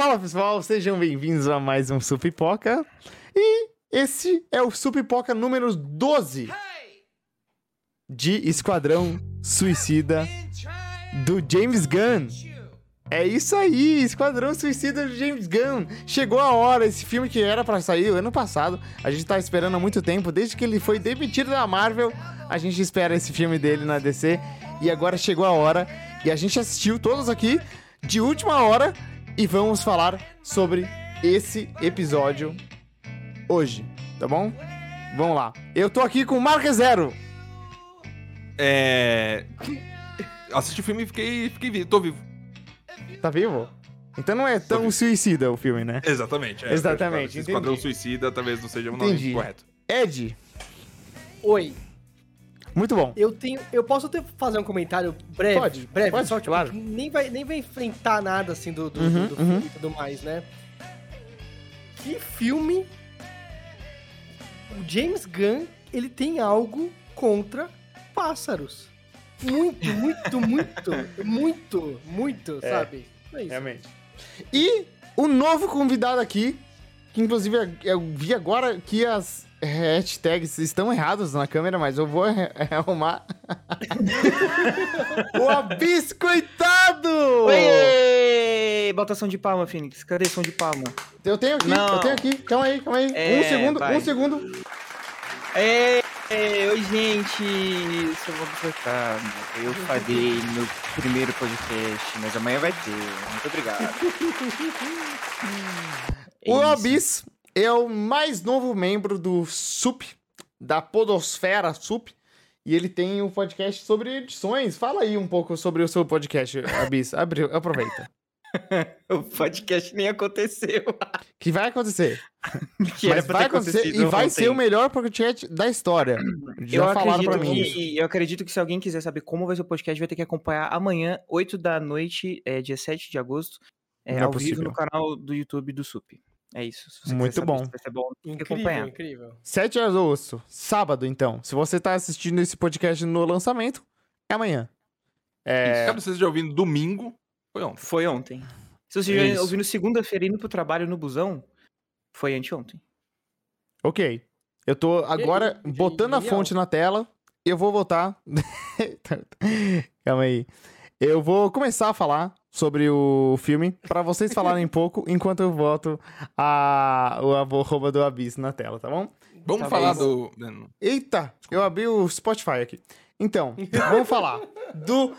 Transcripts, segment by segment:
Fala pessoal, sejam bem-vindos a mais um Supipoca. E esse é o Supipoca número 12 de Esquadrão Suicida do James Gunn. É isso aí, Esquadrão Suicida do James Gunn. Chegou a hora, esse filme que era pra sair ano passado, a gente tá esperando há muito tempo, desde que ele foi demitido da Marvel, a gente espera esse filme dele na DC e agora chegou a hora e a gente assistiu todos aqui de última hora e vamos falar sobre esse episódio hoje, tá bom? Vamos lá. Eu tô aqui com o Marca Zero. É. Assisti o filme e fiquei, fiquei vivo, tô vivo. Tá vivo? Então não é tão suicida o filme, né? Exatamente. é. Exatamente, Esse Esquadrão. Suicida talvez não seja o nome Entendi. correto. Ed, Oi, muito bom. eu tenho. Eu posso ter, fazer um comentário breve? Pode, breve, pode, só tipo, claro. nem vai, nem vai enfrentar nada assim do, do, Uhum, do, do uhum. filme e tudo mais, né? Que filme. O James Gunn, ele tem algo contra pássaros. Muito, muito, muito, muito, muito, É. sabe? É isso. Realmente. E o novo convidado aqui, que inclusive eu vi agora que as hashtags estão erradas na câmera, mas eu vou arrumar. o Abiscoitado! Oi! Botação de palma, Phoenix. Cadê som de palma? Eu tenho aqui, Não. eu tenho aqui. Calma aí, calma aí. É, um segundo, vai. um segundo. Ei, oi, gente! Sou o Botação. Eu falei no primeiro podcast, mas amanhã vai ter. Muito obrigado. É O isso. Abis é o mais novo membro do SUP, da Podosfera SUP. E ele tem um podcast sobre edições. Fala aí um pouco sobre o seu podcast, Abis. Abre, aproveita. O podcast nem aconteceu. Que vai acontecer. Que mas vai acontecer e vai ontem. ser o melhor podcast da história. Já eu falaram pra mim que, Eu acredito que se alguém quiser saber como vai ser o podcast, vai ter que acompanhar amanhã, 8 da noite, é, dia 7 de agosto, é, é ao possível. vivo no canal do YouTube do SUP. É isso. Se você Muito quiser saber bom. bom, Incrível, acompanhar. incrível. 7 horas do osso. Sábado, então. Se você tá assistindo esse podcast no lançamento, é amanhã. É. Caso você esteja ouvindo domingo, foi ontem. Foi ontem. Se você É estiver isso. ouvindo segunda-feira indo pro trabalho no busão, foi anteontem. Ok. Eu tô agora botando a fonte na tela. Eu vou botar. Calma aí. Eu vou começar a falar sobre o filme pra vocês falarem um pouco enquanto eu boto a, o arroba do Abyss na tela, tá bom? Vamos Tá falar do. Eita, eu abri o Spotify aqui. Então, vamos falar do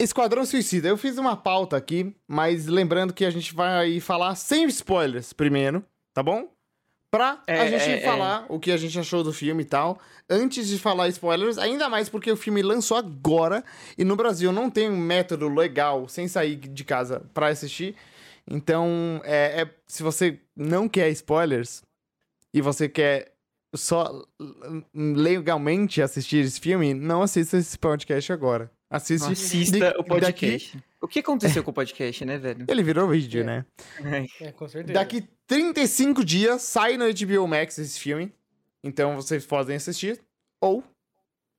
Esquadrão Suicida. Eu fiz uma pauta aqui, mas lembrando que a gente vai falar sem spoilers primeiro, tá bom? Pra a É, gente é, é. falar o que a gente achou do filme e tal, antes de falar spoilers, ainda mais porque o filme lançou agora e no Brasil não tem um método legal sem sair de casa pra assistir. Então, é, é- se você não quer spoilers e você quer só legalmente assistir esse filme, não assista esse podcast agora. Assiste. Assista o podcast. O que aconteceu com o podcast, né, velho? Daqui... Ele virou vídeo, É. né? É, com certeza. Daqui 35 dias sai no HBO Max esse filme. Então vocês podem assistir. Ou,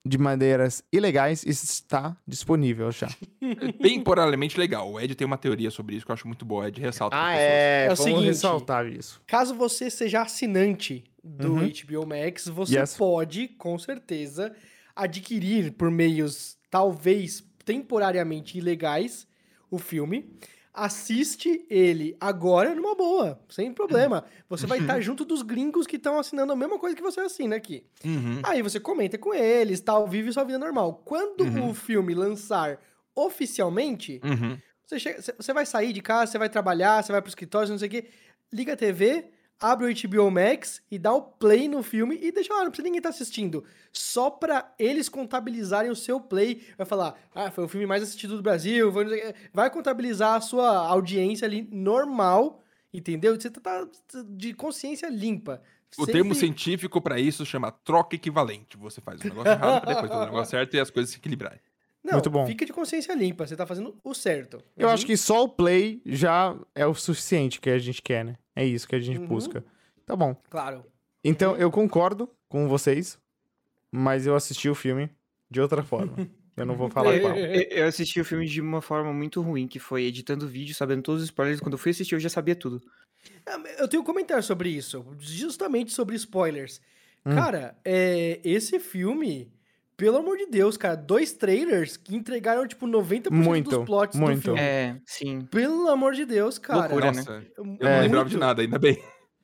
de maneiras ilegais, está disponível já. Temporariamente legal. O Ed tem uma teoria sobre isso que eu acho muito boa. Ed ressalta. Ah, pessoas. é. É o Vamos seguinte, ressaltar isso. Caso você seja assinante do Uhum. HBO Max, você Yes. pode, com certeza, adquirir por meios talvez temporariamente ilegais o filme. Assiste ele agora numa boa, sem problema. Você vai estar junto dos gringos que estão assinando a mesma coisa que você assina aqui. Uhum. Aí você comenta com eles, tal, vive sua vida normal. Quando Uhum. o filme lançar oficialmente, Uhum. você, chega- você- você vai sair de casa, você vai trabalhar, você vai pro escritório, não sei o quê. Liga a TV, abre o HBO Max e dá o play no filme e deixa lá, não precisa ninguém estar assistindo. Só pra eles contabilizarem o seu play. Vai falar, ah, foi o filme mais assistido do Brasil. Vai contabilizar a sua audiência ali normal, entendeu? Você tá de consciência limpa. O Sempre- termo científico pra isso chama troca equivalente. Você faz o negócio errado pra depois fazer o negócio certo e as coisas se equilibrarem. Não, Muito bom. fica de consciência limpa, você tá fazendo o certo. Eu Uhum. acho que só o play já é o suficiente que a gente quer, né? É isso que a gente Uhum. busca. Tá bom. Claro. Então, eu concordo com vocês, mas eu assisti o filme de outra forma. Eu não vou falar qual. Eu assisti o filme de uma forma muito ruim, que foi editando vídeo, sabendo todos os spoilers. Quando eu fui assistir, eu já sabia tudo. Ah, Eu tenho um comentário sobre isso, justamente sobre spoilers. Hum. Cara, é, esse filme, pelo amor de Deus, cara, dois trailers que entregaram, tipo, 90% Muito, dos plots do muito. filme. É, sim. Pelo amor de Deus, cara. Loucura, né? Nossa, eu não É. lembrava de nada, ainda bem.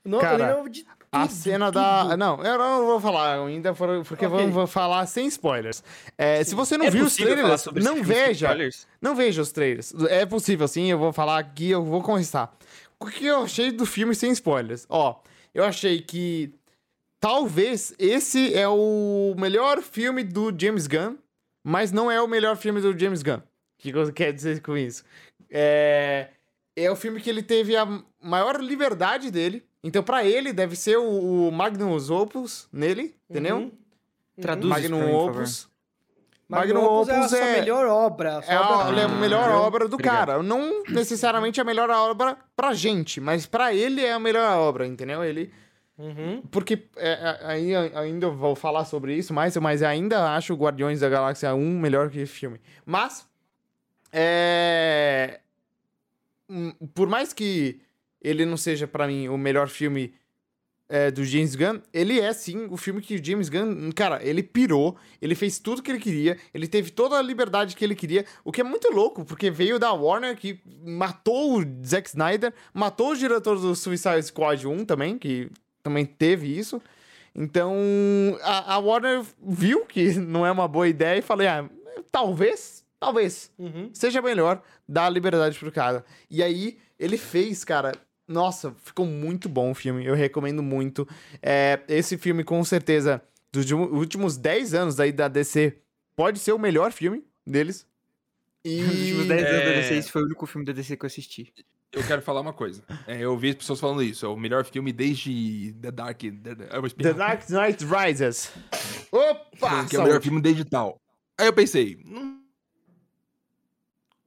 Não, Cara, eu lembro de A tudo, cena tudo. da. Não, eu não vou falar ainda, por- porque Ok. vamos vou falar sem spoilers. É, se você não é viu os trailers, não veja. spoilers? Não veja os trailers. É possível sim, eu vou falar aqui, eu vou começar. O que eu achei do filme sem spoilers? Ó, eu achei que talvez esse é o melhor filme do James Gunn, mas não é o melhor filme do James Gunn. O que você quer dizer com isso? É, é o filme que ele teve a maior liberdade dele. Então, pra ele, deve ser o, o Magnus Opus nele, entendeu? Uhum. Traduz isso Magnum mim. Opus. Magnum Magnum Opus é a Opus sua é- melhor obra. É a, é a melhor obra do Obrigado. cara. Não necessariamente a melhor obra pra gente, mas pra ele é a melhor obra, entendeu? Ele. Uhum. Porque é, é, aí ainda vou falar sobre isso mais, mas ainda acho Guardiões da Galáxia 1 melhor que filme. Mas. É. hum, Por mais que ele não seja pra mim o melhor filme é, do James Gunn, ele é sim o filme que o James Gunn, cara, ele pirou, ele fez tudo que ele queria, ele teve toda a liberdade que ele queria, o que é muito louco, porque veio da Warner que matou o Zack Snyder, matou o diretor do Suicide Squad 1 também, que também teve isso. Então, a, a Warner viu que não é uma boa ideia e falei, ah, talvez, talvez Uhum. seja melhor dar liberdade pro cara. E aí, ele fez, cara. Nossa, ficou muito bom o filme. Eu recomendo muito. É, esse filme, com certeza, dos últimos- últimos 10 anos aí da DC, pode ser o melhor filme deles. E. Nos últimos 10 anos da É. DC, esse foi o único filme da DC que eu assisti. Eu quero falar uma coisa. É, eu ouvi as pessoas falando isso. É o melhor filme desde The Dark. The, eu The espirrar. Dark Knight Rises. Opa! que é o melhor filme desde tal. Aí eu pensei, hum,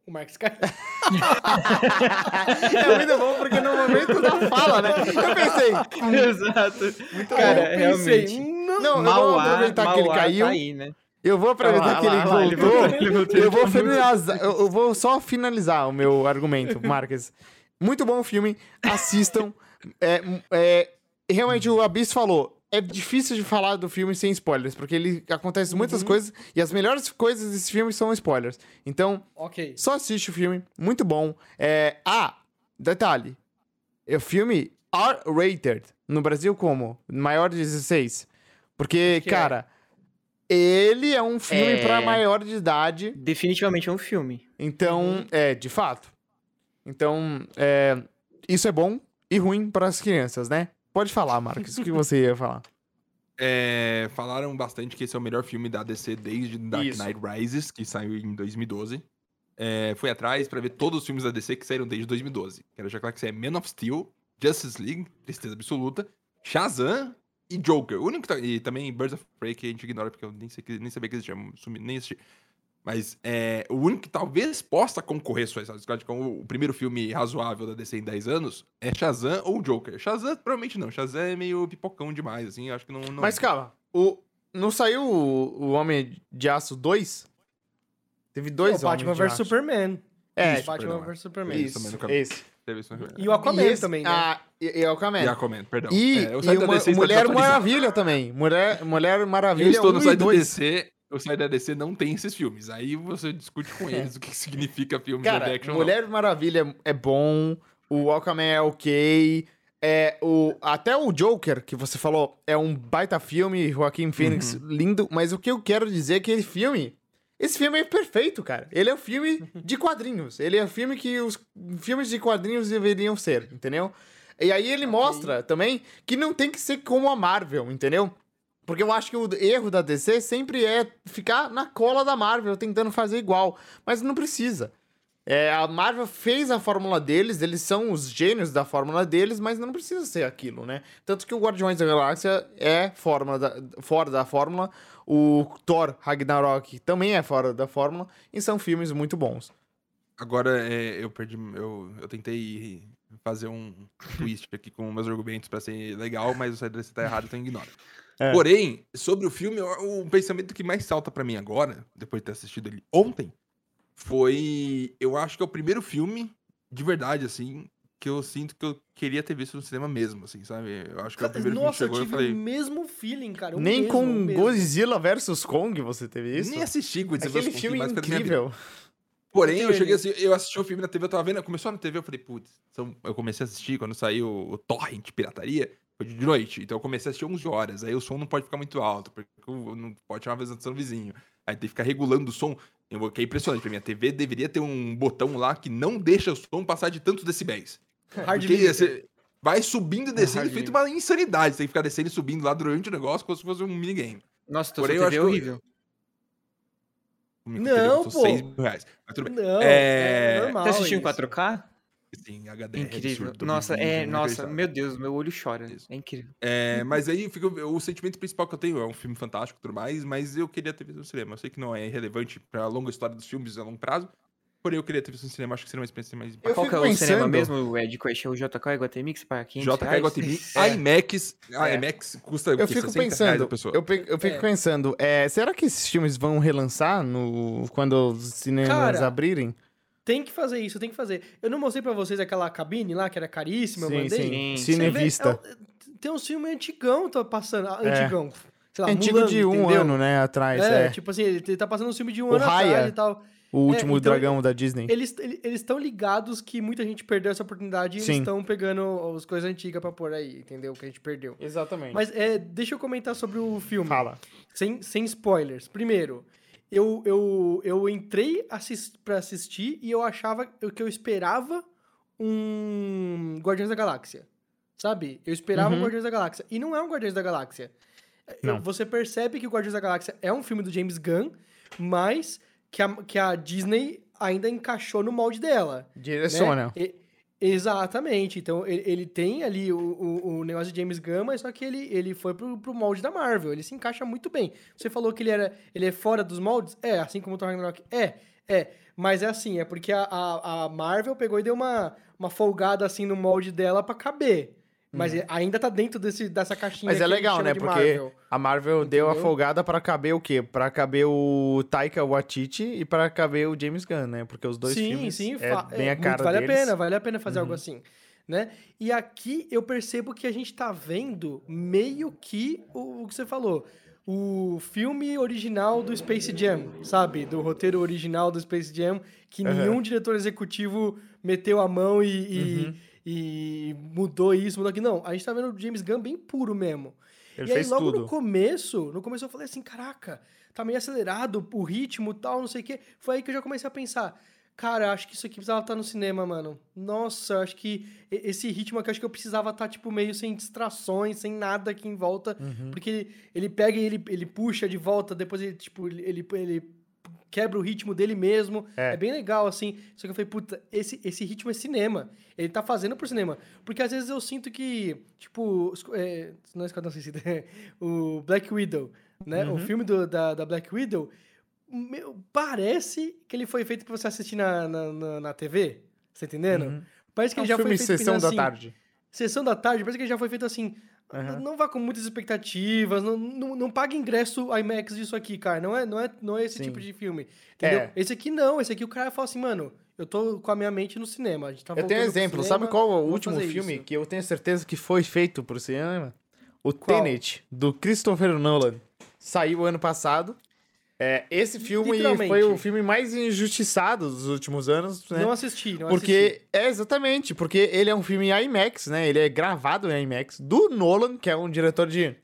O Marcos caiu. é muito bom porque no momento da fala, né? Eu pensei. Exato. Cara, Cara, eu realmente. pensei, não. Não, eu vou Mauá, aproveitar que ele caiu. Tá aí, né? Eu vou aproveitar Lá, que ele lá, lá, ele voltou. voltou, ele voltou, eu vou voltou. finalizar. Eu, eu vou só finalizar o meu argumento, Marques. Muito bom o filme. Assistam. É, é, realmente, o Abyss falou. É difícil de falar do filme sem spoilers, porque ele acontece muitas coisas e as melhores coisas desse filme são spoilers. Então, Ok. só assiste o filme, muito bom. É, ah, detalhe. É o filme R-rated. No Brasil, como? Maior de 16. Porque, que é? cara, ele é um filme É. pra maior de idade. Definitivamente é um filme. Então, é, de fato. Então, é, isso é bom e ruim para as crianças, né? Pode falar, Marcos, o que você ia falar? é, falaram bastante que esse é o melhor filme da DC desde Dark Isso. Knight Rises, que saiu em 2012. É, fui atrás pra ver todos os filmes da DC que saíram desde 2012. Quero já claro que isso é Man of Steel, Justice League, Tristeza Absoluta, Shazam e Joker. O único tá, e também Birds of Prey, que a gente ignora porque eu nem, sei, nem sabia que existia, sumi- nem assisti. Mas é, o único que talvez possa concorrer Suicide Squad como o primeiro filme razoável da DC em 10 anos é Shazam ou Joker. Shazam, provavelmente não. Shazam é meio pipocão demais, assim. eu Acho que não. não Mas calma, o, não saiu o, o Homem de Aço 2? Teve dois o Batman vs. Superman. É, Isso, Batman Superman. vs Superman. Isso. isso, também esse. teve isso. E o Aquaman E esse- também, né? Ah, e, e o Aquaman. E Aquaman, perdão. E, É, o e uma, DC Mulher. Maravilha também. Mulher, Mulher Eu Maravilha estou 1 no site 2. DC, o site da DC não tem esses filmes. Aí você discute com eles o que significa filme de Cara, live action. ou não. Mulher Maravilha é bom, o Aquaman é ok, é, o, até o Joker, que você falou, é um baita filme, Joaquim Phoenix, Uhum. lindo, mas o que eu quero dizer é que esse filme, esse filme é perfeito, cara. Ele é um filme de quadrinhos, ele é um filme que os filmes de quadrinhos deveriam ser, entendeu? E aí ele mostra também que não tem que ser como a Marvel, entendeu? Porque eu acho que o erro da DC sempre é ficar na cola da Marvel, tentando fazer igual. Mas não precisa. É, a Marvel fez a fórmula deles, eles são os gênios da fórmula deles, mas não precisa ser aquilo, né? Tanto que o Guardiões da Galáxia é da- fora da fórmula, o Thor Ragnarok também é fora da fórmula, e são filmes muito bons. Agora, é, eu perdi. Eu, eu tentei fazer um twist aqui com meus argumentos pra ser legal, mas o DC tá errado, então ignora. É. Porém, sobre o filme, o pensamento que mais salta pra mim agora, depois de ter assistido ele ontem, foi. Eu acho que é o primeiro filme, de verdade, assim, que eu sinto que eu queria ter visto no cinema mesmo, assim, sabe? Eu acho que é o primeiro Nossa, eu filme que chegou eu tive falei. o mesmo feeling, cara. o Nem mesmo, com. Godzilla vs Kong você teve isso? Nem assisti Godzilla Aquele vs. Kong, filme incrível. Porém, eu cheguei assim, eu assisti o filme na TV, eu tava vendo, começou na TV, eu falei, putz, são- eu comecei a assistir quando saiu o Torrent Pirataria, foi de noite, então eu comecei a assistir 11 horas, aí o som não pode ficar muito alto, porque o- não pode chamar a atenção do vizinho, aí tem que ficar regulando o som, eu, que é impressionante pra mim, a TV deveria ter um botão lá que não deixa o som passar de tantos decibéis, Hard porque limiter. você vai subindo e descendo, Hard feito uma insanidade, você tem que ficar descendo e subindo lá durante o negócio, como se fosse um minigame. Nossa, tua Porém, eu TV é eu- horrível. Não, pô. 6 mil reais, mas tudo bem. Não, É, é, normal. Você assistiu em isso. 4K? Sim, HD Incrível. absurdo, Nossa, é, nossa, meu Deus, meu olho chora. Isso. É incrível. É, mas aí fica, o sentimento principal que eu tenho é um filme fantástico e tudo mais, mas eu queria ter visto no cinema. Eu sei que não é irrelevante pra longa história dos filmes a longo prazo, porém eu queria ter visto no cinema, acho que seria uma experiência mais Eu Qual que é fico o cinema pensando- mesmo, Ed Quest? É o JK Iguatemi que você paga 500 JK reais? Guatemi, É. IMAX, a É. IMAX custa Eu fico 60 reais pensando, a pessoa. eu, pe- eu fico É. pensando, é, será que esses filmes vão relançar no, quando os cinemas Cara, abrirem? Tem que fazer isso, tem que fazer. Eu não mostrei pra vocês aquela cabine lá, que era caríssima, eu Sim, mandei. sim. Vê, Cinevista. é um- tem uns filmes antigão tá passando. ah, É. Antigão. Sei lá, É antigo Mulan, de um entendeu? ano, né, atrás. É, É, tipo assim, ele tá passando um filme de um O ano Raya. atrás e tal. o último então, dragão da Disney. Eles eles estão ligados que muita gente perdeu essa oportunidade e Sim. eles estão pegando as coisas antigas pra pôr aí, entendeu? Que a gente perdeu. Exatamente. Mas é, deixa eu comentar sobre o filme. Fala. Sem, sem spoilers. Primeiro, eu, eu, eu entrei assis pra assistir e eu achava que eu esperava um Guardiões da Galáxia. Sabe? Eu esperava Uhum. um Guardiões da Galáxia. E não é um Guardiões da Galáxia. Não. Você percebe que o Guardiões da Galáxia é um filme do James Gunn, mas que a, que a Disney ainda encaixou no molde dela. né? Direciona. E- exatamente. Então, ele, ele tem ali o, o, o negócio de James mas só que ele, ele foi pro, pro molde da Marvel. Ele se encaixa muito bem. Você falou que ele, era, ele é fora dos moldes? É, assim como o Thor Ragnarok. É, é. Mas é assim, é porque a, a, a Marvel pegou e deu uma, uma folgada assim no molde dela pra caber. Mas é- ainda tá dentro desse, dessa caixinha Uhum. Mas é legal, né? Porque Marvel. a Marvel deu a Entendeu? folgada pra caber o quê? Pra caber o Taika Waititi e pra caber o James Gunn, né? Porque os dois sim, filmes sim, é bem é, a cara vale deles. a pena, vale a pena fazer algo Uhum. assim, né? E aqui eu percebo que a gente tá vendo meio que o, o que você falou, o filme original do Space Jam, sabe? Do roteiro original do Space Jam, que Aham. nenhum diretor executivo meteu a mão e, e, Uhum. E mudou isso, mudou aquilo. Não, a gente tá vendo o James Gunn bem puro mesmo. Ele e aí, logo tudo. no começo, no começo eu falei assim, caraca, tá meio acelerado o ritmo e tal, não sei o quê. Foi aí que eu já comecei a pensar, cara, acho que isso aqui precisava estar no cinema, mano. Nossa, acho que esse ritmo aqui, acho que eu precisava estar, tipo, meio sem distrações, sem nada aqui em volta. Uhum. Porque ele, ele pega e ele, ele puxa de volta, depois ele, tipo, ele, ele quebra o ritmo dele mesmo. É. É. bem legal, assim. Só que eu falei, puta, esse, esse ritmo é cinema. Ele tá fazendo pro cinema. Porque às vezes eu sinto que, tipo, é, não é Esquadrão Suicida, o Black Widow, né? Uhum. O filme do, da, da Black Widow, meu, parece que ele foi feito pra você assistir na, na, na, na TV. Você entendendo? Uhum. Parece que É um ele já filme foi feito sessão da assim, tarde. Sessão da tarde, parece que ele já foi feito assim. Aham. Não vá com muitas expectativas, não, não, não pague ingresso IMAX disso aqui, cara. Não é, não é, não é esse Sim. tipo de filme. Entendeu? É. Esse aqui não, esse aqui o cara fala assim, mano, eu tô com a minha mente no cinema. A gente tá Eu tenho pro exemplo. cinema, Sabe qual o último filme isso. que eu tenho certeza que foi feito pro cinema? O Qual? Tenet, do Christopher Nolan. Saiu ano passado. É, esse filme foi o filme mais injustiçado dos últimos anos, né? Não assisti, não assisti. Porque, é exatamente, porque ele é um filme IMAX, né? Ele é gravado em IMAX, do Nolan, que é um diretor de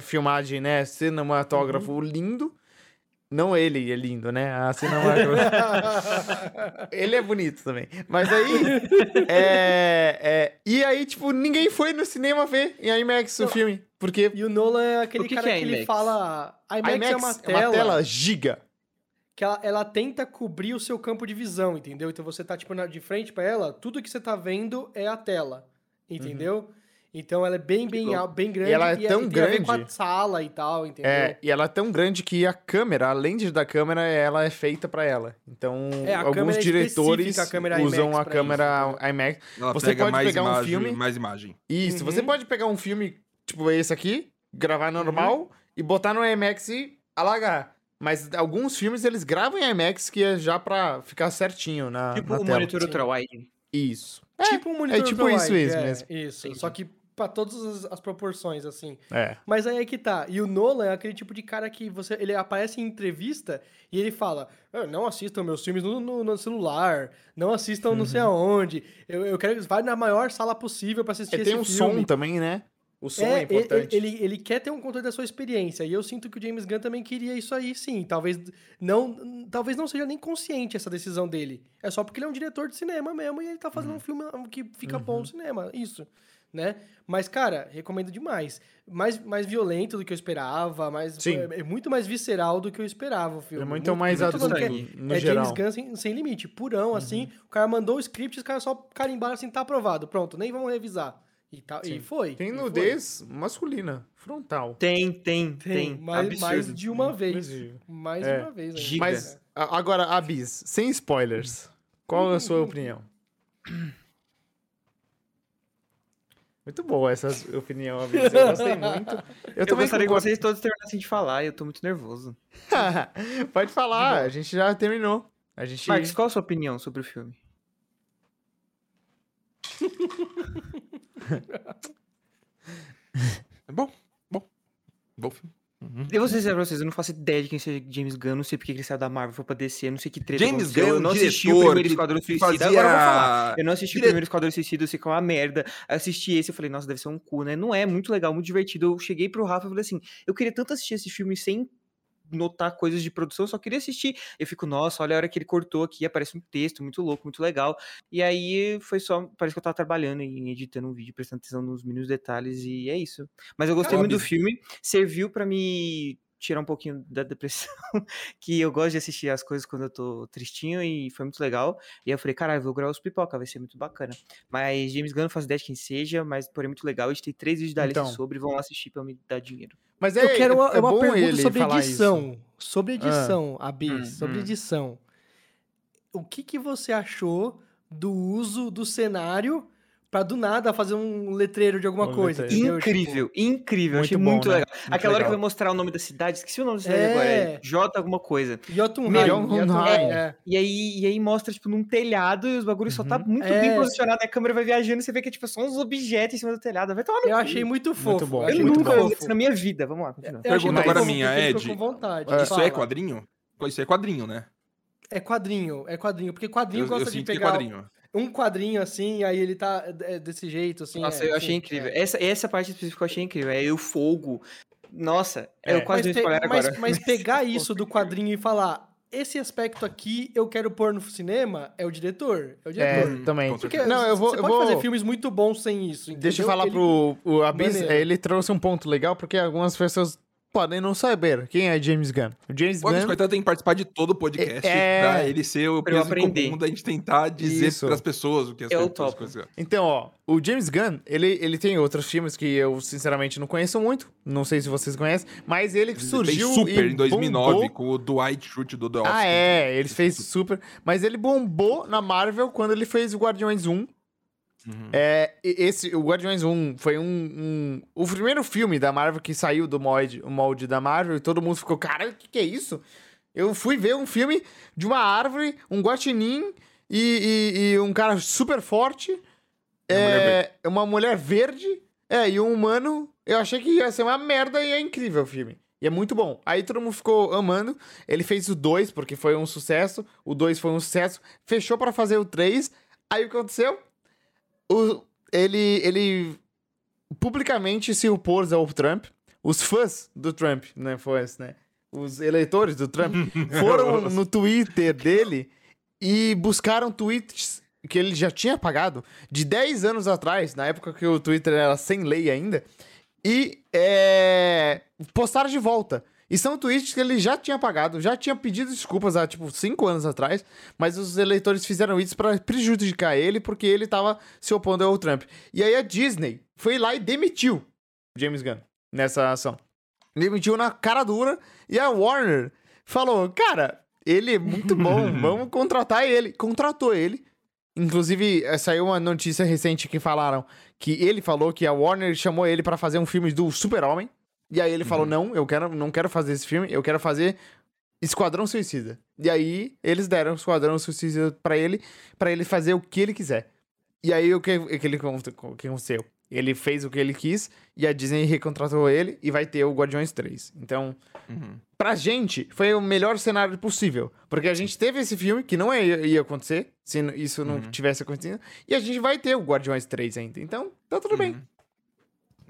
filmagem, né? Cinematógrafo Uhum. lindo. Não ele é lindo, né? A cinematógrafa. ele é bonito também. Mas aí. é, é, e aí, tipo, ninguém foi no cinema ver em IMAX o filme. Porque E o Nolan é aquele que cara que é que, ele IMAX? fala. IMAX, IMAX é uma tela, giga. que ela, ela tenta cobrir o seu campo de visão, entendeu? Então você tá, tipo, na- de frente pra ela, tudo que você tá vendo é a tela, entendeu? Então ela é bem, bem, bem grande. ela é tão e tem a ver com a grande. sala e tal, entendeu? É, e ela é tão grande que a câmera, a lente da câmera, ela é feita pra ela. Então, É, a alguns é diretores a câmera usam a câmera isso, IMAX. Ela Você pega pode mais pegar um imagem, filme- mais imagem. Isso, Uhum. você pode pegar um filme, tipo esse aqui, gravar normal e botar no IMAX e alagar. Mas alguns filmes eles gravam em IMAX que é já pra ficar certinho na, Tipo na o tela. monitor Sim. ultrawide. Isso. tipo um monitor tipo ultrawide, isso, isso é, mesmo. Isso, Entendi. só que pra todas as, as proporções, assim. É. Mas aí é que tá. E o Nolan é aquele tipo de cara que você, ele aparece em entrevista e ele fala: "Ah, não assistam meus filmes no, no- no celular, não assistam não sei Uhum. aonde. Eu, eu quero que vai na maior sala possível pra assistir Ele esse tem um filme. som também, né? O som é, É, ele- importante. Ele, ele quer ter um controle da sua experiência. E eu sinto que o James Gunn também queria isso aí, sim. Talvez não, talvez não seja nem consciente essa decisão dele. É só porque ele é um diretor de cinema mesmo e ele tá Uhum. fazendo um filme que fica bom no cinema. Isso. Né? Mas, cara, recomendo demais. Mais, mais violento do que eu esperava, mais, Sim. é, é muito mais visceral do que eu esperava o filme. Ele é muito mais muito adulto sangue. no é geral. Uhum. James Gunn sem, sem limite, purão, assim. O cara mandou o script, os caras só carimbaram assim, tá aprovado. Pronto, nem vamos revisar. E, tá, e foi. Tem e foi. nudez masculina, frontal. Tem, tem, Tem, tem. mais, mais de uma vez. Absurdo. Mais É. de uma vez. ainda. Giga. Mas a- agora, Abis, sem spoilers, qual é a sua opinião? Muito boa essa opinião, Abis. Eu gostei muito. Eu, Eu, também gostaria que vocês todos terminassem de falar, eu tô muito nervoso. Pode falar, a gente já terminou. A gente. Marcos, qual a sua opinião sobre o filme? É bom, bom. Bom filme. Eu vou ser sincero pra vocês, eu não faço ideia de quem seja James Gunn, não sei porque que ele saiu da Marvel, foi pra DC, eu não sei que treta James Gunn, eu não assisti o primeiro Esquadrão Suicida, fazia... agora eu vou falar. Eu não assisti Dire- o primeiro Esquadrão Suicida, eu sei que é uma merda. Assisti esse, eu falei, nossa, deve ser um cu, né? Não é, muito legal, muito divertido. Eu cheguei pro Rafa e falei assim, eu queria tanto assistir esse filme sem notar coisas de produção, só queria assistir. Eu fico, nossa, olha a hora que ele cortou aqui, aparece um texto muito louco, muito legal. E aí foi só, parece que eu tava trabalhando e editando um vídeo, prestando atenção nos mínimos detalhes e é isso. Mas eu gostei Ah, muito do filme, serviu pra me tirar um pouquinho da depressão, que eu gosto de assistir as coisas quando eu tô tristinho e foi muito legal. E aí eu falei, caralho, vou gravar os pipoca, vai ser muito bacana. Mas James Gunn não faz ideia de quem seja, mas porém muito legal. Eu editei três vídeos da Então. Alice sobre, vão lá assistir pra me dar dinheiro. Mas é, eu quero uma, é uma bom pergunta ele sobre falar edição. isso. Sobre edição, a Bis, Hum, sobre hum. edição. O que, que você achou do uso do cenário pra do nada fazer um letreiro de alguma Um coisa? letreiro. entendeu? Incrível, incrível, Muito achei bom, muito né? legal. Muito Aquela hora que legal. vai mostrar o nome da cidade, esqueci o nome da cidade É. agora, é J alguma coisa. Tipo, Jotunheim. Jotunheim, é. E aí, e aí mostra, tipo, num telhado e os bagulhos só tá Uhum. muito É. bem posicionado, a câmera vai viajando e você vê que é tipo só uns objetos em cima do telhado. Vai tomar no Eu achei muito fofo. bom, eu muito nunca bom. vi fofo. isso na minha vida. Vamos lá, continua. Achei Pergunta muito agora fofo, minha, Ed. vontade. Isso Fala. é quadrinho? Isso é quadrinho, né? É quadrinho, é quadrinho. Porque quadrinho Eu, eu gosta de é pegar quadrinho. Um quadrinho assim, aí ele tá é, desse jeito, assim. Nossa, é, eu achei assim, incrível. é. Essa, essa parte específica eu achei incrível. É o fogo. Nossa, É. eu quase mas, pe- mas- agora. mas pegar isso do quadrinho e falar, esse aspecto aqui eu quero pôr no cinema, é o diretor. É o É, diretor. também. Com Porque Não, eu vou. você eu pode vou- fazer filmes muito bons sem isso. Deixa eu entendeu? falar Ele- pro o Abis, Maneiro. ele trouxe um ponto legal, porque algumas pessoas podem não saber quem é James Gunn. O James O Gunn. Coitado tem que participar de todo o podcast É. pra ele ser o peso comum da gente tentar dizer Isso. pras pessoas o que as Eu coisas- topo. coisas- Então, ó, o James Gunn, ele, ele tem outros filmes que eu, sinceramente, não conheço muito. Não sei se vocês conhecem, mas ele Ele surgiu fez super e em 2009 bombou. com o Dwight Schrute do The Office. Ah, é, ele fez super. Mas ele bombou na Marvel quando ele fez o Guardiões 1. Uhum. É, esse, o Guardiões 1 foi um, um- O primeiro filme da Marvel que saiu do molde, o molde da Marvel e todo mundo ficou, cara, o que, que é isso? Eu fui ver um filme de uma árvore, um guaxinim e, e- e um cara super forte. Uma mulher É, uma mulher verde. É, e um humano. Eu achei que ia ser uma merda e é incrível o filme. E é muito bom. Aí todo mundo ficou amando. Ele fez o 2, porque foi um sucesso. O 2 foi um sucesso. Fechou pra fazer o 3. Aí o que aconteceu? O- ele, ele publicamente se opôs ao Trump. Os fãs do Trump, né? Fãs, né? Os eleitores do Trump foram no Twitter dele e buscaram tweets que ele já tinha apagado de 10 anos atrás, na época que o Twitter era sem lei ainda, e é, postaram de volta. E são tweets que ele já tinha apagado, já tinha pedido desculpas há, tipo, 5 anos atrás, mas os eleitores fizeram isso pra prejudicar ele, porque ele tava se opondo ao Trump. E aí a Disney foi lá e demitiu James Gunn nessa ação. Demitiu na cara dura, e a Warner falou, cara, ele é muito bom, vamos contratar ele. Contratou ele. Inclusive, eh, saiu uma notícia recente que falaram que ele falou que a Warner chamou ele pra fazer um filme do Super-Homem. E aí ele falou: Uhum. não, eu quero, não quero fazer esse filme, eu quero fazer Esquadrão Suicida. E aí eles deram Esquadrão Suicida pra ele, pra ele fazer o que ele quiser. E aí o que, o que, ele, o que aconteceu? Ele fez o que ele quis e a Disney recontratou ele e vai ter o Guardiões 3. Então, Uhum. pra gente, foi o melhor cenário possível. Porque a gente teve esse filme, que não ia, ia acontecer, se isso não Uhum. tivesse acontecido. E a gente vai ter o Guardiões 3 ainda. Então, tá tudo bem.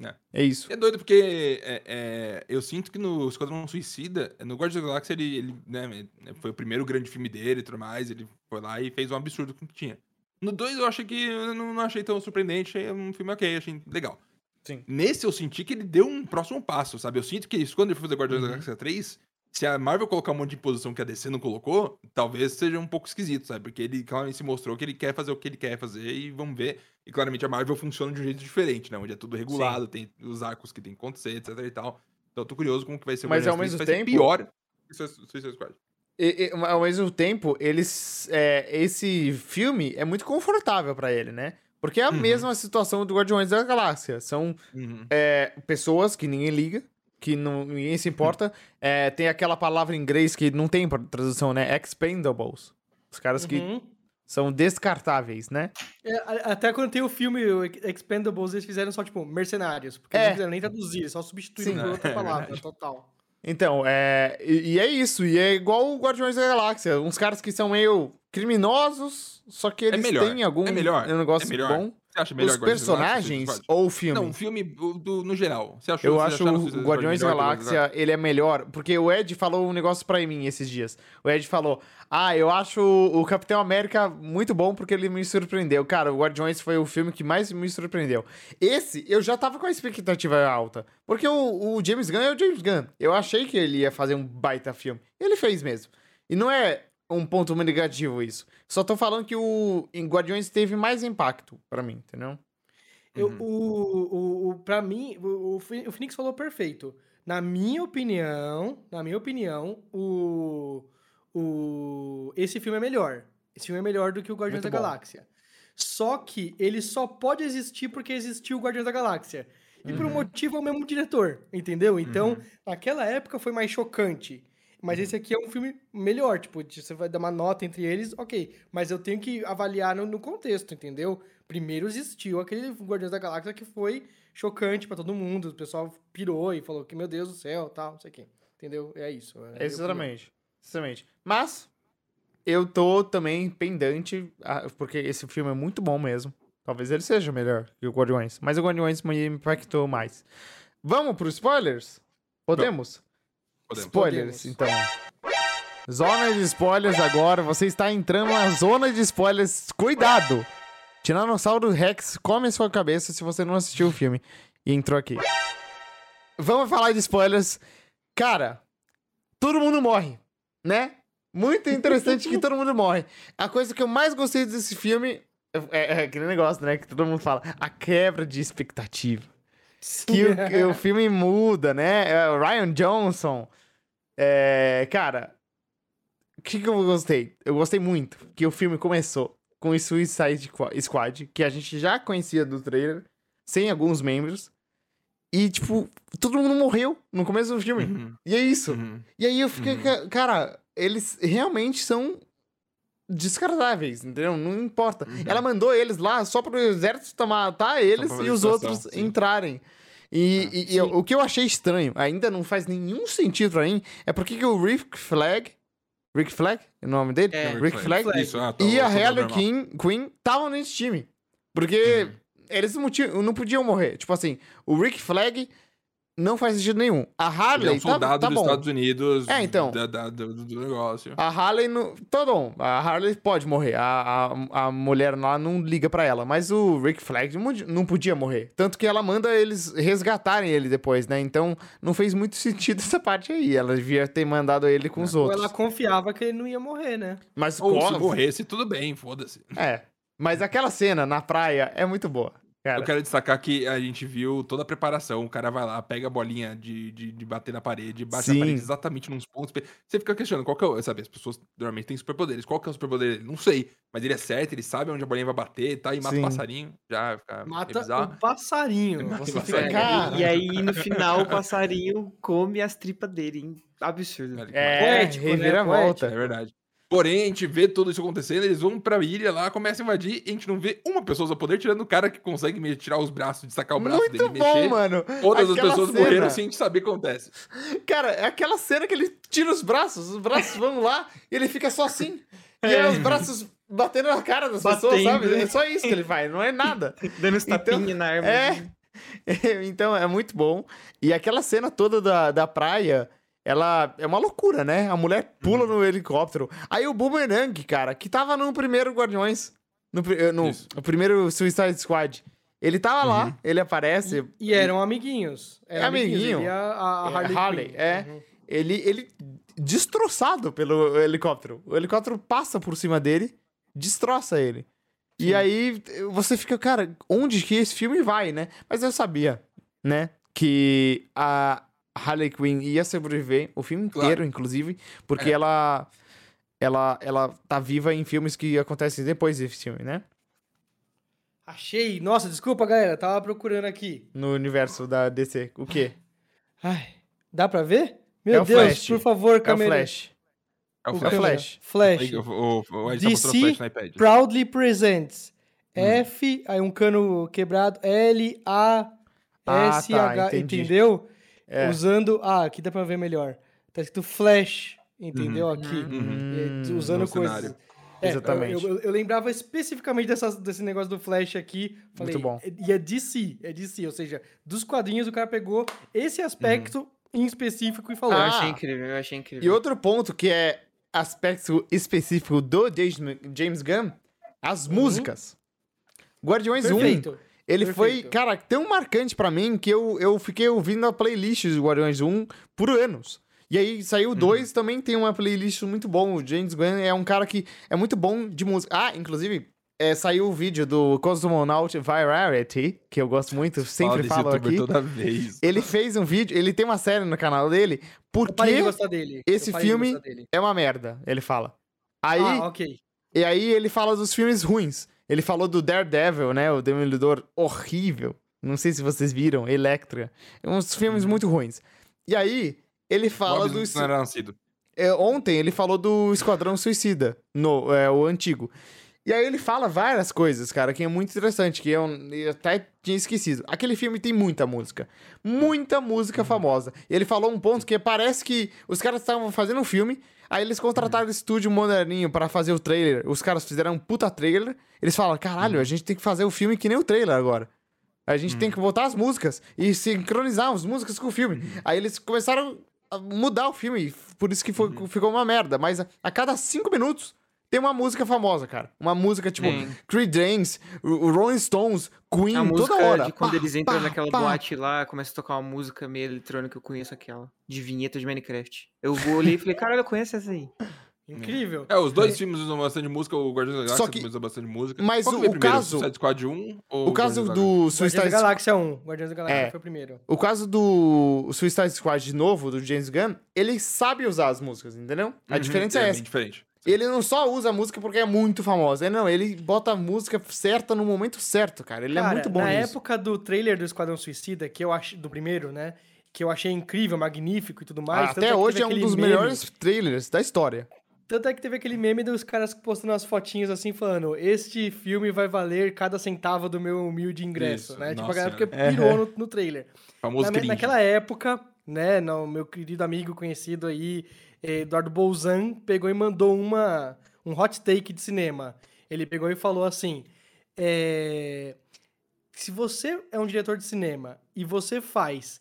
É. É isso. É doido porque é, é, eu sinto que no Esquadrão Suicida, no Guardiões da Galáxia, ele, ele né, foi o primeiro grande filme dele e tudo mais. Ele foi lá e fez um absurdo com o que tinha. No 2 eu achei que eu não, não achei tão surpreendente, achei um filme ok, achei legal. Sim. Nesse eu senti que ele deu um próximo passo, sabe? Eu sinto que isso, quando ele for fazer Guardiões Uhum. da Galáxia 3, se a Marvel colocar um monte de posição que a DC não colocou, talvez seja um pouco esquisito, sabe? Porque ele claramente se mostrou que ele quer fazer o que ele quer fazer e vamos ver. E claramente a Marvel funciona de um jeito diferente, né? Onde é tudo regulado, tem os arcos que tem que acontecer, etc e tal. Então eu tô curioso como que vai ser o Mas, ao Guardiões 3, mesmo tempo- pior que Suicide Squad. E, e, ao mesmo tempo, eles, é, esse filme é muito confortável pra ele, né? Porque é a Uhum. mesma situação do Guardiões da Galáxia. São Uhum. é, pessoas que ninguém liga, que não, ninguém se importa. É, tem aquela palavra em inglês que não tem tradução, né? Expendables. Os caras que Uhum. são descartáveis, né? É, até quando tem o filme o Expendables, eles fizeram só, tipo, mercenários. Porque eles É. não fizeram nem traduzir, só substituíram por outra É, palavra, verdade. total. Então, é. E, e é isso. E é igual o Guardiões da Galáxia. Uns caras que são meio criminosos, só que eles melhor, têm algum é melhor, negócio é melhor. bom. Você acha melhor Os Guardiões da Galáxia ou personagens o filme? Não, o filme do, do- no geral. Você achou, Eu acho o Guardiões da Galáxia, ele é melhor. Porque o Ed falou um negócio pra mim esses dias. O Ed falou: Ah, eu acho o Capitão América muito bom porque ele me surpreendeu. Cara, o Guardiões foi o filme que mais me surpreendeu. Esse, eu já tava com a expectativa alta. Porque o, o James Gunn é o James Gunn. Eu achei que ele ia fazer um baita filme. Ele fez mesmo. E não é um ponto negativo isso. Só tô falando que o em Guardiões teve mais impacto pra mim, entendeu? Eu, Uhum. o, o, o, pra mim, o, o Phoe- o Phoenix falou perfeito. Na minha opinião, na minha opinião, o, o, esse filme é melhor. Esse filme é melhor do que o Guardiões Muito da bom. Galáxia. Só que ele só pode existir porque existiu o Guardiões da Galáxia. E por um motivo é o mesmo diretor, entendeu? Então, Uhum. naquela época foi mais chocante. Mas esse aqui é um filme melhor, tipo, você vai dar uma nota entre eles, ok. Mas eu tenho que avaliar no, no contexto, entendeu? Primeiro existiu aquele Guardiões da Galáxia que foi chocante pra todo mundo. O pessoal pirou e falou que, meu Deus do céu, tal, não sei o quê. Entendeu? É isso. é. Exatamente. Exatamente. Mas eu tô também pendente, porque esse filme é muito bom mesmo. Talvez ele seja melhor que o Guardiões. Mas o Guardiões me impactou mais. Vamos pro spoilers? Podemos? Podemos. Spoilers, Podemos. então. Zona de spoilers agora. Você está entrando na zona de spoilers. Cuidado! Tiranossauro Rex come a sua cabeça se você não assistiu o filme e entrou aqui. Vamos falar de spoilers. Cara, todo mundo morre, né? Muito interessante que todo mundo morre. A coisa que eu mais gostei desse filme é, é aquele negócio, né? Que todo mundo fala. A quebra de expectativa que o, que o filme muda, né? É, o Ryan Johnson. É, cara, o que, que eu gostei? Eu gostei muito que o filme começou com o Suicide Qua- Squad, que a gente já conhecia do trailer, sem alguns membros. E, tipo, todo mundo morreu no começo do filme. Uhum, E é isso. uhum. E aí eu fiquei, Uhum. ca- cara, eles realmente são descartáveis, entendeu? Não importa. Uhum. Ela mandou eles lá só pro exército matar eles pra fazer e os outros sim. entrarem. E, É. e- e o que eu achei estranho, ainda não faz nenhum sentido pra mim, é porque que o Rick Flag, Rick Flag, é o nome dele? É, Rick Flag, Isso, ah, tá, e a Harley. Quinn, Quinn estavam nesse time. Porque Uhum. eles não, tinham- não podiam morrer. Tipo assim, o Rick Flag não faz sentido nenhum. A Ele Harley é um tá, soldado tá dos bom. Estados Unidos. É, então. da- da- do, do negócio. A Harley não. Tá bom. A Harley pode morrer. A, a, a mulher lá não liga pra ela. Mas o Rick Flag não podia- não podia morrer. Tanto que ela manda eles resgatarem ele depois, né? Então não fez muito sentido essa parte aí. Ela devia ter mandado ele com os Ou outros. ela confiava que ele não ia morrer, né? Mas Ou se co- morresse, tudo bem, foda-se. É. Mas aquela cena na praia é muito boa. Cara, Eu quero destacar que a gente viu toda a preparação. O cara vai lá, pega a bolinha de, de, de bater na parede, bate Sim. na parede exatamente nos pontos. Você fica questionando qual que é o. Sabe, as pessoas normalmente têm superpoderes. Qual que é o superpoder dele? Não sei. Mas ele é certo, ele sabe onde a bolinha vai bater, tá? E mata Sim. o passarinho. Já fica é Mata bizarro. o passarinho. Mata Você o fica, É, passarinho. cara. e, aí, no final, o passarinho come as tripas dele, hein? Absurdo. É, poético, né? reviravolta. É verdade. Porém, a gente vê tudo isso acontecendo, eles vão pra ilha lá, começam a invadir, e a gente não vê uma pessoa usar poder, tirando o cara que consegue me- tirar os braços, destacar o braço Muito dele, bom, mexer. mano. Todas Aquela as pessoas cena. morreram sem a gente saber o que acontece. Cara, é aquela cena que ele tira os braços, os braços vão lá e ele fica só assim. E aí os braços batendo na cara das pessoas, Batendo, sabe? né? É só isso que ele faz, não é nada. Dando Então, tapinhas na árvore. É. então é muito bom. E aquela cena toda da, da praia, ela é uma loucura, né? A mulher pula no helicóptero. Aí o Boomerang, cara, que tava no primeiro Guardiões, no, eh, no, no primeiro Suicide Squad. Ele tava lá, ele aparece. E eram amiguinhos. Eram Amiguinho. Ele e a, a É, Harley, é. Uhum. Ele, ele destroçado pelo helicóptero. O helicóptero passa por cima dele, destroça ele. E aí você fica, cara, onde que esse filme vai, né? Mas eu sabia, né, que a Harley Quinn ia sobreviver o filme Claro. inteiro, inclusive, porque É. ela ela ela tá viva em filmes que acontecem depois desse filme, né? Achei. Nossa, desculpa, galera. Tava procurando aqui. No universo da DC. O quê? Ai, dá pra ver? Meu É o Deus, Flash. por favor, É o câmera. Flash. É o O Flash. câmera. Flash. Flash. Aí, o, o, o, DC o Flash. Proudly Presents. Hum. F, aí um cano quebrado. L, A, Ah, S, tá, H. entendi. Entendeu? É. Usando. Ah, aqui dá pra ver melhor. Tá escrito Flash. Entendeu? Uhum. Aqui. Uhum. Usando No coisas. cenário. É, Exatamente. Eu, eu- eu lembrava especificamente dessas- desse negócio do Flash aqui. Falei, Muito bom. E é DC, é DC. Ou seja, dos quadrinhos o cara pegou esse aspecto em específico e falou. Eu Ah. achei incrível, eu achei incrível. E outro ponto que é aspecto específico do James, James Gunn, as músicas. Guardiões 1, Perfeito. ele foi, perfeito. cara, tão marcante pra mim que eu, eu fiquei ouvindo a playlist do Guardiões 1 por anos. E aí saiu o 2, também tem uma playlist muito bom. O James Gunn é um cara que é muito bom de música. Ah, inclusive, é, saiu o vídeo do Cosmonaut Variety, que eu gosto muito, sempre Fala falo aqui. toda vez. Ele fez um vídeo, ele tem uma série no canal dele, porque dele. esse filme- dele. é uma merda, ele fala. Aí, Ah, ok. e aí ele fala dos filmes ruins. Ele falou do Daredevil, né? O Demolidor horrível. Não sei se vocês viram, Electra. É uns filmes muito ruins. E aí, ele fala do. Não era nascido. É, ontem ele falou do Esquadrão Suicida, no, é, o antigo. E aí ele fala várias coisas, cara, que é muito interessante, que eu, eu até tinha esquecido. Aquele filme tem muita música. Muita música famosa. E ele falou um ponto que parece que os caras estavam fazendo um filme, aí eles contrataram o estúdio moderninho pra fazer o trailer. Os caras fizeram um puta trailer. Eles falam, caralho, a gente tem que fazer o filme que nem o trailer agora. A gente tem que botar as músicas e sincronizar as músicas com o filme. Aí eles começaram a mudar o filme, por isso que foi- ficou uma merda. Mas a, a cada cinco minutos tem uma música famosa, cara. Uma música tipo Tem. Creed James, o o Rolling Stones, Queen, a música toda hora. de quando Pá, eles entram pá, naquela pá. boate lá, começa a tocar uma música meio eletrônica, eu conheço aquela. De vinheta de Minecraft. Eu olhei e falei, caralho, eu conheço essa aí. Incrível. É, os dois filmes usam bastante música, o Guardiões da Galáxia Só que- também usa bastante música. mas o- o primeiro, caso- Suicide Squad 1 ou O caso Guardiões do Guardiões Suicide da Galáxia 1. Guardiões da Galáxia É. foi o primeiro. O caso do Suicide Squad novo, do James Gunn, ele sabe usar as músicas, entendeu? A Uhum, diferença é bem essa. diferente. Ele não só usa a música porque é muito famosa. Não, ele bota a música certa no momento certo, cara. Ele é Cara, muito bom na nisso. época do trailer do Esquadrão Suicida, que eu achei, do primeiro, né? Que eu achei incrível, magnífico e tudo mais. tanto Até que hoje é um dos meme- melhores trailers da história. Tanto é que teve aquele meme dos caras postando as fotinhas assim, falando: Este filme vai valer cada centavo do meu humilde ingresso, Isso, né? Tipo, a galera porque senhora. pirou no, no trailer. Famoso Na- cringe. naquela época, né, no, meu querido amigo conhecido aí, Eduardo Bolzan, pegou e mandou uma, um hot take de cinema. Ele pegou e falou assim: é, se você é um diretor de cinema e você faz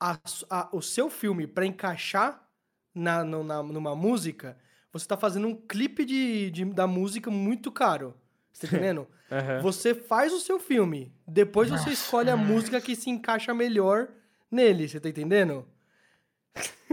a a- o seu filme para encaixar na, no- na- numa música, você tá fazendo um clipe de, de- da música muito caro. Você tá entendendo? Você faz o seu filme, depois você escolhe a música que se encaixa melhor nele, você tá entendendo?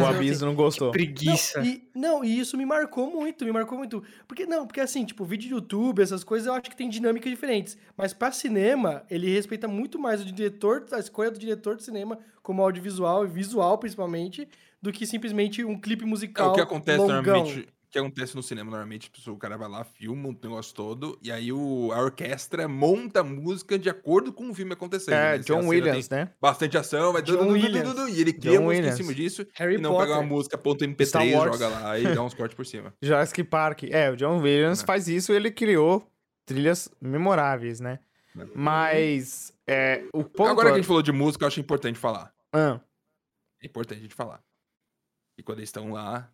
O Abiso não gostou. Preguiça. Não e, não, e isso me marcou muito, me marcou muito. Porque, não, porque assim, tipo, vídeo de YouTube, essas coisas, eu acho que tem dinâmicas diferentes. Mas pra cinema, ele respeita muito mais o diretor, a escolha do diretor de cinema, como audiovisual e visual, principalmente, do que simplesmente um clipe É, musical o que acontece longão. normalmente. Que acontece no cinema, normalmente, tipo, o cara vai lá, filma o negócio todo, e aí o, a orquestra monta a música de acordo com o filme acontecendo. É, né? John Williams, né? Bastante ação, vai John Williams. e ele cria John música Williams. em cima disso, Harry e não Potter. pega uma música ponto Star MP3, Wars. joga lá e dá uns cortes por cima. Jurassic Park. É, o John Williams É. faz isso ele criou trilhas memoráveis, né? É. Mas é, o ponto... Agora que a gente falou de música, eu acho importante falar. Ah, É importante a gente falar. E quando eles estão lá,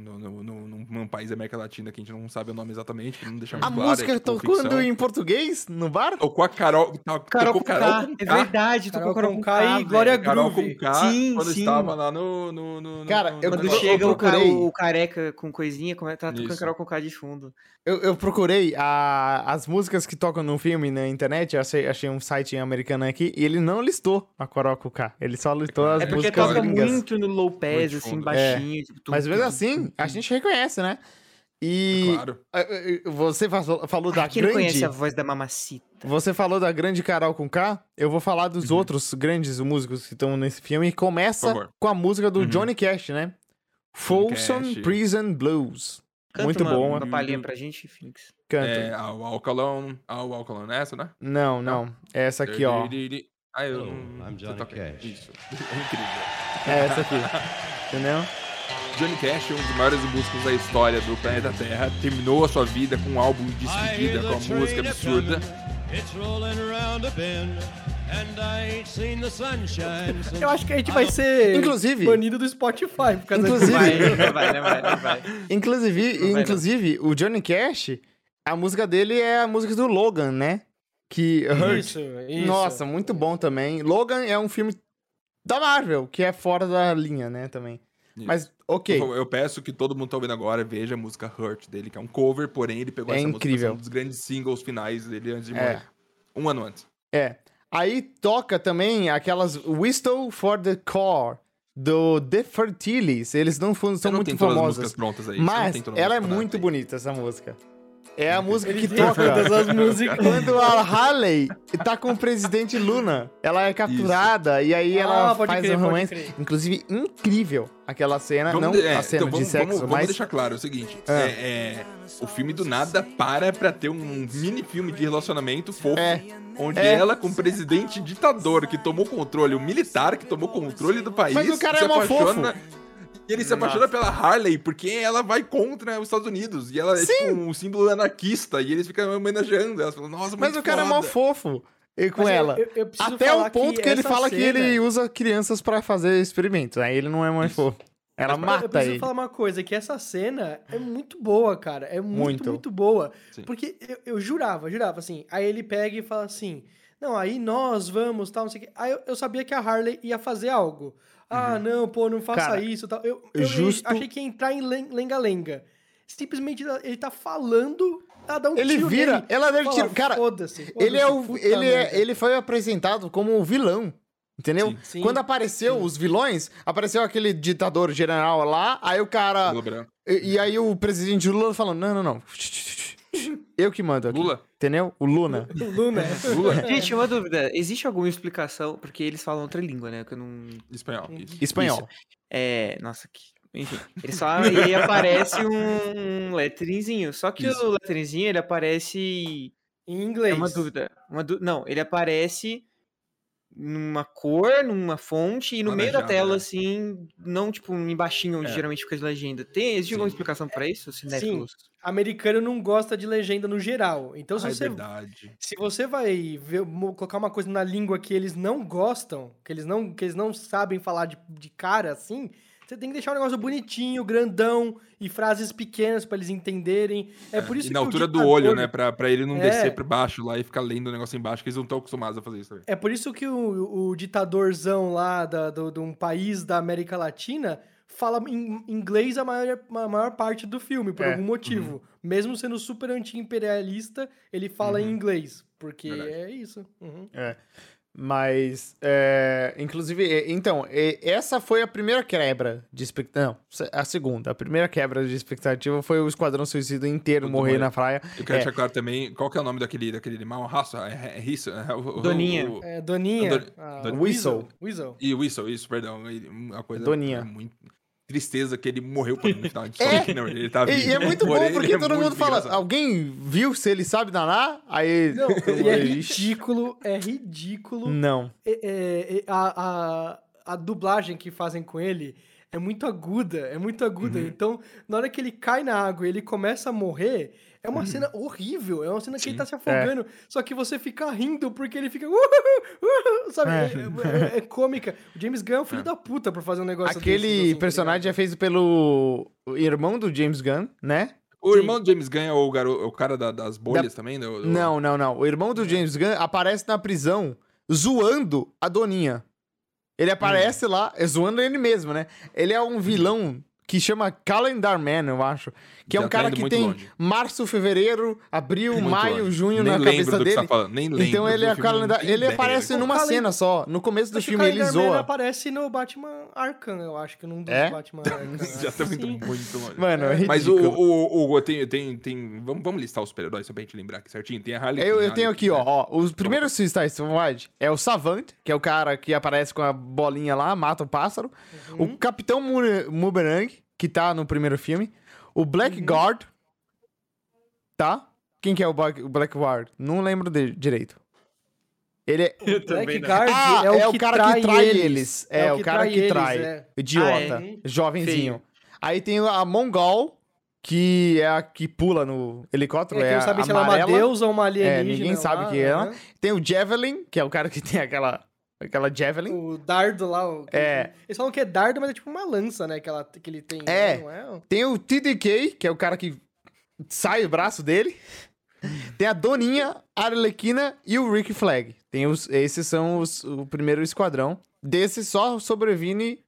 no, no, no- num, país da América Latina que a gente não sabe o nome exatamente, que não deixa muito a claro, música é, tipo, tocando ficção. em português no bar? Tocou a Carol. tá- Carol tocou com Carol K. com É K. verdade, Carol tocou Carol com K K. e. Glória Carol Groove. com K, Sim, quando sim. estava lá no. no, no- Cara, no- eu- Quando eu chega o, ca- procurei. o careca com coisinha, como é tá tocando Isso. Carol com K de fundo. Eu, eu procurei a- as músicas que tocam no filme na internet, eu achei, achei um site americano aqui, e ele não listou a Coral com K. Ele só listou as É porque músicas toca gringas. muito no low pass, Muito assim, fundo. baixinho. tipo, tum, Mas mesmo assim, a gente reconhece, né? E Claro. você falou, falou da Quem não grande... conhece a voz da mamacita? Você falou da grande Carol com K, eu vou falar dos Uhum. outros grandes músicos que estão nesse filme, e começa com a música do Uhum. Johnny Cash, né? Folsom Cash. Prison Blues. Canta Muito uma, bom, uma é. palhinha pra gente, Phoenix. Canta. É, ao Alcalon. Ao Alcalon, é essa, né? Não, não. É essa aqui, ó. Ah, eu Hello. I'm Johnny Cash. Isso. É incrível. É essa aqui. Entendeu? Johnny Cash, um dos maiores músicos da história do planeta Terra, terminou a sua vida com um álbum de despedida com a música absurda. Eu acho que a gente vai ser Inclusive- banido do Spotify por causa Inclusive- disso. Vai, não vai, não vai, não vai. Inclusive, Não vai, não. inclusive o Johnny Cash, a música dele é a música do Logan, né? Que Hurt. Isso, isso. Nossa, muito bom também. Logan é um filme da Marvel, que é fora da linha, né, também. Isso. Mas, ok. Favor, Eu peço que todo mundo tá ouvindo agora veja a música Hurt dele, que é um cover, porém ele pegou É essa incrível. música, um dos grandes singles finais dele antes de É. morrer. Um ano antes. É. Aí toca também aquelas Whistle for the Core do The Fertilis. Eles não Você são não muito tem todas as famosos. músicas prontas aí. você não Mas ela é muito aí. bonita, essa música. É a música que toca todas as músicas. quando a Harley tá com o presidente Luna. Ela é capturada e aí ela Ah, pode faz crer, um romance. Inclusive, incrível aquela cena. Vamos não de- é, a cena então vamos, de sexo, vamos, vamos mas... deixar claro o seguinte: Ah. é, é, o filme do nada para pra ter um mini filme de relacionamento fofo, É. onde É. ela com o presidente ditador que tomou controle, o militar que tomou controle do país, Mas o cara se é mó apaixona. E ele se apaixona pela Harley porque ela vai contra os Estados Unidos. E ela é Sim. tipo um símbolo anarquista. E eles ficam homenageando. Elas falam, nossa, Mas o cara é mó foda." fofo e com Mas eu- ela. eu- eu Até o ponto que, ele essa fala que cena- ele usa crianças pra fazer experimentos. Aí ele não é mais fofo. Ela Mas- Eu mata preciso ele. falar uma coisa, que essa cena é muito boa, cara. É muito, Muito. muito, boa. Sim. Porque eu, eu jurava, jurava, assim. Aí ele pega e fala assim, não, aí nós vamos, tal, não sei o quê. Aí eu, eu sabia que a Harley ia fazer algo. Ah, não, pô, não faça Cara, isso, tal. Eu, eu justo- achei que ia entrar em len- lenga-lenga. Simplesmente ele tá falando, ela dá um Ele tiro vira, nele. ela dá um Fala, tiro. Cara, foda-se, ele é o. Ele, é, ele foi apresentado como o vilão. Entendeu? Sim. Sim, Quando apareceu sim. os vilões, apareceu aquele ditador general lá, aí o cara. E, e aí o presidente Lula falou: não, não, não. Eu que mando aqui. Lula? Entendeu? O Luna. O Luna. Lula? Gente, uma dúvida. Existe alguma explicação? Porque eles falam outra língua, né? Que eu não. Espanhol. Isso. Espanhol. É. Nossa, que. Enfim. Eles falam e aí aparece um letterinzinho. Só que Isso. o letterinzinho ele aparece. Em É inglês. uma dúvida. Uma dú- Não, ele aparece numa cor, numa fonte, e no meio da tela, né? assim, não tipo embaixinho onde É. geralmente fica a legenda. Tem, existe alguma Sim. explicação pra isso, cinéfilos? Americano não gosta de legenda no geral. Então, se Ah, é você verdade. Se você vai ver- colocar uma coisa na língua que eles não gostam, que eles não, que eles não sabem falar de, de cara assim, você tem que deixar um negócio bonitinho, grandão e frases pequenas pra eles entenderem. É por isso E que na o altura do ditador- olho, né? Pra, pra ele não É. descer pra baixo lá e ficar lendo o negócio embaixo, que eles não estão acostumados a fazer isso também. É por isso que o, o ditadorzão lá da, do, de um país da América Latina fala em inglês a maior, a maior parte do filme, por É, algum motivo. Mesmo sendo super anti-imperialista, ele fala em Uhum. inglês. Porque Verdade. é isso. Uhum. Mas, é, inclusive, é, então, é, essa foi a primeira quebra de expectativa. Não, a segunda. A primeira quebra de expectativa foi o Esquadrão Suicida inteiro Tudo morrer morrer. na praia. Eu quero É. deixar claro também, qual que é o nome daquele, daquele animal? Raça? É, é, isso? É, o- o- Doninha. o- É, Doninha. Don- ah, Don- Weasel. Weasel. E Whistle, isso, perdão. Uma coisa. Doninha. é muito tristeza que ele morreu por no final. de É. Não, ele tá E, vivo. e é muito bom porque é todo mundo fala, engraçado. alguém viu se ele sabe danar? Aí... Não, e é ridículo, é ridículo. Não. É- é- é- a, a, a dublagem que fazem com ele é muito aguda, é muito aguda. Uhum. Então, na hora que ele cai na água e ele começa a morrer, é uma cena horrível. É uma cena que ele Sim. tá se afogando, só que você fica rindo porque ele fica. "Uhul, uhul", sabe? É. É, é- é cômica. O James Gunn é um filho da puta por fazer um negócio Aquele assim, tá personagem é ligado? feito pelo irmão do James Gunn, né? O irmão do James Gunn é o, garo... o cara da- das bolhas também? Do, do- Não, não, não. O irmão do James Gunn aparece na prisão zoando a Doninha. Ele aparece lá, é zoando ele mesmo, né? Ele é um vilão que chama Calendar Man, eu acho. Que é Já um tá cara que tem longe. março, fevereiro, abril, Muito maio, longe. junho nem na cabeça do que dele. você tá falando, nem lembro. Então ele do é calendar... Ele ideia aparece numa Calen- cena só. No começo do Acho filme ele Calendar Man zoa. aparece no Batman Arkham, eu acho que num dos É? Batman Arkham. Já tá muito, Sim. muito longe. Mano, é Mas o, o, o, tem, tem, tem. Vamos, vamos listar os super-heróis só pra gente lembrar aqui certinho. Tem a Harley Eu, eu tenho aqui, Quinn, ó, né? ó. Os primeiros Suicide Squad é o Savant, que é o cara que aparece com a bolinha lá, mata o pássaro. O Capitão Mu- Boomerang, que tá no primeiro filme. O Blackguard, tá? Quem que é o Black- o Blackguard? Não lembro de- direito. Ele é... Eu também não. Blackguard Ah, é o, que cara que trai eles. eles. É, o cara que eles, trai. é. Idiota. Ah, é? Jovenzinho. Aí tem a Mongol, que é a que pula no helicóptero. É, É, que não a sabe se ela é uma deusa ou uma alienígena. É, ninguém sabe lá, que é ela. né? Tem o Javelin, que é o cara que tem aquela, aquela Javelin. O dardo lá. O, É. Eles falam que é dardo, mas é tipo uma lança, né? Que, ela, que ele tem. É. Não é? Tem o TDK, que é o cara que sai o braço dele. Tem a Doninha, a Arlequina e o Rick Flag. Tem os, esses são os, o primeiro esquadrão. Desse só sobrevive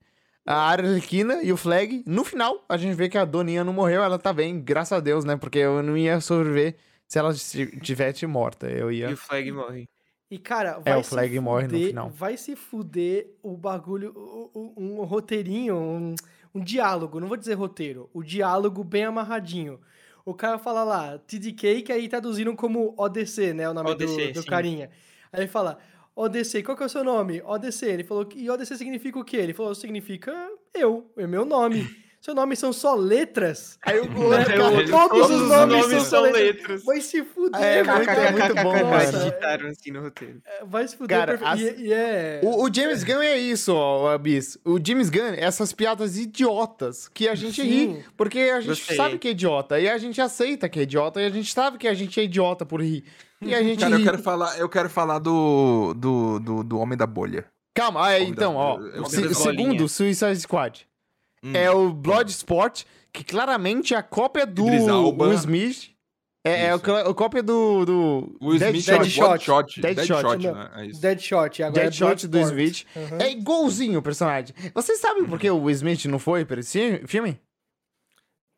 a Arlequina e o Flag. No final, a gente vê que a Doninha não morreu, ela tá bem, graças a Deus, né? Porque eu não ia sobreviver se ela esti- tivesse morta. Eu ia. E o Flag morre. E, cara, vai É, o se Flag morre no fuder- final. Vai se fuder o bagulho, o- um roteirinho, um, um diálogo, não vou dizer roteiro, o diálogo bem amarradinho. O cara fala lá, TDK, que aí traduziram como ODC, né? O nome ODC, do, do carinha. Aí ele fala, ODC, qual que é o seu nome? ODC. Ele falou, e ODC significa o quê? Ele falou, significa eu, é meu nome. Seu nome são só letras? Aí o Né? moleque- Todos, Todos os nomes, nomes são, são letras. letras. Vai se fuder, É, cara. muito- é muito bom, mano. Digitaram assim no roteiro. Vai se fuder. Cara, perfe- as- e, e é... O, o James Gunn é isso, ó, Abis. O James Gunn, essas piadas idiotas que a gente Sim. ri, porque a gente Gostei. sabe que é idiota, e a gente aceita que é idiota, e a gente sabe que a gente é idiota por rir. E a gente Cara, eu ri. quero falar, eu quero falar do, do, do, do Homem da Bolha. Calma, aí, então, da- ó. eu- O, eu- o segundo. Suicide Squad, Hum. é o Bloodsport, que claramente é a cópia do Idris Elba. Will Smith. É, é o cópia do. do O Smith é o Deadshot. Deadshot. Deadshot, Deadshot, não. né? É isso. Deadshot, agora Deadshot é do. Smith. Uhum. É igualzinho o personagem. Vocês sabem por que o Will Smith não foi pra esse filme?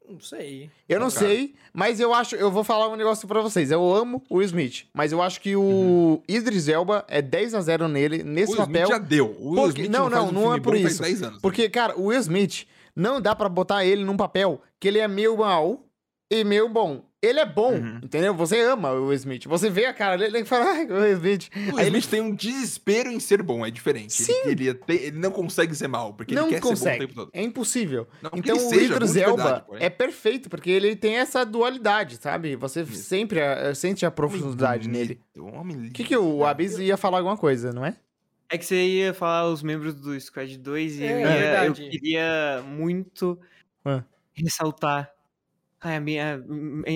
Não sei. Eu não Não, sei, mas eu acho. Eu vou falar um negócio pra vocês. Eu amo o Will Smith, mas eu acho que o Uhum. Idris Elba é 10 a 0 nele, nesse O Will papel. Smith já deu. O Will Porque- Smith não, não, um não filme é por isso. 10 anos. Porque, cara, o Will Smith não dá pra botar ele num papel que ele é meio mal e meio bom. Ele é bom, Uhum. entendeu? Você ama o Will Smith. Você vê a cara dele e fala, ai, o Will Smith. O Aí ele Smith tem um desespero em ser bom, é diferente. Sim. Ele, ter- ele não consegue ser mal, porque não ele quer ser bom o consegue. tempo todo. É impossível. Não, então ele o Idris Elba porém. é perfeito, porque ele tem essa dualidade, sabe? Você sempre eh, sente a profundidade nele. Homem lindo. O que, que o Abis ia falar alguma coisa, não é? É que você ia falar os membros do Squad 2 e É, eu, ia- eu queria muito Ah. ressaltar ai, a, minha,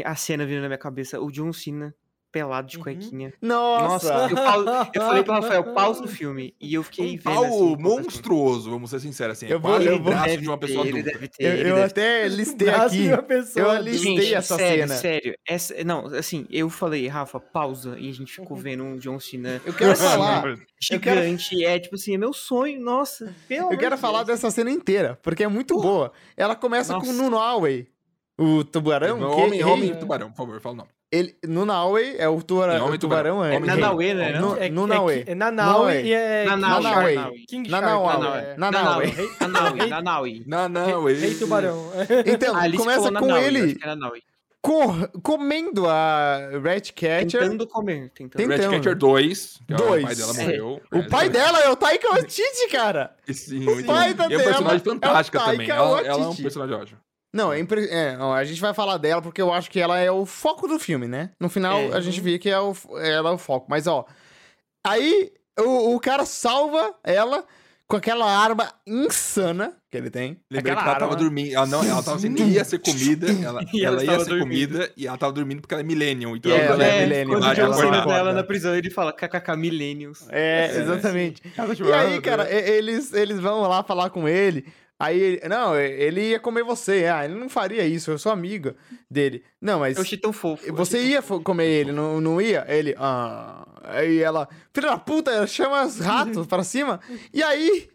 a cena vindo na minha cabeça. O John Cena pelado de Uhum. cuequinha. Nossa! Eu, pau- eu falei pro Rafael, pausa o filme. E eu fiquei Um vendo. pau assim, assim, monstruoso, vamos ser sinceros assim. É Eu vou- quase eu o vou- braço deve de uma ter, pessoa ele adulta. deve ter, Eu, eu deve até listei Braço aqui. de uma pessoa Eu listei Gente, essa sério, cena. sério. Essa, não, assim, eu falei, Rafa, pausa. E a gente ficou vendo um John Cena Eu quero falar. Eu quero- gigante. É tipo assim, é meu sonho, nossa. Pelo Eu quero de falar Deus. dessa cena inteira, porque é muito boa. Ela começa com o Nossa. Nuno Awey, o tubarão. que homem, ele- homem tubarão, por favor, fala o nome. Ele, no Naue é o, tuara, o tubarão. é, rei. Nanauê, né? No, É, no é, Naue. é, Nanaue e é Nanaue. King Shark. Nanaue. Nanauê. é. Nanauê. Rei- tubarão. Então, A Alice começa com ele é cor- comendo a Ratcatcher. Tentando comer. Tentando. Tentando. Ratcatcher 2, que é o Dois. pai dela É. morreu. O pai dela é o Taika Waititi, cara. Sim, o pai da e é um dela personagem é o fantástica Taika também. Ela, ela é um personagem ótimo. Não, é impre- é, ó, a gente vai falar dela porque eu acho que ela é o foco do filme, né? No final, É. a gente vê que é o, ela é o foco. Mas, ó, aí o, o cara salva ela com aquela arma insana que ele tem. Lembrei aquela que ela tava arma. dormindo. Ela, não, ela tava sendo, ia ser comida. Ela, E ela ela ia tava ser dormindo. comida e ela tava dormindo porque ela é Millennium. Então É, ela, é dorme. millennium, Quando Ela acordava. dela na prisão, ele fala kkk millennials. É, exatamente. Ela, tipo, E ah, aí, cara, eles, eles vão lá falar com ele. Aí ele. Não, ele ia comer você. Ah, ele não faria isso, eu sou amiga dele. Não, mas. Eu achei tão fofo. eu Você ia fo- comer ele, não, não ia? Ele, ah. Aí ela, filha da puta, ela chama os ratos pra cima. E aí,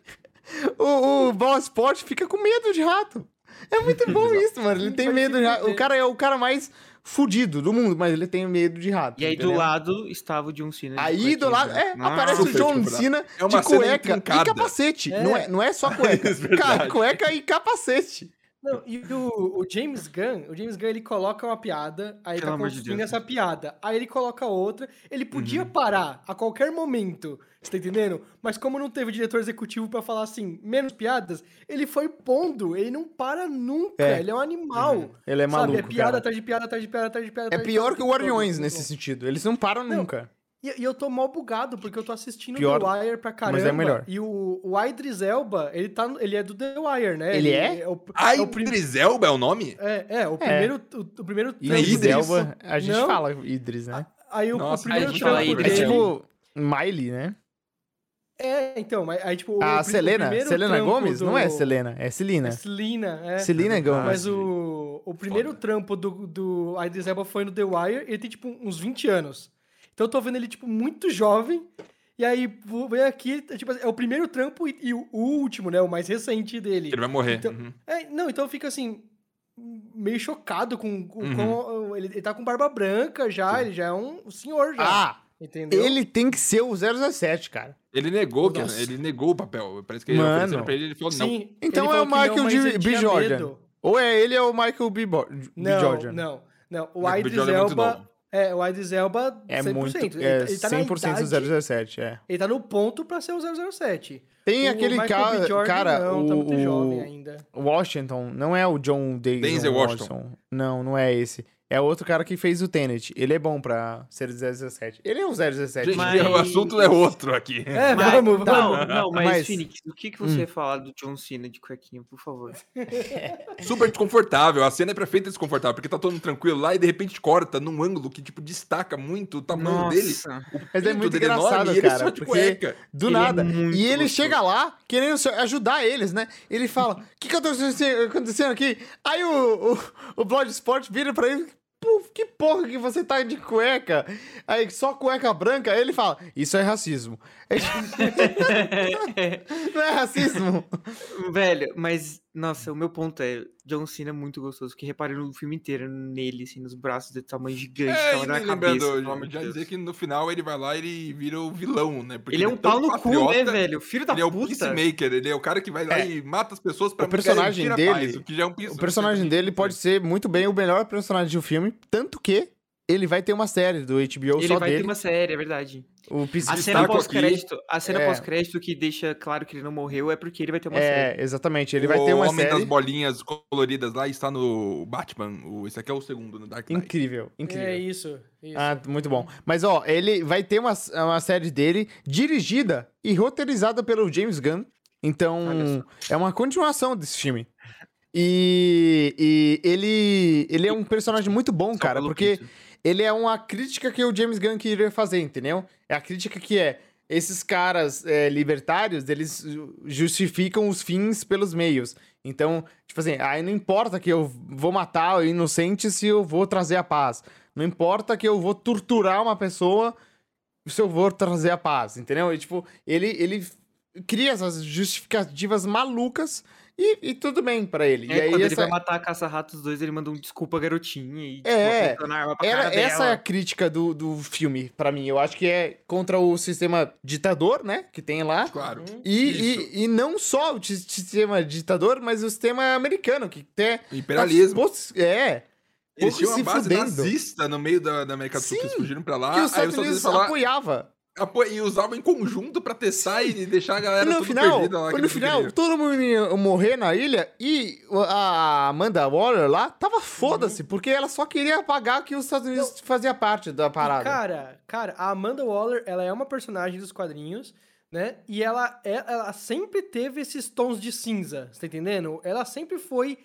o, o Ball Sport fica com medo de rato. É muito bom isso, mano. Ele tem medo de rato. O cara é o cara mais fudido do mundo, mas ele tem medo de rato. E aí do entendeu? lado estava o John Cena. de Aí do lado, é, branca. aparece o John. Cena É uma de cueca e capacete. É. Não, é, não é só cueca. É verdade. Cara, cueca e capacete. Não, e o, o James Gunn, o James Gunn, ele coloca uma piada, aí Pelo tá de construindo Deus. essa piada. Aí ele coloca outra, ele podia Uhum. parar a qualquer momento, você tá entendendo? Mas como não teve diretor executivo pra falar assim, menos piadas, ele foi pondo, ele não para nunca, É. ele é um animal. Ele é maluco, Sabe, é piada cara. atrás de piada, atrás de piada, atrás de piada. É de pior piada, que o Guardiões nesse sentido. Eles não param Não, nunca. E, e eu tô mal bugado, porque eu tô assistindo Pior, The Wire pra caramba. mas é melhor. E o, o Idris Elba, ele, tá, ele é do The Wire, né? Ele é? o, A é o prim- Idris Elba é o nome? É, é, o primeiro, o, o primeiro Idris Elba, a gente Não. fala Idris, né? Aí o, o Nossa, primeiro a gente fala É Idris, dele... tipo Miley, né? É, então, mas aí tipo... o A Selena, Selena Gomes? do- Não é Selena, é Celina. É Celina, é. Celina Gomes. Mas o, o primeiro Foda. trampo do, do Idris Elba foi no The Wire, ele tem, tipo, uns 20 anos. Então eu tô vendo ele, tipo, muito jovem, e aí vou ver aqui, é, tipo, é o primeiro trampo e, e o último, né, o mais recente dele. Ele vai morrer. Então- Uhum. É, não, então eu fico assim, meio chocado com, com, Uhum. com- ele, ele tá com barba branca já, ele já é um senhor já, Ah, entendeu? ele tem que ser o 017, cara. Ele negou, que, ele negou o papel. Parece que Mano. ofereceram pra ele ele falou não. Sim, Então ele é o falou que não, Michael ele B. Jordan. medo. Ou é ele ou o Michael B. Bo- B. Não, Jordan. não, não. O B. Idris é muito Elba... É, o Idris Elba, É 100%. muito. Ele, É tá- ele tá na 100% idade, 017, é. Ele tá no ponto pra ser o 007. Tem O aquele cara, B. Jordan cara, não, o, tá muito o jovem ainda. Washington, não é o John Denzel Denzel Washington. Washington. Não, não é esse. É outro cara que fez o Tenet. Ele é bom pra ser 017. Ele é um 017. Gente, Mas- o assunto é outro aqui. É, Mas- vamos, vamos. Não, não, mas, Mas- Phoenix, o que, que você Hum. ia falar do John Cena de cuequinha, por favor? Super desconfortável. A cena é pra feita desconfortável, porque tá todo mundo tranquilo lá e de repente corta num ângulo que, tipo, destaca muito o tamanho dele. Nossa. Mas é muito dele engraçado, e ele cara, só de porque cueca. do Ele é nada. muito e ele gostoso. chega lá querendo ajudar eles, né? Ele fala: O que, que aconteceu acontecendo aqui? Aí o, o, o Bloodsport vira pra ele. Que porra que você tá de cueca? Aí só cueca branca. Ele fala: Isso é racismo. Não é racismo? Velho, mas, nossa, o meu ponto é, John Cena é muito gostoso, porque reparei no filme inteiro nele, assim, nos braços desse tamanho gigante, É, tamanho da lembrando, cabeça. amor já de Deus. dizer que no final ele vai lá e ele vira o vilão, né? Porque Ele é um tão pau no cu, né, velho? Filho da Ele é o puta. peacemaker, ele é o cara que vai lá É. e mata as pessoas pra O personagem a paz, dele- o que já é um O personagem dele pode ser muito bem o melhor personagem do filme. Tanto que ele vai ter uma série do HBO Ele só vai dele. ter uma série, é verdade. O A cena pós-crédito, a cena É. pós-crédito que deixa claro que ele não morreu é porque ele vai ter uma série. É, exatamente. Ele vai o ter uma Homem série das bolinhas coloridas lá está no Batman. O, esse aqui é o segundo, no Dark Knight. incrível, incrível. É isso, isso. Ah, muito bom. Mas, ó, ele vai ter uma, uma série dele dirigida e roteirizada pelo James Gunn. Então, é uma continuação desse filme. E, e ele, ele é um personagem muito bom, cara, porque. Ele é uma crítica que o James Gunn queria fazer, entendeu? É a crítica que é esses caras é, libertários, eles ju- justificam os fins pelos meios. Então, tipo assim, aí não importa que eu vou matar o inocente se eu vou trazer a paz. Não importa que eu vou torturar uma pessoa se eu vou trazer a paz, entendeu? E, tipo, ele, ele cria essas justificativas malucas e, e tudo bem pra ele. É, e aí quando ele essa, vai matar a caça-ratos dois, ele manda um desculpa, garotinha. E, tipo, É, arma pra Era, cara essa é a crítica do, do filme, pra mim. Eu acho que é contra o sistema ditador, né? Que tem lá. Claro. E, Isso. e, e não só o si- sistema ditador, mas o sistema americano, que tem. Imperialismo. Pô, É. Eles tinham uma se base fudendo. nazista no meio da, da América do Sul, que eles fugiram pra lá. que os Estados os Estados Unidos falaram, apoiava. E usavam em conjunto pra testar e deixar a galera no tudo final, perdida lá. no não final todo mundo ia morrer na ilha e a Amanda Waller lá tava foda-se, porque ela só queria apagar que os Estados Unidos fazia parte da parada. cara, cara, a Amanda Waller, ela é uma personagem dos quadrinhos, né? E ela, é, ela sempre teve esses tons de cinza, você tá entendendo? Ela sempre foi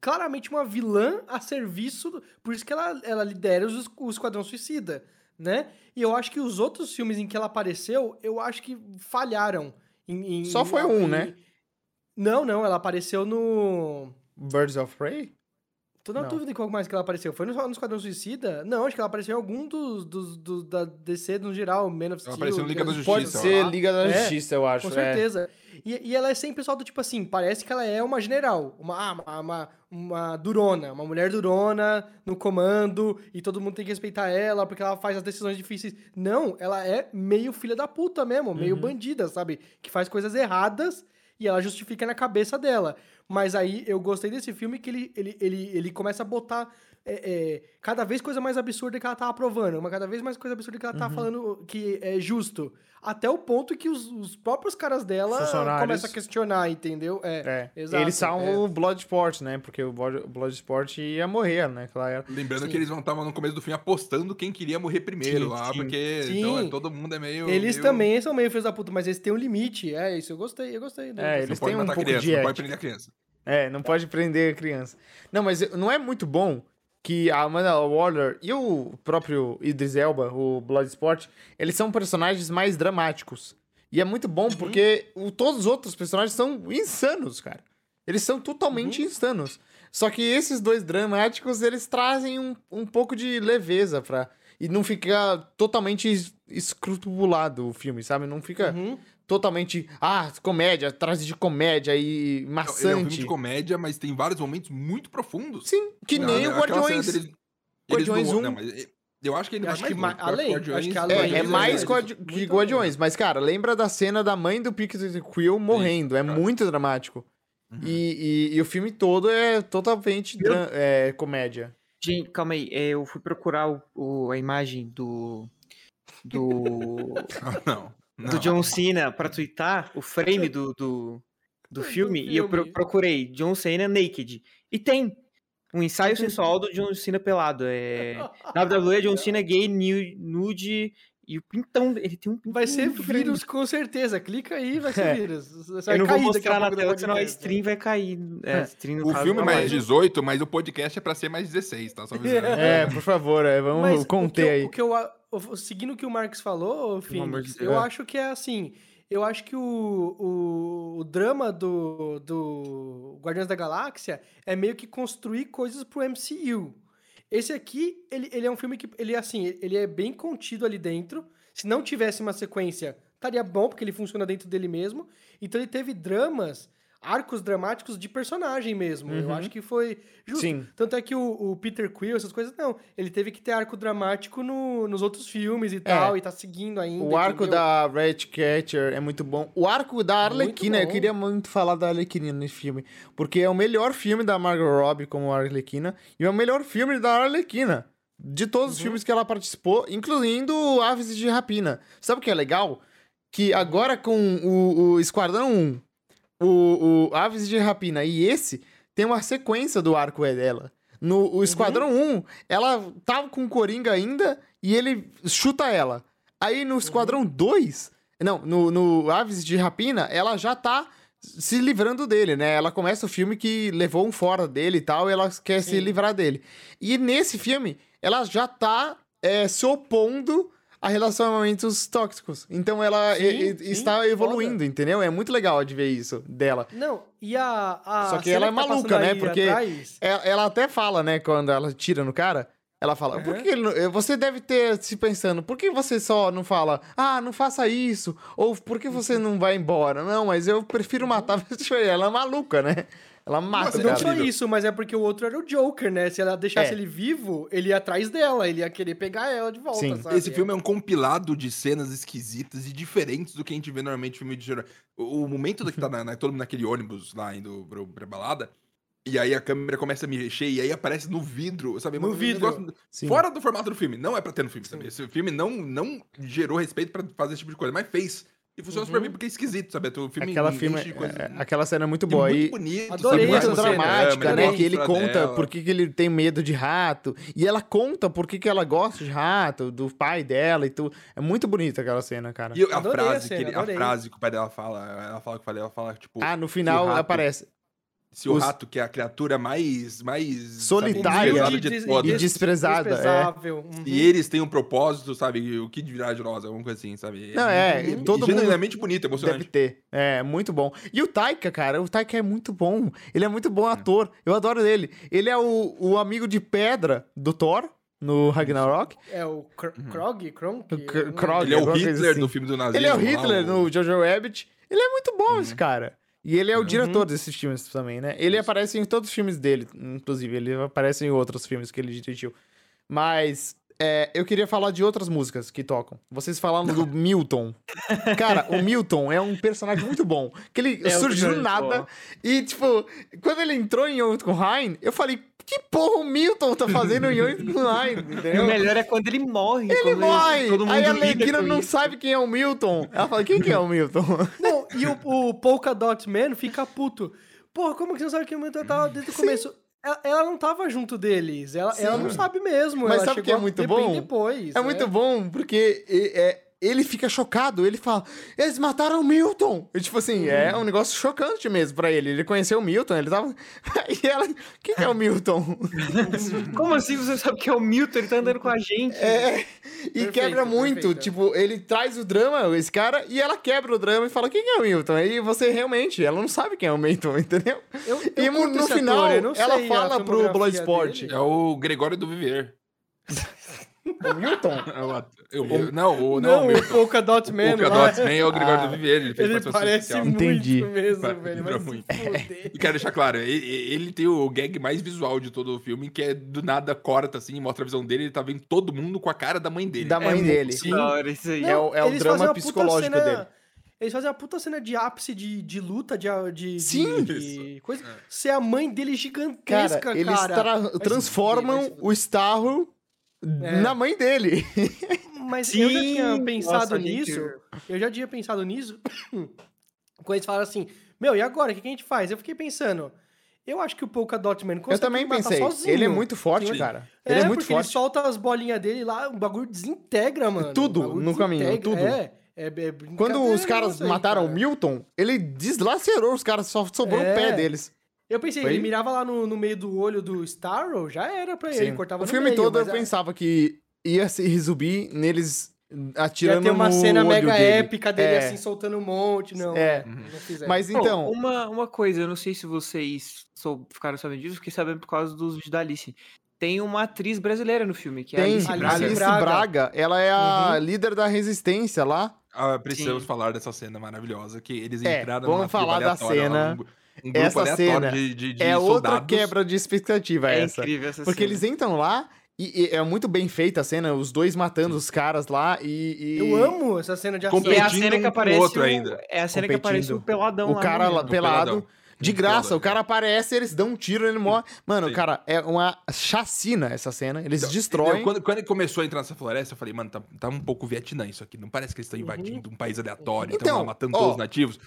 claramente uma vilã a serviço, por isso que ela, ela lidera os, o Esquadrão Suicida, né? E eu acho que os outros filmes em que ela apareceu, eu acho que falharam. em- em- Só foi um, em- né? Não, não, ela apareceu no... Birds of Prey? Tô na Não. dúvida em qual mais que ela apareceu. Foi no, no Esquadrão Suicida? Não, acho que ela apareceu em algum dos, dos, dos- da DC no geral, Man of Steel. apareceu no Liga da Justiça, Pode ser. Liga da É, Justiça, eu acho. Com é. certeza. E, e ela é sempre pessoal do tipo assim, parece que ela é uma general, uma, ah, uma, uma, uma durona, uma mulher durona no comando e todo mundo tem que respeitar ela porque ela faz as decisões difíceis. Não, ela é meio filha da puta mesmo, meio Uhum. bandida, sabe? Que faz coisas erradas e ela justifica na cabeça dela. Mas aí eu gostei desse filme que ele, ele, ele, ele começa a botar é, é, cada vez coisa mais absurda que ela tá aprovando, uma cada vez mais coisa absurda que ela Uhum. tá falando que é justo. Até o ponto que os, os próprios caras dela começam a questionar, entendeu? É, É. exato. Eles são é. o Bloodsport, né? Porque o Blood- o Bloodsport ia morrer, né? Claro. Lembrando Sim. que eles estavam no começo do filme apostando quem queria morrer primeiro Sim, lá, sim. porque Sim. então, é, todo mundo é meio. Eles meio- também são meio filhos da puta, mas eles têm um limite. É isso, eu gostei, eu gostei. do- É, eles têm um pouco criança, de não pode ética. prender a criança. É, não pode prender a criança. Não, mas não é muito bom que a Amanda Waller e o próprio Idris Elba, o Bloodsport, eles são personagens mais dramáticos. E é muito bom porque o- todos os outros personagens são insanos, cara. Eles são totalmente insanos. Só que esses dois dramáticos, eles trazem um, um pouco de leveza pra... E não fica totalmente es- escrupulado o filme, sabe? Não fica Uhum. Totalmente... Ah, comédia, traz de comédia e Ele maçante. é um filme de comédia, mas tem vários momentos muito profundos. Sim, que nem Não, o Guardiões. deles- eles Guardiões não- 1. não, mas eu acho que vai acho mais que além, Guardiões- acho que É, além, é Guardiões mais é guardi- que. Guardiões, mas, cara, lembra da cena da mãe do Peter Quill morrendo. É cara. muito dramático. Uhum. E, e- e o filme todo é totalmente é, comédia. Gente, calma aí. é, Eu fui procurar o, o- a imagem do. Do. Não. Não. do John Cena pra twittar o frame do, do, do Do filme, e eu pro- filme. procurei John Cena naked. E tem um ensaio sensual do John Cena pelado. É WWE John Cena gay nu- nude e o pintão, ele tem um pintão Vai ser vírus, com certeza. Clica aí, vai ser É. vírus. Vai Eu não vou cair daqui a mostrar na tela, senão a stream vai cair. É, a stream, no O caso, filme é mais vai. 18, mas o podcast é pra ser mais 16, tá? Só avisando. É, por favor, é, vamos Mas conter o que eu, aí. O que eu, seguindo o que o Marcos falou, Phoenix, eu É. acho que é assim. Eu acho que o, o, o drama do, do Guardiões da Galáxia é meio que construir coisas pro MCU. Esse aqui, ele, ele é um filme que, ele é assim, ele é bem contido ali dentro. Se não tivesse uma sequência, estaria bom, porque ele funciona dentro dele mesmo. Então ele teve dramas, arcos dramáticos de personagem mesmo. Eu Uhum. acho que foi justo. Sim. Tanto é que o, o Peter Quill, essas coisas, não. Ele teve que ter arco dramático no- nos outros filmes e tal, e tá seguindo ainda. É. O arco entendeu? da Ratcatcher é muito bom. O arco da Arlequina, eu queria muito falar da Arlequina nesse filme. Porque é o melhor filme da Margot Robbie como Arlequina. E é o melhor filme da Arlequina. De todos Uhum. os filmes que ela participou, incluindo Aves de Rapina. Sabe o que é legal? Que agora com o, o Esquadrão 1, o, o Aves de Rapina e esse, tem uma sequência do arco é dela. No Uhum. o Esquadrão 1, ela tava com o Coringa ainda e ele chuta ela. Aí Uhum. no Esquadrão 2, não, no, no Aves de Rapina, ela já tá se livrando dele, né? Ela começa o filme que levou um fora dele e tal, e ela quer se Sim. livrar dele. E nesse filme, ela já tá é, se opondo a relacionamentos tóxicos. Então ela Sim, e- sim, está evoluindo, foda. entendeu? É muito legal de ver isso dela. Não, e a. a Só que ela é tá maluca, né? Porque atrás- Ela, ela até fala, né, quando ela tira no cara, Ela fala, por Aham. que ele não- você deve ter se pensando, por que você só não fala, ah, não faça isso? Ou por que você não vai embora? Não, mas eu prefiro matar. Ela é maluca, né? Ela mata Mas Não só isso, mas é porque o outro era o Joker, né? Se ela deixasse É. ele vivo, ele ia atrás dela, ele ia querer pegar ela de volta, Sim. sabe? Esse filme é um compilado de cenas esquisitas e diferentes do que a gente vê normalmente em filme de terror. O, o momento que tá na, na- todo mundo naquele ônibus lá indo pro, pra balada, e aí a câmera começa a mexer e aí aparece no vidro, sabe? No Um vidro. Fora do formato do filme. Não é pra ter no filme, sabe? Esse filme não, não gerou respeito pra fazer esse tipo de coisa, mas fez. E funciona super bem porque é esquisito, sabe? O filme Aquela, filme, de coisa- é, aquela cena é muito e boa. muito E, bonito, Adorei muito essa dramática, né? adorei. Que ele conta dela. por que, que ele tem medo de rato. E ela conta por que, que ela gosta de rato, do pai dela e tudo. É muito bonita aquela cena, cara. E a Adorei a frase, cena, que ele- a frase que o pai dela fala, ela fala que eu falei, ela fala, tipo, Ah, no final rato- aparece. Se o os- rato, que é a criatura mais. mais Solitária sabe, de e des- desprezada, é. desprezável. Uhum. E eles têm um propósito, sabe? O que dirá de nós, alguma coisa assim, sabe? Não, é, E- todo e mundo genuinamente bonito, emocionante. Deve ter. É, muito bom. E o Taika, cara, o Taika é muito bom. Ele é muito bom ator. Eu adoro ele. Ele é o, o amigo de pedra do Thor, no Ragnarok. É o Kr Krog? Kronk? O Kr- Krog. Ele é o Hitler assim. do filme do nazismo. Ele é o lá, Hitler no Jojo Rabbit. Ele é muito bom, Uhum. esse cara. E ele é o diretor desses filmes também, né? Ele aparece em todos os filmes dele, inclusive. Ele aparece em outros filmes que ele dirigiu. Mas é, eu queria falar de outras músicas que tocam. Vocês falaram do Milton. Cara, o Milton é um personagem muito bom. Que ele É surgiu do nada. E, tipo, quando ele entrou em Jotunheim, eu falei, que porra o Milton tá fazendo em Jotunheim? E Entendeu? o melhor é quando ele morre. Ele quando morre! todo mundo Aí a com não isso. sabe quem é o Milton. Ela fala, quem que é o Milton? Não, e o, o Polka Dot Man fica puto. Porra, como que você não sabe que o Milton tava desde o começo? Ela, ela não tava junto deles. Ela, ela não sabe mesmo. Mas ela sabe o que é muito bom? depois. É né? muito bom, porque é, ele fica chocado, ele fala, eles mataram o Milton! E, tipo assim, é um negócio chocante mesmo pra ele. Ele conheceu o Milton, ele tava... e ela, quem que é o Milton? Como assim você sabe que é o Milton? Ele tá andando com a gente. É, e Perfeito, quebra muito, perfeito. tipo, ele traz o drama, esse cara, e ela quebra o drama e fala, quem que é o Milton? Aí você realmente, ela não sabe quem é o Milton, entendeu? Eu, eu E no, final, ator, eu não ela fala pro Bloodsport. dele. É o Gregório do Viver. O Milton? É o eu- eu- não, o, não, Não, o o Milton. Polka Dot O Man. Polka lá. Dots Man é o Gregório Ah. do Viver. Ele fez Ele parece muito Entendi. mesmo, Vai, velho. se muito. E quero deixar claro, ele, ele tem o gag mais visual de todo o filme, que é do nada corta assim, mostra a visão dele, ele tá vendo todo mundo com a cara da mãe dele. Da mãe É dele. hora, isso aí. É o- é o drama psicológico cena- dele. Eles fazem uma puta cena de ápice de, de luta, de, de, Sim. de coisa. Ser a mãe dele gigantesca, Cara, cara. eles tra- transformam o Starro É. na mãe dele. Mas eu já tinha Sim! pensado Nossa, gente, nisso. Eu já tinha pensado nisso. quando eles falaram assim: Meu, e agora? O que, a gente faz? Eu fiquei pensando. Eu acho que o Polka Dot Man consegue Eu também matar pensei. sozinho. Ele é muito forte, Sim. cara. É, Ele é muito porque forte. ele solta as bolinhas dele lá, o bagulho desintegra, mano. Tudo no caminho, tudo. É, é, é Quando os caras aí, mataram cara. o Milton, ele deslacerou os caras, só sobrou É. o pé deles. Eu pensei, Foi? ele mirava lá no, no meio do olho do Starro, já era pra ele, Sim. cortava O no filme meio, todo eu é- pensava que ia se resumir neles atirando Ia ter uma cena mega dele. épica dele, É. assim, soltando um monte. Não, É. não fizeram. Mas então, uma, uma coisa, eu não sei se vocês sou- ficaram sabendo disso, fiquei sabendo por causa dos vídeos da Alice. Tem uma atriz brasileira no filme, que é a tem Alice Braga. Alice Braga. Ela é a Uhum. líder da resistência lá. Ah, precisamos Sim. falar dessa cena maravilhosa, que eles É, entraram vamos numa tribo falar da cena. Um, grupo Essa cena de, de, de é outra soldados. quebra de expectativa É essa. incrível essa Porque cena. eles entram lá e, e é muito bem feita a cena, os dois matando os caras lá e. e- Eu amo essa cena de ação. E é a cena um que com o aparece outro ainda. É a cena que aparece o peladão O lá cara lá, pelado. peladão. De graça, o cara aparece, eles dão um tiro, ele morre. Mano, Sim. cara, é uma chacina essa cena. Eles Então, destroem. quando, quando ele começou a entrar nessa floresta, eu falei, mano, tá, tá um pouco Vietnã isso aqui. Não parece que eles estão invadindo um país aleatório, estão Então, lá matando ó, todos os nativos.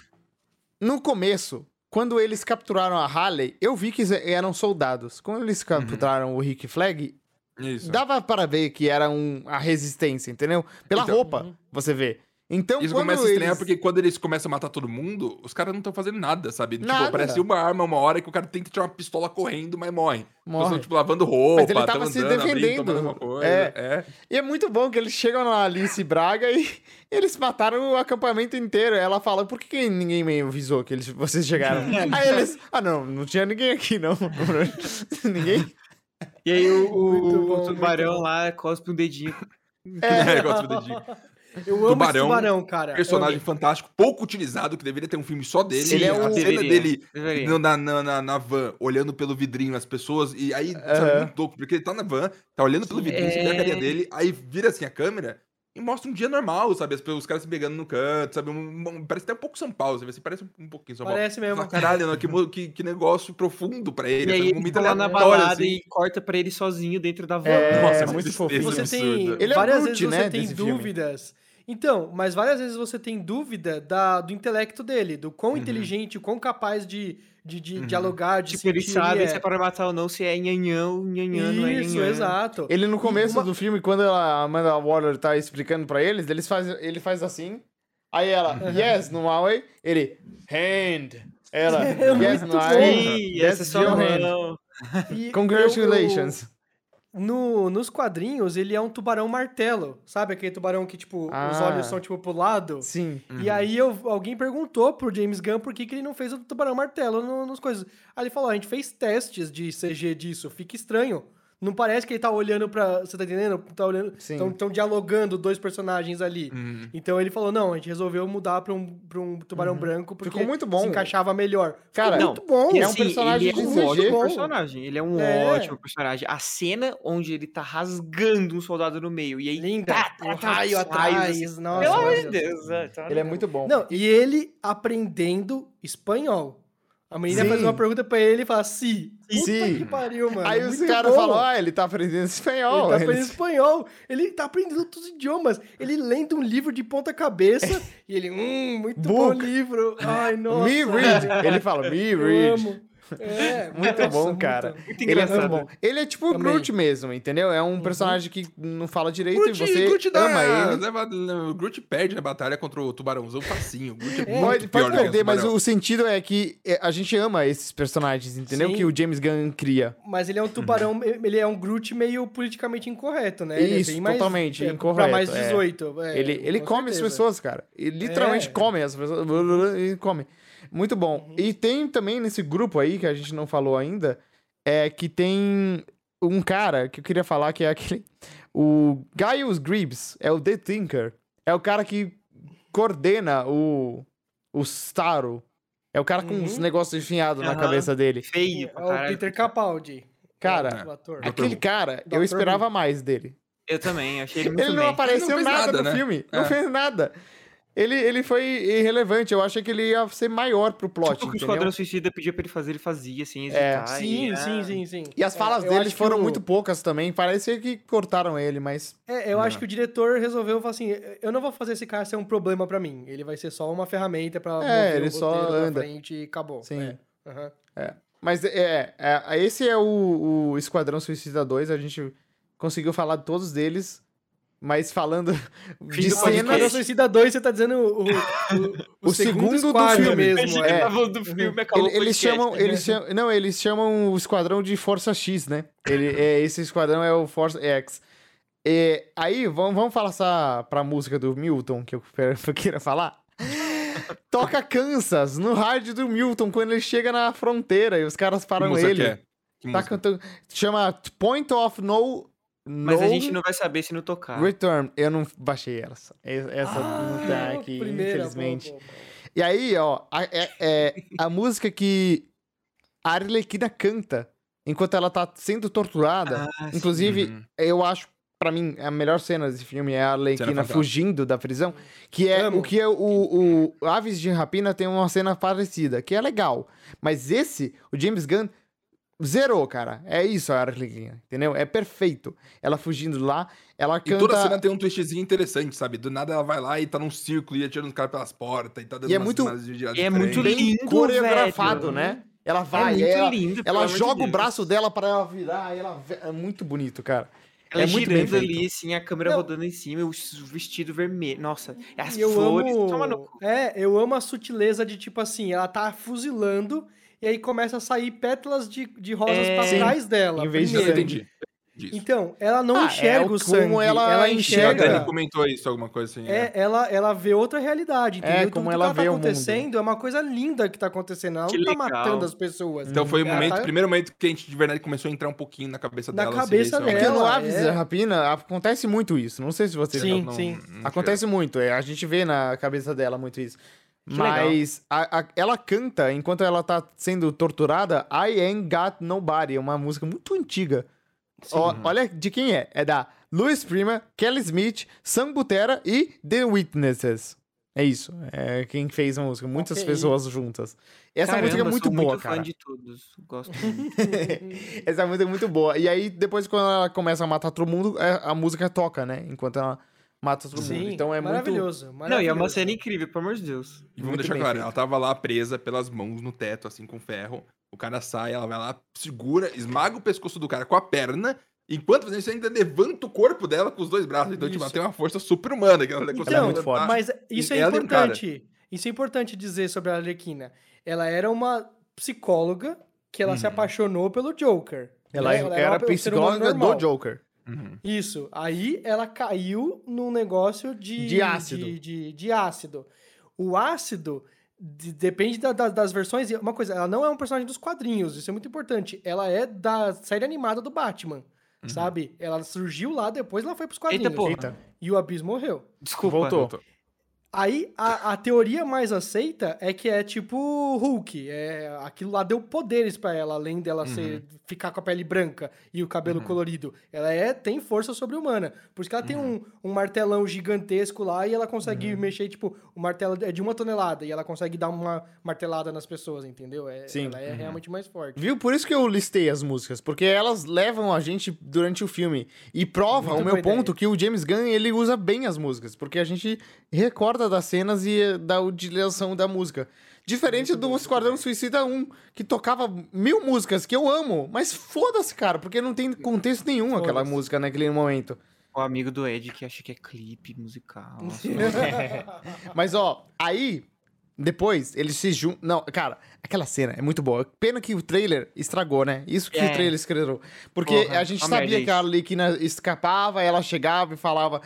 No começo, quando eles capturaram a Harley, eu vi que eram soldados. Quando eles capturaram o Rick Flag, Isso. dava para ver que era um, a resistência, entendeu? Pela Então, roupa, você vê. Então, Isso quando começa a estranhar eles... porque quando eles começam a matar todo mundo, os caras não estão fazendo nada, sabe? Nada. Tipo, aparece uma arma uma hora que o cara tenta tirar uma pistola correndo, mas morre. Morre. Estão, tipo, lavando roupa, Mas ele tava se andando, abrindo, defendendo. uma coisa. É. é. E é muito bom que eles chegam na Alice Braga e eles mataram o acampamento inteiro. Ela fala, por que que ninguém me avisou que eles, vocês chegaram? Aí eles, ah não, não tinha ninguém aqui não. ninguém? E aí o, o- o tubarão lá cospe um dedinho. É, gosto do dedinho. Eu amo Tubarão, esse tubarão, cara. Personagem Amo. fantástico, pouco utilizado, que deveria ter um filme só dele. Ele é a o- cena Deveria, dele na, na, na, na van, olhando pelo vidrinho as pessoas, e aí, sabe, Aham. muito louco, porque ele tá na van, tá olhando pelo vidrinho, você vê a carinha É. dele, aí vira assim a câmera e mostra um dia normal, sabe? As, os caras se pegando no canto, sabe? Um- um- parece até um pouco São Paulo, você vê, assim, parece um, um pouquinho São Paulo. Parece mesmo. Fala, caralho, não, que, que, que negócio profundo pra ele, E aí sabe? Ele tá lá na balada assim. e corta pra ele sozinho dentro da van. É, Nossa, muito tristeza, fofinho. Você tem Ele é várias Groot, vezes você né, tem desse filme. Então, mas várias vezes você tem dúvida da, do intelecto dele, do quão inteligente, o quão capaz de, de, de Uhum. dialogar, de Tipo, ele sabe é. se é para matar ou não, se é nhanhão, nhanhã, não é Isso, nhanhã. exato. Ele no começo uma- do filme, quando a Amanda Waller tá explicando pra eles, eles faz, ele faz assim. Aí ela, yes, no way. Ele, hand. Ela, É yes, no essa é your hand. mão. E eu- Congratulations. eu- no, nos quadrinhos, ele é um tubarão martelo. Sabe aquele tubarão que, tipo, os Ah. olhos são, tipo, pro lado? Sim. E aí eu, alguém perguntou pro James Gunn por que, que ele não fez o tubarão martelo no, nos coisas. Aí ele falou: a gente fez testes de CG disso, fica estranho. Não parece que ele tá olhando pra. Você tá entendendo? Tá olhando. Sim. Estão tão dialogando dois personagens ali. Uhum. Então ele falou: não, a gente resolveu mudar pra um, pra um tubarão branco porque Ficou muito bom. se encaixava melhor. Cara, Ficou muito bom. É um assim, personagem ele é um ótimo Bom. personagem. Ele é um É. ótimo personagem. A cena onde ele tá rasgando um soldado no meio. E aí. Linda. tá, tá, tá, raio os atrás. raios, assim. Nossa, Pelo amor de meu Deus. é, tá Ele é muito bom. Não, e ele aprendendo espanhol. A menina Sim. faz uma pergunta pra ele e fala, si. Puta Sim. que pariu, mano. Aí os caras bom. falam, ah, ele tá aprendendo espanhol. Ele tá aprendendo espanhol. Ele tá aprendendo outros idiomas. Ele lendo um livro de ponta cabeça e ele, hum, muito bom Book. livro. Ai, nossa. Me read. Ele fala, me read. Amo. É, Muito nossa, bom, cara. Muito Ele é muito engraçado. bom. Ele é tipo o. Groot mesmo, entendeu? É um personagem que não fala direito Groot, e você Groot dá- ama ele. leva- o Groot perde a batalha contra o tubarãozão facinho. O Groot é, É, muito Pode, pode perder, mas o sentido é que é, a gente ama esses personagens, entendeu? Sim. Que o James Gunn cria. Mas ele é um tubarão, ele é um Groot meio politicamente incorreto, né? Ele é Isso, bem mais- totalmente é, Pra incorreto, mais é. 18. é, ele ele com come as certeza. pessoas, cara. Ele literalmente É. come as pessoas. Ele come. Muito bom. Uhum. E tem também nesse grupo aí, que a gente não falou ainda, é que tem um cara que eu queria falar que é aquele. O Gaius Gribbs, é o The Thinker. É o cara que coordena o. O Starro. É o cara com Uhum. uns negócios enfiados na Aham. cabeça dele. Feio É o. Peter Capaldi. Cara, ator. Aquele cara, eu esperava mais dele. Eu também, achei ele muito Ele não bem. apareceu Ele não nada, nada, no né? filme. Não É. fez nada. Ele, ele foi irrelevante. Eu achei que ele ia ser maior pro plot, Tudo que o? Esquadrão Suicida pedia pra ele fazer, ele fazia, sem É. hesitar. Sim, e, sim, sim, sim. E as falas É, eu dele acho que foram o- muito poucas também. Parecia que cortaram ele, mas. É, eu acho Não. que o diretor resolveu falar assim: eu não vou fazer esse cara ser um problema pra mim. Ele vai ser só uma ferramenta pra É, mover ele o só anda. frente e acabou. Sim. É. Aham. Mas é, é, esse é o, o Esquadrão Suicida 2. A gente conseguiu falar de todos deles. Mas falando Fim de do cenas. Suicida 2, você tá dizendo o, o, o, O segundo do squad filme. mesmo. É. do filme, acabou Ele- o eles podcast. chamam, eles chamam, não, eles chamam o esquadrão de Força X, né? Ele, é, esse esquadrão é o Força X. E aí, vamos, vamos falar essa pra música do Milton, que eu, quero- eu queria falar. Toca Kansas no rádio do Milton quando ele chega na fronteira e os caras param ele. que é? Que Tá música? cantando. Chama Point of No. Mas no a gente não vai saber se não tocar. Return. Eu não baixei essa. Es- Essa não tá Ah, aqui, primeira, infelizmente. boa, boa, boa. E aí, ó, a, é, é a música que a Arlequina canta enquanto ela tá sendo torturada. Ah, sim. Inclusive, Uhum. eu acho, pra mim, a melhor cena desse filme é a Arlequina fugindo da prisão. Que é Amo. o que é o, o Aves de Rapina tem uma cena parecida, que é legal. Mas esse, o James Gunn. Zerou, cara. É isso a Arlequina, entendeu? É perfeito. Ela fugindo lá, ela E canta. toda cena tem um twistzinho interessante, sabe? Do nada ela vai lá e tá num círculo e atirando os caras pelas portas e tá dando E é umas- muito- e é muito lindo, coreografado, velho. né? Ela É vai, muito ela, lindo, ela joga o braço dela pra ela virar, e ela é muito bonito, cara. Ela é muito girando ali, assim, a câmera Não. rodando em cima, o vestido vermelho. Nossa, as E eu flores. amo... Toma no cu. É, eu amo a sutileza de tipo assim, ela tá fuzilando e aí começa a sair pétalas de, de rosas É. pra trás dela. Em vez de Eu primeiro. sangue. entendi. disso. Então, ela não Ah, é enxerga o- o sangue. como ela ela a enxerga. Dani enxerga. comentou isso, alguma coisa assim. É, ela, ela vê outra realidade, entendeu? como Tudo ela que vê tá o mundo. acontecendo é uma coisa linda que tá acontecendo. Ela Que não tá legal. matando as pessoas. Então foi o momento, tá- primeiro momento que a gente de verdade começou a entrar um pouquinho na cabeça Na dela. cabeça seria Porque isso, dela. no Ela Aves é- Rapina acontece muito isso. Não sei se vocês Sim, não- sim. não Acontece muito, é, a gente vê na cabeça dela muito isso. Que. Mas a- a- ela canta enquanto ela tá sendo torturada I Ain't Got Nobody, é uma música muito antiga. Ó, olha de quem é. É da Louis Prima, Kelly Smith, Sam Butera e The Witnesses. É isso. É quem fez a música. Muitas Ok. pessoas juntas. Essa Caramba, música é muito boa, muito cara. fã de todos. Gosto muito. Essa música é muito boa. E aí, depois, quando ela começa a matar todo mundo, é, a música toca, né? Enquanto ela mata todo mundo. Sim, Então é muito. maravilhoso, Não, e é maravilhoso. uma cena incrível, pelo amor de Deus. E vamos Muito deixar claro, feito. ela tava lá presa pelas mãos no teto, assim, com ferro. O cara sai, ela vai lá, segura, esmaga o pescoço do cara com a perna. Enquanto fazendo isso, ainda levanta o corpo dela com os dois braços. Então, tipo, ela tem uma força super humana. Que ela consegue Então, muito forte. mas isso é Ela cara. importante. Isso é importante dizer sobre a Arlequina. Ela era uma psicóloga que ela se Uhum. apaixonou pelo Joker. Ela né? era, um ser humano psicóloga do Joker. Uhum. Isso. Aí ela caiu num negócio de... De ácido. De, de- de ácido. O ácido... de- depende da- da- das versões. e Uma coisa, ela não é um personagem dos quadrinhos, isso é muito importante. Ela é da série animada do Batman, sabe? Ela surgiu lá, depois ela foi pros quadrinhos. Eita, porra. Eita. E o Abyss morreu. Desculpa. Voltou. Aí, a, a teoria mais aceita é que é tipo Hulk. É, aquilo lá deu poderes pra ela, além dela ser, ficar com a pele branca e o cabelo colorido. Ela é, tem força sobre-humana. Por isso que ela tem um, um martelão gigantesco lá e ela consegue mexer, tipo, o martelo é de uma tonelada e ela consegue dar uma martelada nas pessoas, entendeu? É, Sim. Ela é realmente mais forte. Viu? Por isso que eu listei as músicas, porque elas levam a gente durante o filme e prova Muito o meu ponto que o James Gunn ele usa bem as músicas, porque a gente recorda das cenas e da utilização da música. Diferente do Esquadrão Suicida 1, que tocava mil músicas que eu amo, mas foda-se, cara, porque não tem contexto nenhum aquela música naquele momento. O amigo do Ed que acha que é clipe musical. Mas ó, aí depois eles se juntam. Não, cara, aquela cena é muito boa. Pena que o trailer estragou, né? Isso que É. o trailer escreveu. Porque Porra, a gente uma sabia merda que a Arlequina escapava, ela chegava e falava.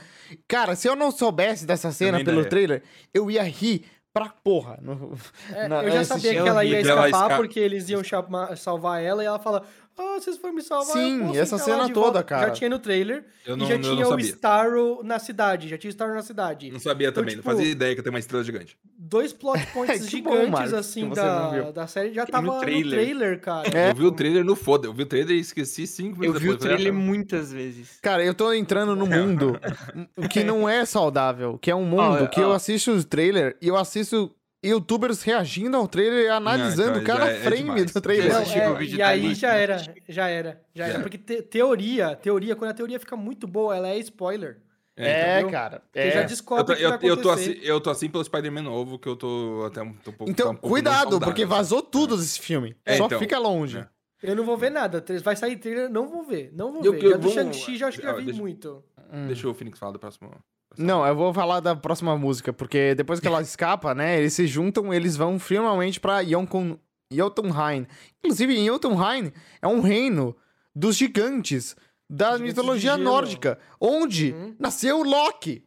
Cara, se eu não soubesse dessa cena pelo trailer, eu ia rir pra porra. no- É, na- eu já sabia que ela ia que ela escapar esca- porque eles iam chamar- salvar ela e ela fala: Ah, vocês foram me salvar. eu Sim, essa cena toda, volta." cara. Já tinha no trailer. Eu não, e já eu não tinha o sabia. Starro na cidade. Já tinha o Starro na cidade. Não sabia Então, também, tipo, não fazia ideia que eu tenho uma estrela gigante. Dois plot points bom, gigantes, Marcos, assim, não da, da série. Já no tava no trailer, trailer. cara. É. Eu vi o trailer no foda, eu vi o trailer e esqueci cinco Eu minutos vi o depois. trailer Falei, muitas vezes. Cara, eu tô entrando no mundo que não é saudável, que é um mundo Ó, que eu ó. assisto o trailer e eu assisto youtubers reagindo ao trailer e analisando então cada já é- é frame demais. do trailer. Não, é, e aí já era, já era, já era. Já. Porque te- teoria, teoria, quando a teoria fica muito boa, ela é spoiler. É, entendeu? cara. Você já É. Eu descobre tô, eu, vai eu tô assim, eu tô assim pelo Spider-Man novo, que eu tô até um, tô um pouco. tá Então, um pouco cuidado, porque vazou tudo desse filme. É, Só então. fica longe. É. Eu não vou ver nada. Vai sair trailer, não vou ver. Não vou Eu- ver. eu já do Shang-Chi já acho que já vi deixa- muito. Hum. Deixa o Phoenix falar do próximo. Não, eu vou falar da próxima música, porque depois que ela escapa, né, eles se juntam, eles vão finalmente pra Yonkun- Jotunheim. Inclusive, em Jotunheim é um reino dos gigantes da Gigantes de mitologia gelo. nórdica, onde Uhum. nasceu Loki.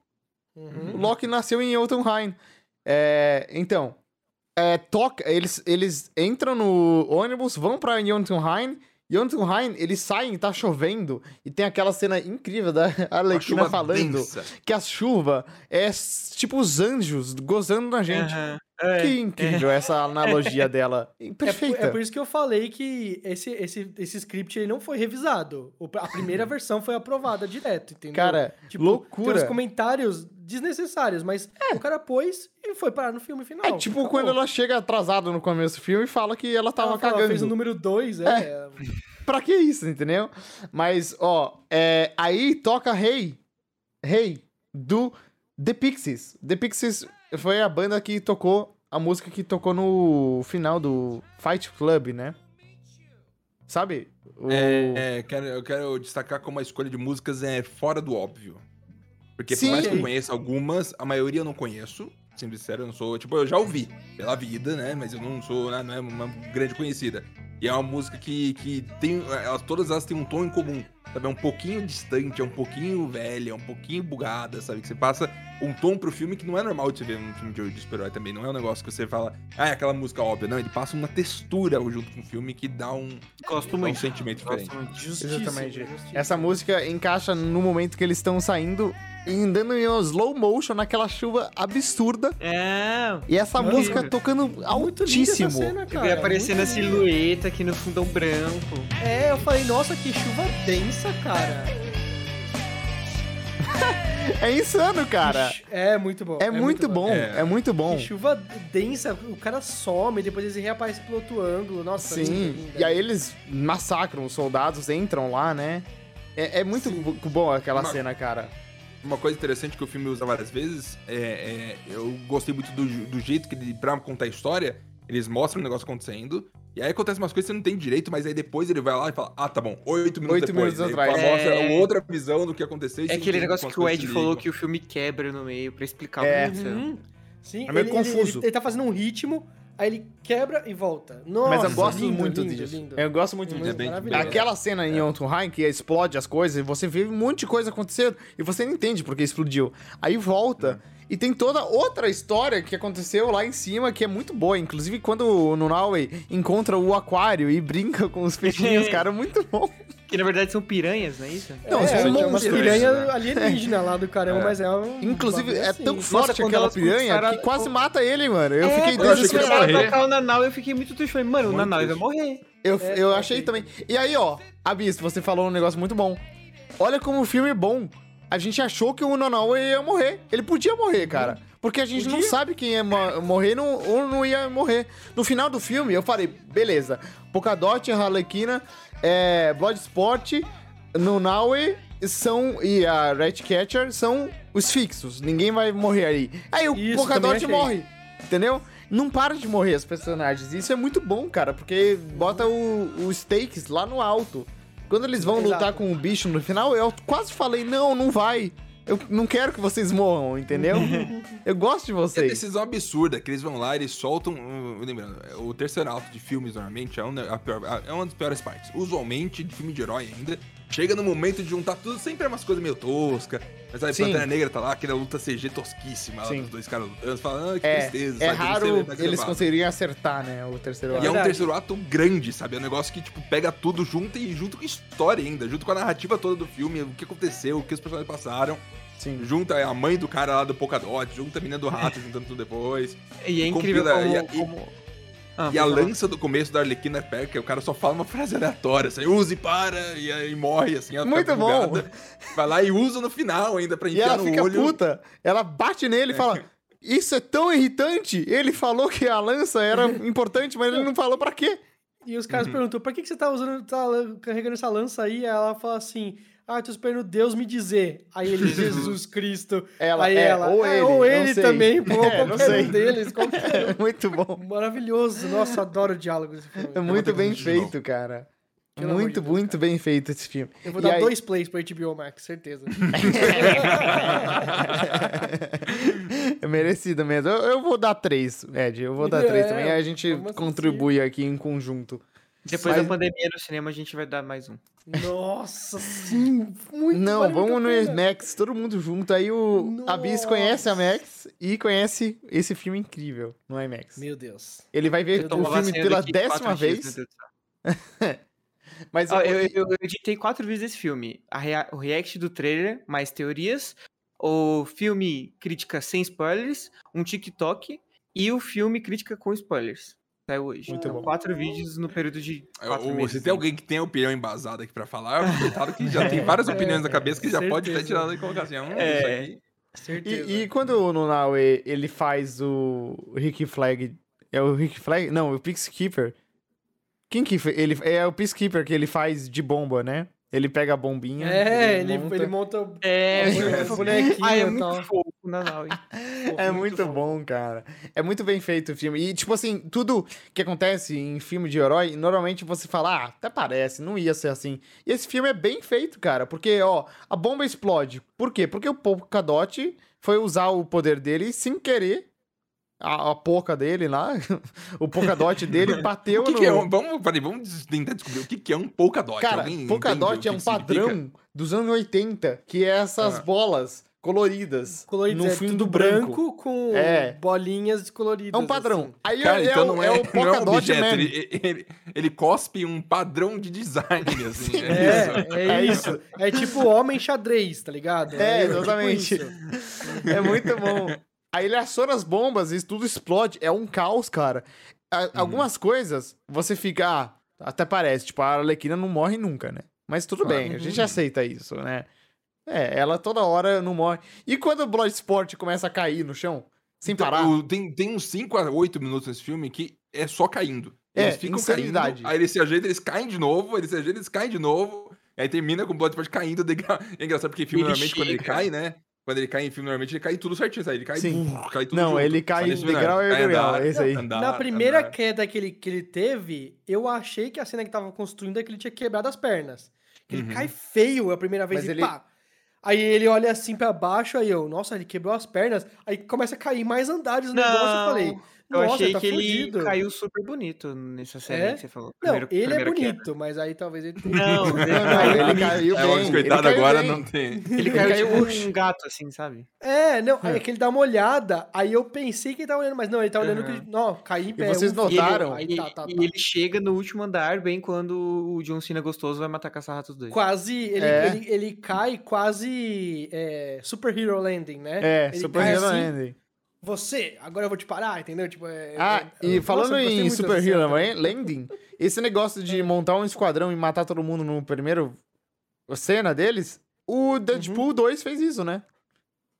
Uhum. O Loki nasceu em Jotunheim. É, então, é, toca, eles, eles entram no ônibus, vão pra Jotunheim. Jotunheim, eles saem, tá chovendo, e tem aquela cena incrível da Arlequina falando densa. que a chuva é tipo os anjos gozando na gente. Aham. É, Que incrível essa analogia dela. É, Perfeita. é por isso que eu falei que esse, esse, esse script ele não foi revisado. A primeira versão foi aprovada direto, entendeu? Cara, Tipo, loucura. Tem uns comentários desnecessários, mas o cara pôs e foi parar no filme final. É tipo Acabou. quando ela chega atrasada no começo do filme e fala que ela tava Ela fala, cagando. fez o número 2, é. Pra que isso, entendeu? Mas, ó, é, aí toca Rei. Rei do The Pixies. The Pixies foi a banda que tocou a música que tocou no final do Fight Club, né? Sabe? O- É, é, quero, eu quero destacar como a escolha de músicas é fora do óbvio. Porque Sim. por mais que eu conheça algumas, a maioria eu não conheço. Sendo sincero, eu não sou. Tipo, eu já ouvi pela vida, né? Mas eu não sou. né, Não é uma grande conhecida. E é uma música que, que tem. Elas, todas elas têm um tom em comum. Sabe? É um pouquinho distante, é um pouquinho velha, é um pouquinho bugada, sabe? Que você passa um tom pro filme que não é normal de você ver num filme de, de super-herói também. Não é um negócio que você fala, ah, é aquela música óbvia. Não, ele passa uma textura junto com o filme que dá um, Gosto um muito. sentimento Gosto diferente. muito. Justíssimo, Exatamente. justíssimo. Essa música encaixa no momento que eles estão saindo e andando em um slow motion naquela chuva absurda. É. E essa música tocando altíssimo. cena, Eu cara. vi aparecendo a silhueta aqui no fundão branco. É, eu falei, nossa, que chuva densa, cara. É insano, cara. É muito bom. É, muito bom, É. é muito bom. Que chuva densa, o cara some, depois ele reaparece pelo outro ângulo. Nossa, Sim, linda. e aí eles massacram os soldados, entram lá, né? É, é muito bo- bom aquela Uma- cena, cara. Uma coisa interessante que o filme usa várias vezes é. é- eu gostei muito do, do jeito que ele, pra contar a história, eles mostram o negócio acontecendo. E aí acontece umas coisas que você não tem direito, mas aí depois ele vai lá e fala: Ah, tá bom, oito minutos Oito depois. minutos Aí atrás. fala, Mostra É. outra visão do que aconteceu. e É aquele negócio que o Ed falou que o filme quebra no meio pra explicar É. o que aconteceu. Uhum. Sim, É meio ele, confuso. Ele, ele tá fazendo um ritmo, aí ele quebra e volta. Nossa, Mas eu gosto lindo, muito lindo, disso. lindo. Eu gosto muito disso. bem- maravilhoso. Aquela cena em Jotunheim que explode as coisas e você vê um monte de coisa acontecendo e você não entende porque explodiu. Aí volta e tem toda outra história que aconteceu lá em cima que é muito boa. Inclusive quando o Nunaue encontra o aquário e brinca com os peixinhos, cara, é muito bom. Que na verdade são piranhas, não é isso? Não, é, são é uma monstros, piranha né? alienígena lá do caramba, É. mas é um. Inclusive, é assim. tão forte quando aquela piranha que quase mata ele, mano. Eu É, fiquei eu desesperado. morrer. tocar o Nanau, eu fiquei muito triste. Falei, mano, o Muito Nanau vai morrer. Eu, É, eu eu achei achei também. E aí, ó, Abisto, você falou um negócio muito bom. Olha como o filme é bom. A gente achou que o Nonaue ia morrer. Ele podia morrer, cara. Porque a gente não Podia. sabe quem ia mo- morrer não, ou não ia morrer. No final do filme, eu falei, beleza. Polkadot, Harlequina, é, Bloodsport, Nonaue são, e a Ratcatcher são os fixos. Ninguém vai morrer aí. Aí o Isso, Polkadot morre. Entendeu? Não para de morrer os personagens. Isso é muito bom, cara, porque bota o- os stakes lá no alto. Quando eles vão Exato. lutar com o bicho no final, eu quase falei, não, não vai. Eu não quero que vocês morram, entendeu? eu gosto de É vocês. decisão absurda, que eles vão lá, eles soltam. uh, Lembrando, o terceiro ato de filmes normalmente é, um- a pior- a- é uma das piores partes. Usualmente, de filme de herói ainda, chega no momento de juntar tudo, sempre é umas coisas meio toscas. Mas aí Sim. Pantera Negra tá lá, aquela luta CG tosquíssima, lá dos dois caras lutando, você fala, ah, que É, tristeza. é sabe? Raro eles conseguirem acertar, né, o terceiro É ato. E é um terceiro ato grande, sabe? É um negócio que, tipo, pega tudo junto e junto com a história ainda, junto com a narrativa toda do filme, o que aconteceu, o que os personagens passaram. Sim. Junta a mãe do cara lá do Polkadot, junta a menina do rato, juntando tudo depois. E é incrível compila- como... e a- e- como- Ah, E a lança do começo da Arlequina Perker, o cara só fala uma frase aleatória, assim, use para, e aí morre, assim, ela fica Muito bom. Vai lá e usa no final ainda pra E enfiar ela no fica olho. puta. Ela bate nele e fala: Isso é tão irritante. Ele falou que a lança era importante, mas ele não falou pra quê. E os caras perguntam, pra que, que você tá usando, tá carregando essa lança aí? Aí ela fala assim, ah, tô esperando Deus me dizer. Aí ele, Jesus Cristo. Ela, aí é, ela, ou "É, ele, ou ele sei." também, pô, É, não qualquer sei. um deles, qualquer É muito bom. um. Maravilhoso. Nossa, adoro o diálogo desse filme. É muito bem feito, cara. Pelo muito, de Deus, muito cara. bem feito esse filme. Eu vou E dar aí- dois plays pra HBO Max, certeza. é merecido mesmo. Eu, eu vou dar três, Ed. Eu vou dar É, três também. Aí a gente contribui aqui em conjunto. Depois Mas- da pandemia no cinema, a gente vai dar mais um. Nossa, sim, muito Não, vale vamos muito no a pena. Max, todo mundo junto. Aí o Abis conhece a Max e conhece esse filme incrível no IMAX. Meu Deus. Ele vai ver Eu o filme pela décima vez, mas Ó, eu- eu, eu, eu editei quatro vezes esse filme. A rea- o react do trailer, mais teorias. O filme crítica sem spoilers. Um TikTok. E o filme crítica com spoilers. Saiu hoje. Muito Então, bom. Quatro vídeos no período de quatro Ou, se tem alguém que tem opinião embasada aqui pra falar, coitado que já tem várias opiniões na cabeça que já pode até certeza. tirar e colocar assim, hum, É. isso. Certeza. E, e quando o Nunaue, ele faz o Rick Flag... É o Rick Flag? Não, o Peacekeeper. Quem que... Ele, é o Peacekeeper que ele faz de bomba, né? Ele pega a bombinha. É, ele, monta. ele monta o É, o bonequinho ah, é muito tal. fofo É muito bom, cara. É muito bem feito o filme. E, tipo assim, tudo que acontece em filme de herói, normalmente você fala, ah, até parece, não ia ser assim. E esse filme é bem feito, cara. Porque, ó, a bomba explode. Por quê? Porque o Polkadot foi usar o poder dele sem querer a, a poca dele lá, o Polkadot dele bateu O que, no... que é um. Vamos, peraí, vamos tentar descobrir o que, que é um Polkadot. Cara, Alguém Polkadot é um significa? padrão dos anos 80, que é essas Ah. bolas coloridas Colorido, no é fundo tudo branco. branco com É. bolinhas coloridas. É um padrão. assim. Aí Cara, é, então o, não é, é, o não é um objeto, ele, ele, ele cospe um padrão de design, assim. É, isso. É, é É isso. É tipo homem xadrez, tá ligado? É, tipo exatamente. isso. É muito bom. Aí ele aciona as bombas e tudo explode. É um caos, cara. A- Uhum. Algumas coisas, você fica... Ah, até parece, tipo, a Arlequina não morre nunca, né? Mas tudo Claro. bem, a gente aceita isso, né? É, ela toda hora não morre. E quando o Bloodsport começa a cair no chão, sem Então, parar... o- tem, tem uns 5 a 8 minutos nesse filme que é só caindo. É, Eles ficam insanidade. caindo, aí eles se ajeitam, eles caem de novo, eles se ajeitam, eles caem de novo, aí termina com o Bloodsport caindo. É engraçado porque filme Ele normalmente quando ele chega. cai, né? Quando ele cai em filme, normalmente ele cai tudo certinho, sabe? Ele cai, brrr, cai tudo Não, junto. ele cai Mas em degrau e degrau, andar, esse aí. andar, Na primeira andar. queda que ele, que ele teve, eu achei que a cena que tava construindo é que ele tinha quebrado as pernas. Ele Uhum. cai feio a primeira vez Mas e ele- pá. Aí ele olha assim pra baixo, aí eu, nossa, ele quebrou as pernas. Aí começa a cair mais andares no negócio. Eu falei, Eu nossa, achei tá que ele caiu super bonito nessa cena É? que você falou. Não, Primeiro- ele é queda. bonito, mas aí talvez ele tenha. Não, Não, não, ele caiu É, bem. o ele coitado caiu agora bem. não tem. Ele caiu tipo um gato, assim, sabe? É, não, aí é que ele dá uma olhada, aí eu pensei que ele tava olhando, mas não, ele tá olhando Aham. que. Não, caí em pé. vocês ufa. notaram? Aí E, tá, tá, e tá. ele chega no último andar bem quando o John Cena gostoso vai matar caça-ratos dois. Quase. Ele, É. ele, ele cai quase. É, super Hero Landing, né? É, ele Super Hero assim, Landing. Você, agora eu vou te parar, entendeu? Tipo, é, Ah, é- e nossa, falando eu gostei em Super Hero. Landing, esse negócio de montar um esquadrão e matar todo mundo no primeiro cena deles, o Deadpool 2 fez isso, né?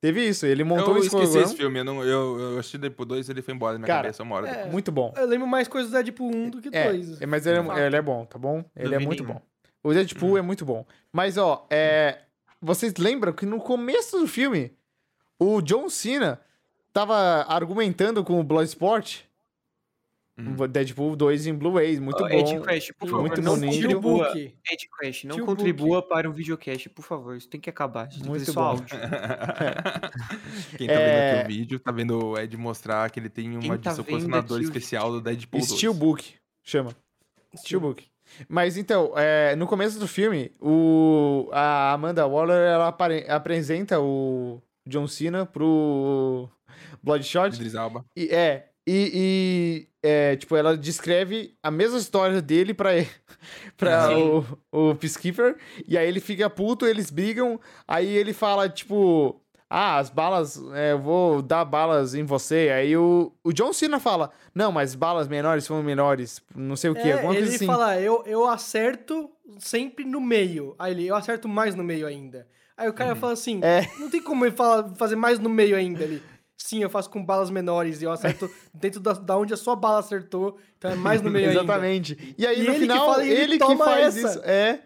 Teve isso, ele montou eu um esqueci esquadrão. esse filme, eu, não, eu, eu assisti depois dois ele foi embora da minha Cara, cabeça uma hora é. Muito bom. Eu lembro mais coisas do Deadpool 1 do que É, 2. é, mas ele é, ele é bom, tá bom? Ele é vi muito bom. O Deadpool é muito bom. Mas, ó, é, vocês lembram que no começo do filme, o John Cena tava argumentando com o Bloodsport? Uhum. Deadpool 2 em Blu-ray, muito bom. Ed Crash, por favor, muito não bonito. Contribua. Ed Crash, não Tio contribua para um videocast, por favor. Isso tem que acabar. Tem que Muito só bom. áudio. Quem tá É. vendo aqui o vídeo, tá vendo o Ed mostrar que ele tem uma Quem tá colecionador especial do Deadpool 2. Steelbook, chama. Steelbook. Mas então, é, no começo do filme, o, a Amanda Waller ela apresenta o John Cena pro Bloodshot. Idris Elba. E, é, e, e, é, tipo, ela descreve a mesma história dele pra, ele, pra o, o Peacekeeper, e aí ele fica puto, eles brigam, aí ele fala, tipo, ah, as balas, é, eu vou dar balas em você, aí o, o John Cena fala, não, mas balas menores são melhores, não sei o que, É, alguma ele coisa assim. fala, eu, eu acerto sempre no meio. Aí ele, eu acerto mais no meio ainda. Aí o cara fala assim, É. não tem como ele fala, fazer mais no meio ainda. Ele, sim, eu faço com balas menores e eu acerto dentro da, da onde a sua bala acertou, então é mais no meio ainda. Exatamente. E aí, E no ele que final, fala e ele ele, que faz essa. isso. É.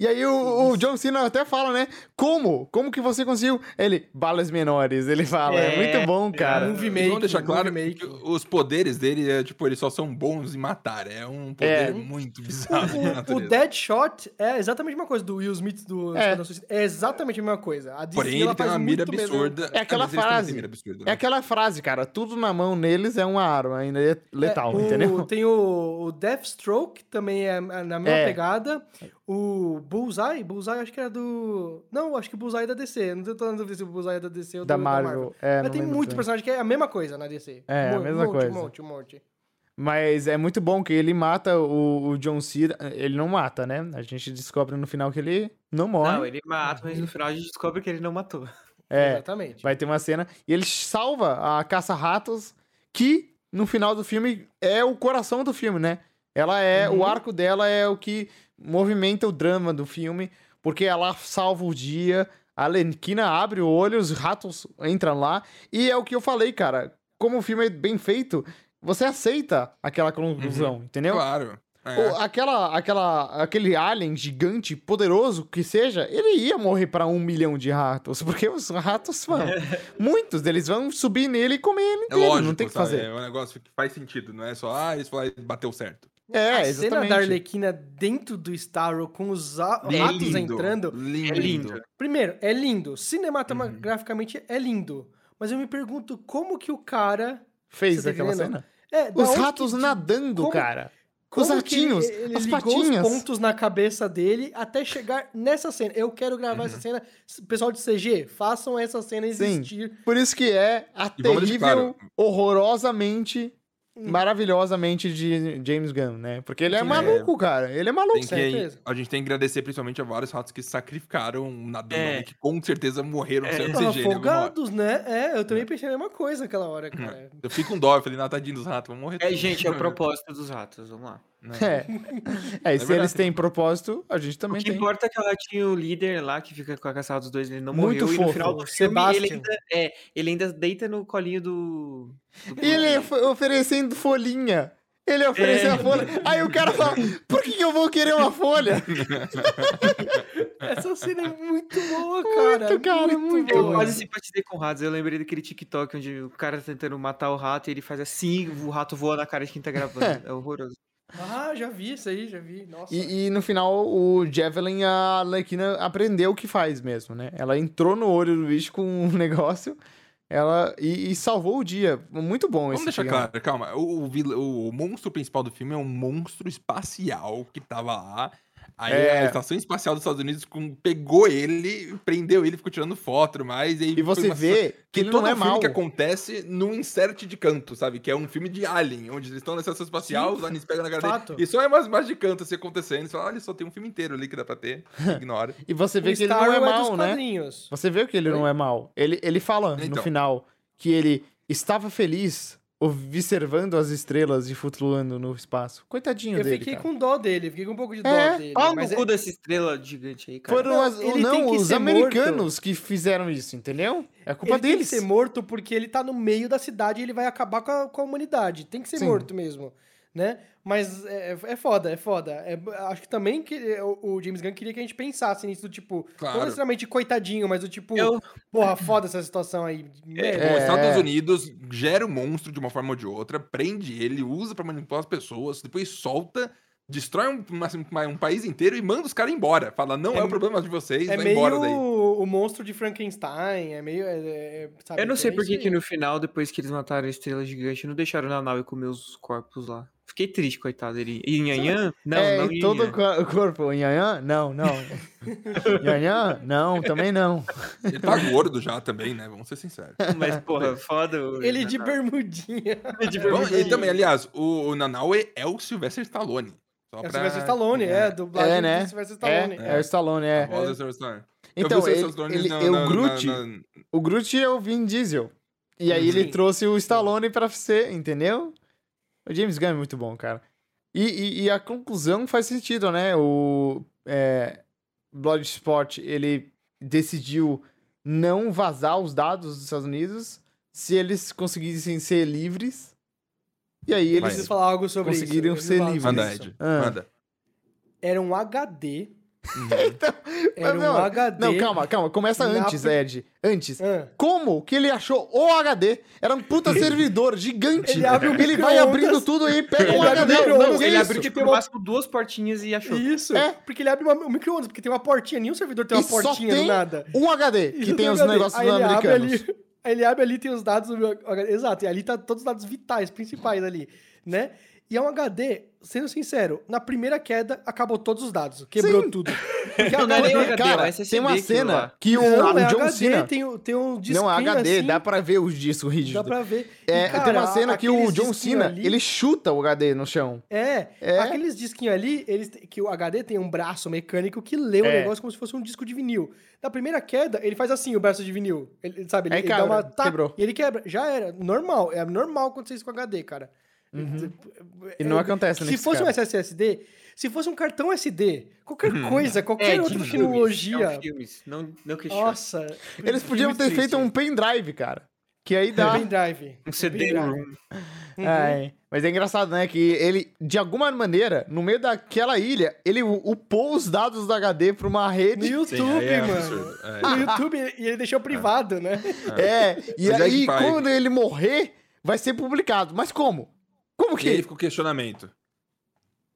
E aí o, o John Cena até fala, né? Como? Como que você conseguiu? Ele, balas menores, ele fala. É, É, muito bom, cara. movie E making, vamos deixar claro movie que making. os poderes dele, é, tipo, eles só são bons em matar. É um poder muito bizarro O, o. Deadshot é exatamente a mesma coisa do Will Smith do É. É exatamente a mesma coisa. A DC, Porém, ele tem uma mira mesmo- absurda. É aquela frase. absurda, É né? aquela frase, cara. Tudo na mão neles é uma arma, ainda é letal, É, o- entendeu? Tem o, o Deathstroke, também é é na mesma É. pegada. O Bullseye, Bullseye acho que era do... Não, acho que o Bullseye é da DC. Não tô na dúvida se o Bullseye é da DC ou Da do, Marvel. É, Mas não tem muito também. personagem que é a mesma coisa na DC. É, a mesma monte, coisa. monte, monte. Mas é muito bom que ele mata o, o John Cena. Ele não mata, né? A gente descobre no final que ele não morre. Não, ele mata, mas no final a gente descobre que ele não matou. É, Exatamente. vai ter uma cena. E ele salva a caça-ratos, que no final do filme é o coração do filme, né? Ela é. Uhum. O arco dela é o que movimenta o drama do filme, porque ela salva o dia. A Lenquina abre o olho, os ratos entram lá. E é o que eu falei, cara. Como o filme é bem feito, você aceita aquela conclusão, entendeu? Claro. É. Aquela, aquela, aquele alien gigante, poderoso que seja, ele ia morrer pra um milhão de ratos. Porque os ratos vão. muitos deles vão subir nele e comer ele É lógico, não tem o que sabe? fazer. É um negócio que faz sentido, não é só, ah, eles falaram, bateu certo. É, a exatamente. cena da Arlequina dentro do Starro com os a- É lindo, entrando. Lindo. É lindo. Primeiro, é lindo. Cinematograficamente Uhum. é lindo. Mas eu me pergunto como que o cara fez tá aquela entendendo? cena? É, Os ratos que- nadando, como- cara. como Os que ele- ratinhos, ele, as ligou patinhas. os pontos na cabeça dele até chegar nessa cena. Eu quero gravar Uhum. essa cena. Pessoal de CG, façam essa cena existir. Por isso que é a E terrível, claro. horrorosamente. Maravilhosamente de James Gunn, né? Porque ele é Sim, maluco, cara. Ele é maluco. Tem que, certeza. a gente tem que agradecer principalmente a vários ratos que sacrificaram nadando É. ali, que com certeza morreram É. sem oxigênio. afogados, né? É, eu também pensei a mesma coisa naquela hora, cara. Eu fico com dó, eu falei, não, tadinho dos ratos, vão morrer É, todos." gente, é o propósito dos ratos, vamos lá. É. É, e se verdade. eles têm propósito, a gente O também que tem. importa é que o ratinho líder lá, que fica com a caçada dos dois, ele não Muito morreu. E no fofo. final do O filme, ele Sebastian. ainda, é, ele ainda deita no colinho do... do ele of- oferecendo folhinha. Ele ofereceu É. a folha. Aí o cara fala: por que eu vou querer uma folha? Essa cena é muito boa, cara. Muito, cara, muito Eu boa. quase simpatizei com ratos. Eu lembrei daquele TikTok onde o cara tá tentando matar o rato e ele faz assim, o rato voa na cara de quem tá gravando. É horroroso. Ah, já vi isso aí, já vi. Nossa. E, e no final, o Javelin, a Arlequina aprendeu o que faz mesmo, né? Ela entrou no olho do bicho com um negócio ela e, e salvou o dia. Muito bom Vamos esse deixar filme. claro, calma. O, o, vil- o monstro principal do filme é um monstro espacial que tava lá. Aí É. a estação espacial dos Estados Unidos pegou ele, prendeu ele, ficou tirando foto, mas aí E você vê que ele todo não é filme mal. que acontece num insert de canto, sabe? Que é um filme de Alien, onde eles estão na estação espacial, Sim, os aliens pegam na cara dele. E só é mais mais de canto assim acontecendo. Você fala, olha, só tem um filme inteiro ali que dá pra ter. Ignora. E você vê o que ele Star não é Wars mal, dos né? quadrinhos. Você vê que ele não é mal. Ele, ele fala no Então. final que ele estava feliz observando as estrelas de flutuando no espaço. Coitadinho Eu dele, fiquei cara. com dó dele, fiquei com um pouco de dó É, dele. Pau no é- cu dessa estrela gigante aí, cara. Foram Não, as- ele não, que os americanos que fizeram isso, entendeu? É culpa ele tem que deles. ser morto porque ele tá no meio da cidade e ele vai acabar com a, com a humanidade. Tem que ser Sim. morto mesmo, né? Mas é, é foda, é foda. É, acho que também que é, o, o James Gunn queria que a gente pensasse nisso, do tipo, não Claro. necessariamente coitadinho, mas do tipo, Eu- porra, foda essa situação aí. merda. Os É. Estados Unidos gera o monstro de uma forma ou de outra, prende ele, usa pra manipular as pessoas, depois solta, destrói um, uma- um país inteiro e manda os caras embora. Fala, não é, É- o problema de vocês, É vai meio embora daí. o monstro de Frankenstein, é meio. é- é- sabe, Eu não sei é por que no final, depois que eles mataram a estrela gigante, não deixaram na nave comer os corpos lá. Fiquei triste, coitado. Ele... E Nhanhã? Não, é, não em todo o co- o corpo. Nhanhã? Não, não. Nhanhã? Não, também não. Ele tá gordo já também, né? Vamos ser sinceros. Mas, porra, foda. o- Ele de bermudinha. de Vamos- bermuda. e também, aliás, o, o Nanaue é o Sylvester Stallone. Só É o pra- Sylvester Stallone, é, dublagem É, né? do Sylvester Stallone. É, é o Stallone, é. A voz do Sylvester Stallone. Eu Então, o ele, ele, na- é na- o Groot, na- na- o Groot é o Vin Diesel. E aí ele Sim. trouxe o Stallone pra ser, entendeu? O James Gunn é muito bom, cara. E, e, e a conclusão faz sentido, né? O é, Bloodsport, ele decidiu não vazar os dados dos Estados Unidos se eles conseguissem ser livres. E aí eles... falar algo sobre conseguiram isso. ser livres. Manda. Ed. Ah. Manda. Era um HD. Uhum. Era Não, um HD. Não, calma, calma. Começa na antes, pri- Ed. Antes. Ah. Como que ele achou o HD? Era um puta servidor gigante. Ele abre o Ele vai abrindo tudo e pega um Ele abre o HD. micro-ondas, Não, Ele isso. abriu, tipo, Tem uma- duas portinhas e achou. Isso, É. porque ele abre uma- o micro-ondas, porque tem uma portinha, nenhum servidor tem uma E só portinha tem do nada. um HD, que Isso tem os HD. negócios Aí ele abre americanos. ali, aí ele abre ali, tem os dados do meu HD. Exato, e ali tá todos os dados vitais, principais ali, né? E é um HD, sendo sincero, na primeira queda acabou todos os dados, quebrou Sim. tudo. Porque Não, não é nem o HD, Cara, é o SSD tem uma cena que o, Não, o é John HD, Cena... tem, tem um disquinho Não, HD, assim, dá pra ver os discos rígidos. dá pra ver. É, E, cara, tem uma cena que o John Cena, ali- ele chuta o HD no chão. É, É. aqueles disquinhos ali, eles, que o HD tem um braço mecânico que lê o É. negócio como se fosse um disco de vinil. Na primeira queda, ele faz assim, o braço de vinil. Ele, sabe, ele, Aí ele dá quebra, uma... tá, quebrou. E ele quebra. Já era. Normal. É normal acontecer isso com HD, cara. Uhum. E não É, acontece Se nesse fosse um cara. SSD, se fosse um cartão SD, qualquer Uhum. coisa, qualquer É, outra tecnologia... é um filmes, Não, não questiona. Nossa. Eles podiam ter feito um pendrive, cara. Que aí dá... pendrive. Um CD room. Uhum. É, mas é engraçado, né? Que ele, de alguma maneira, no meio daquela ilha, ele upou os dados do HD pra uma No rede. YouTube, Sim, é mano. É. No YouTube, e ele deixou privado, né? É, e Mas é aí, quando ele morrer, vai ser publicado. Mas como? Como E aí que? fica o questionamento.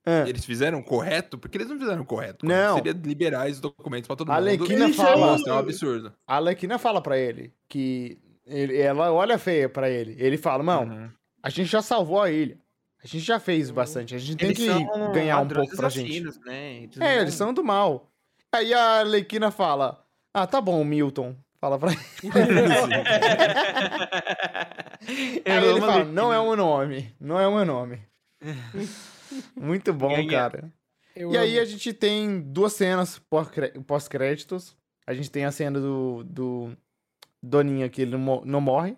É. Eles fizeram correto? Porque eles não fizeram correto. Não. Seria liberar os documentos pra todo A mundo. Arlequina E fala- é um absurdo. A Alequina fala pra ele que ele- ela olha feia pra ele. Ele fala, não, Uhum. a gente já salvou a ilha. A gente já fez bastante. A gente tem Eles que são ganhar um pouco pra gente. Né? Eles É, não- eles são do mal. Aí a Arlequina fala: Ah, tá bom, Milton. Fala pra ele. Aí ele fala. Não é o meu nome. Não é o meu nome. Muito bom, Ganha. cara. E aí amo. a gente tem duas cenas pós-cré- pós-créditos. A gente tem a cena do, do Doninha que ele não, mo- não morre.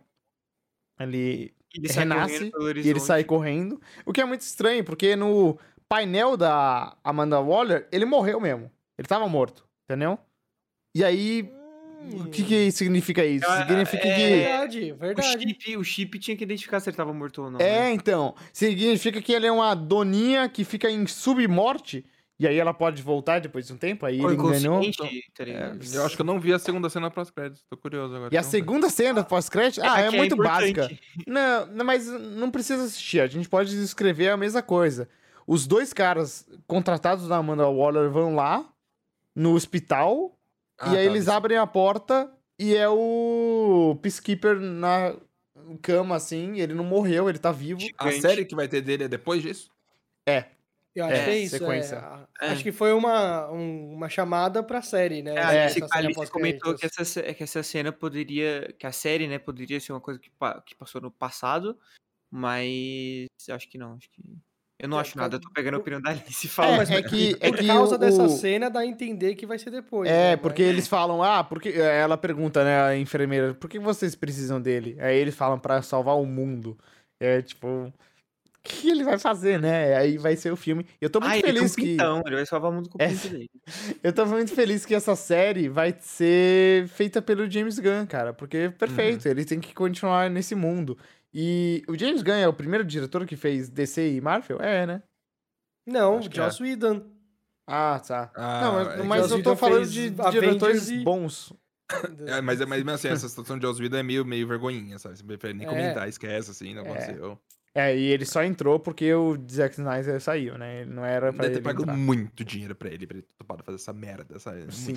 Ele Ele renasce e ele sai correndo. O que é muito estranho, porque no painel da Amanda Waller, ele morreu mesmo. Ele tava morto, entendeu? E aí, o que que significa isso? Ah, Significa é- que... Verdade, O verdade. chip, o chip tinha que identificar se ele tava morto ou não. É, né? então. Significa que ele é uma doninha que fica em submorte. E aí ela pode voltar depois de um tempo. Aí Ou ele enganou. tá ligado? Eu acho que eu não vi a segunda cena pós-créditos. Tô curioso agora. E a então. segunda cena pós-crédito, ah, é que muito importante. básica. Não, não, mas não precisa assistir. A gente pode descrever a mesma coisa. Os dois caras contratados da Amanda Waller vão lá no hospital Ah, e aí tá, eles isso. abrem a porta e é o Peacekeeper na cama, assim. Ele não morreu, ele tá vivo. A Gigante. série que vai ter dele é depois disso? Eu acho É, que é isso. sequência. é. É. Acho que foi uma, um- uma chamada pra série, né? É, essa a Alice, cena a Alice comentou que essa, que essa cena poderia. Que a série, né, poderia ser uma coisa que, que passou no passado, mas acho que não. Acho que. Eu não É, acho nada, eu tô pegando a opinião da Alice e É, falando. é que, é Por que causa o- dessa o- cena, dá a entender que vai ser depois. É, né? porque Mas- eles falam, ah, porque ela pergunta, né, a enfermeira, por que vocês precisam dele? Aí eles falam pra salvar o mundo. É tipo, o que ele vai fazer, né? Aí vai ser o filme. Eu tô muito Ah, ele um feliz que pintão, ele vai salvar o mundo com o É. pinto dele. eu tô muito feliz que essa série vai ser feita pelo James Gunn, cara, porque é Uhum. perfeito, ele tem que continuar nesse mundo. E o James Gunn é o primeiro diretor que fez DC e Marvel? É, né? Não, Acho Joss Whedon. Ah, tá. Ah, Não, é mas, que mas eu tô falando de Avengers diretores e- bons. É, mas, é- mas mesmo assim, essa situação de Joss Whedon é meio, meio vergonhinha, sabe? Você prefere nem É. comentar, esquece, assim, não É. aconteceu. É, e ele só entrou porque o Zack Snyder saiu, né? Ele não era pra Deve ter ele pago entrar. muito dinheiro pra ele, pra ele ter topado fazer essa merda, sabe? Sim.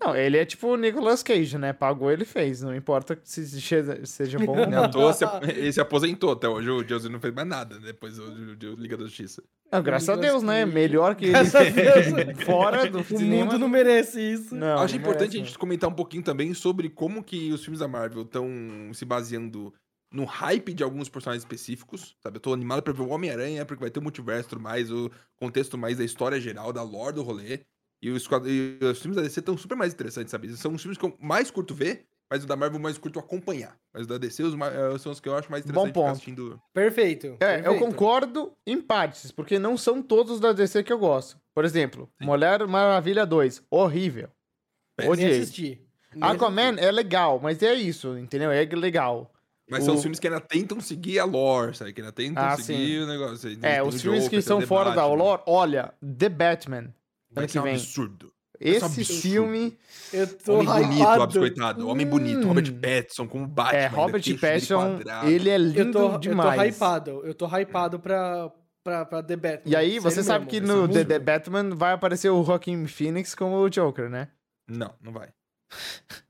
Não, ele é tipo o Nicolas Cage, né? Pagou, ele fez. Não importa se se- seja bom ou não. se- ele se aposentou até hoje, o Joss não fez mais nada depois do, Liga da Justiça. Não, graças a Deus, né? Melhor que ele Graças a Deus. fora do O cinema. mundo não merece isso. Não, Acho não importante merece, a gente comentar um pouquinho também sobre como que os filmes da Marvel estão se baseando no hype de alguns personagens específicos, sabe? Eu tô animado pra ver o Homem-Aranha, porque vai ter o multiverso tudo mais, o contexto mais da história geral, da lore do rolê. E os, e os filmes da DC estão super mais interessantes, sabe? São os filmes que eu mais curto ver, mas o da Marvel eu mais curto acompanhar. Mas o da DC os eh, são os que eu acho mais Bom interessante ficar ponto. assistindo. Perfeito. É, eu perfeito. concordo em partes, porque não são todos da DC que eu gosto. Por exemplo, Sim. Mulher Maravilha 2, horrível. Odiei. Aquaman é legal, mas é isso, entendeu? É legal. Mas são O- os filmes que ainda tentam seguir a lore, sabe? Que ainda tentam Ah, seguir o negócio. Aí É, os filmes que são fora da Batman. lore, olha, The Batman, Vai ser que um absurdo. Um Esse absurdo. filme Eu tô Homem bonito. Abs, coitado. Homem bonito. Hum. Robert Pattinson como Batman. é ainda, Robert Pattinson, ele é lindo Eu tô, eu demais. tô hypado. Eu tô hypado pra, pra, pra The Batman. E aí, Sério você sabe mesmo, que no The, The. Batman vai aparecer o Joaquin Phoenix como o Joker, né? Não, não vai.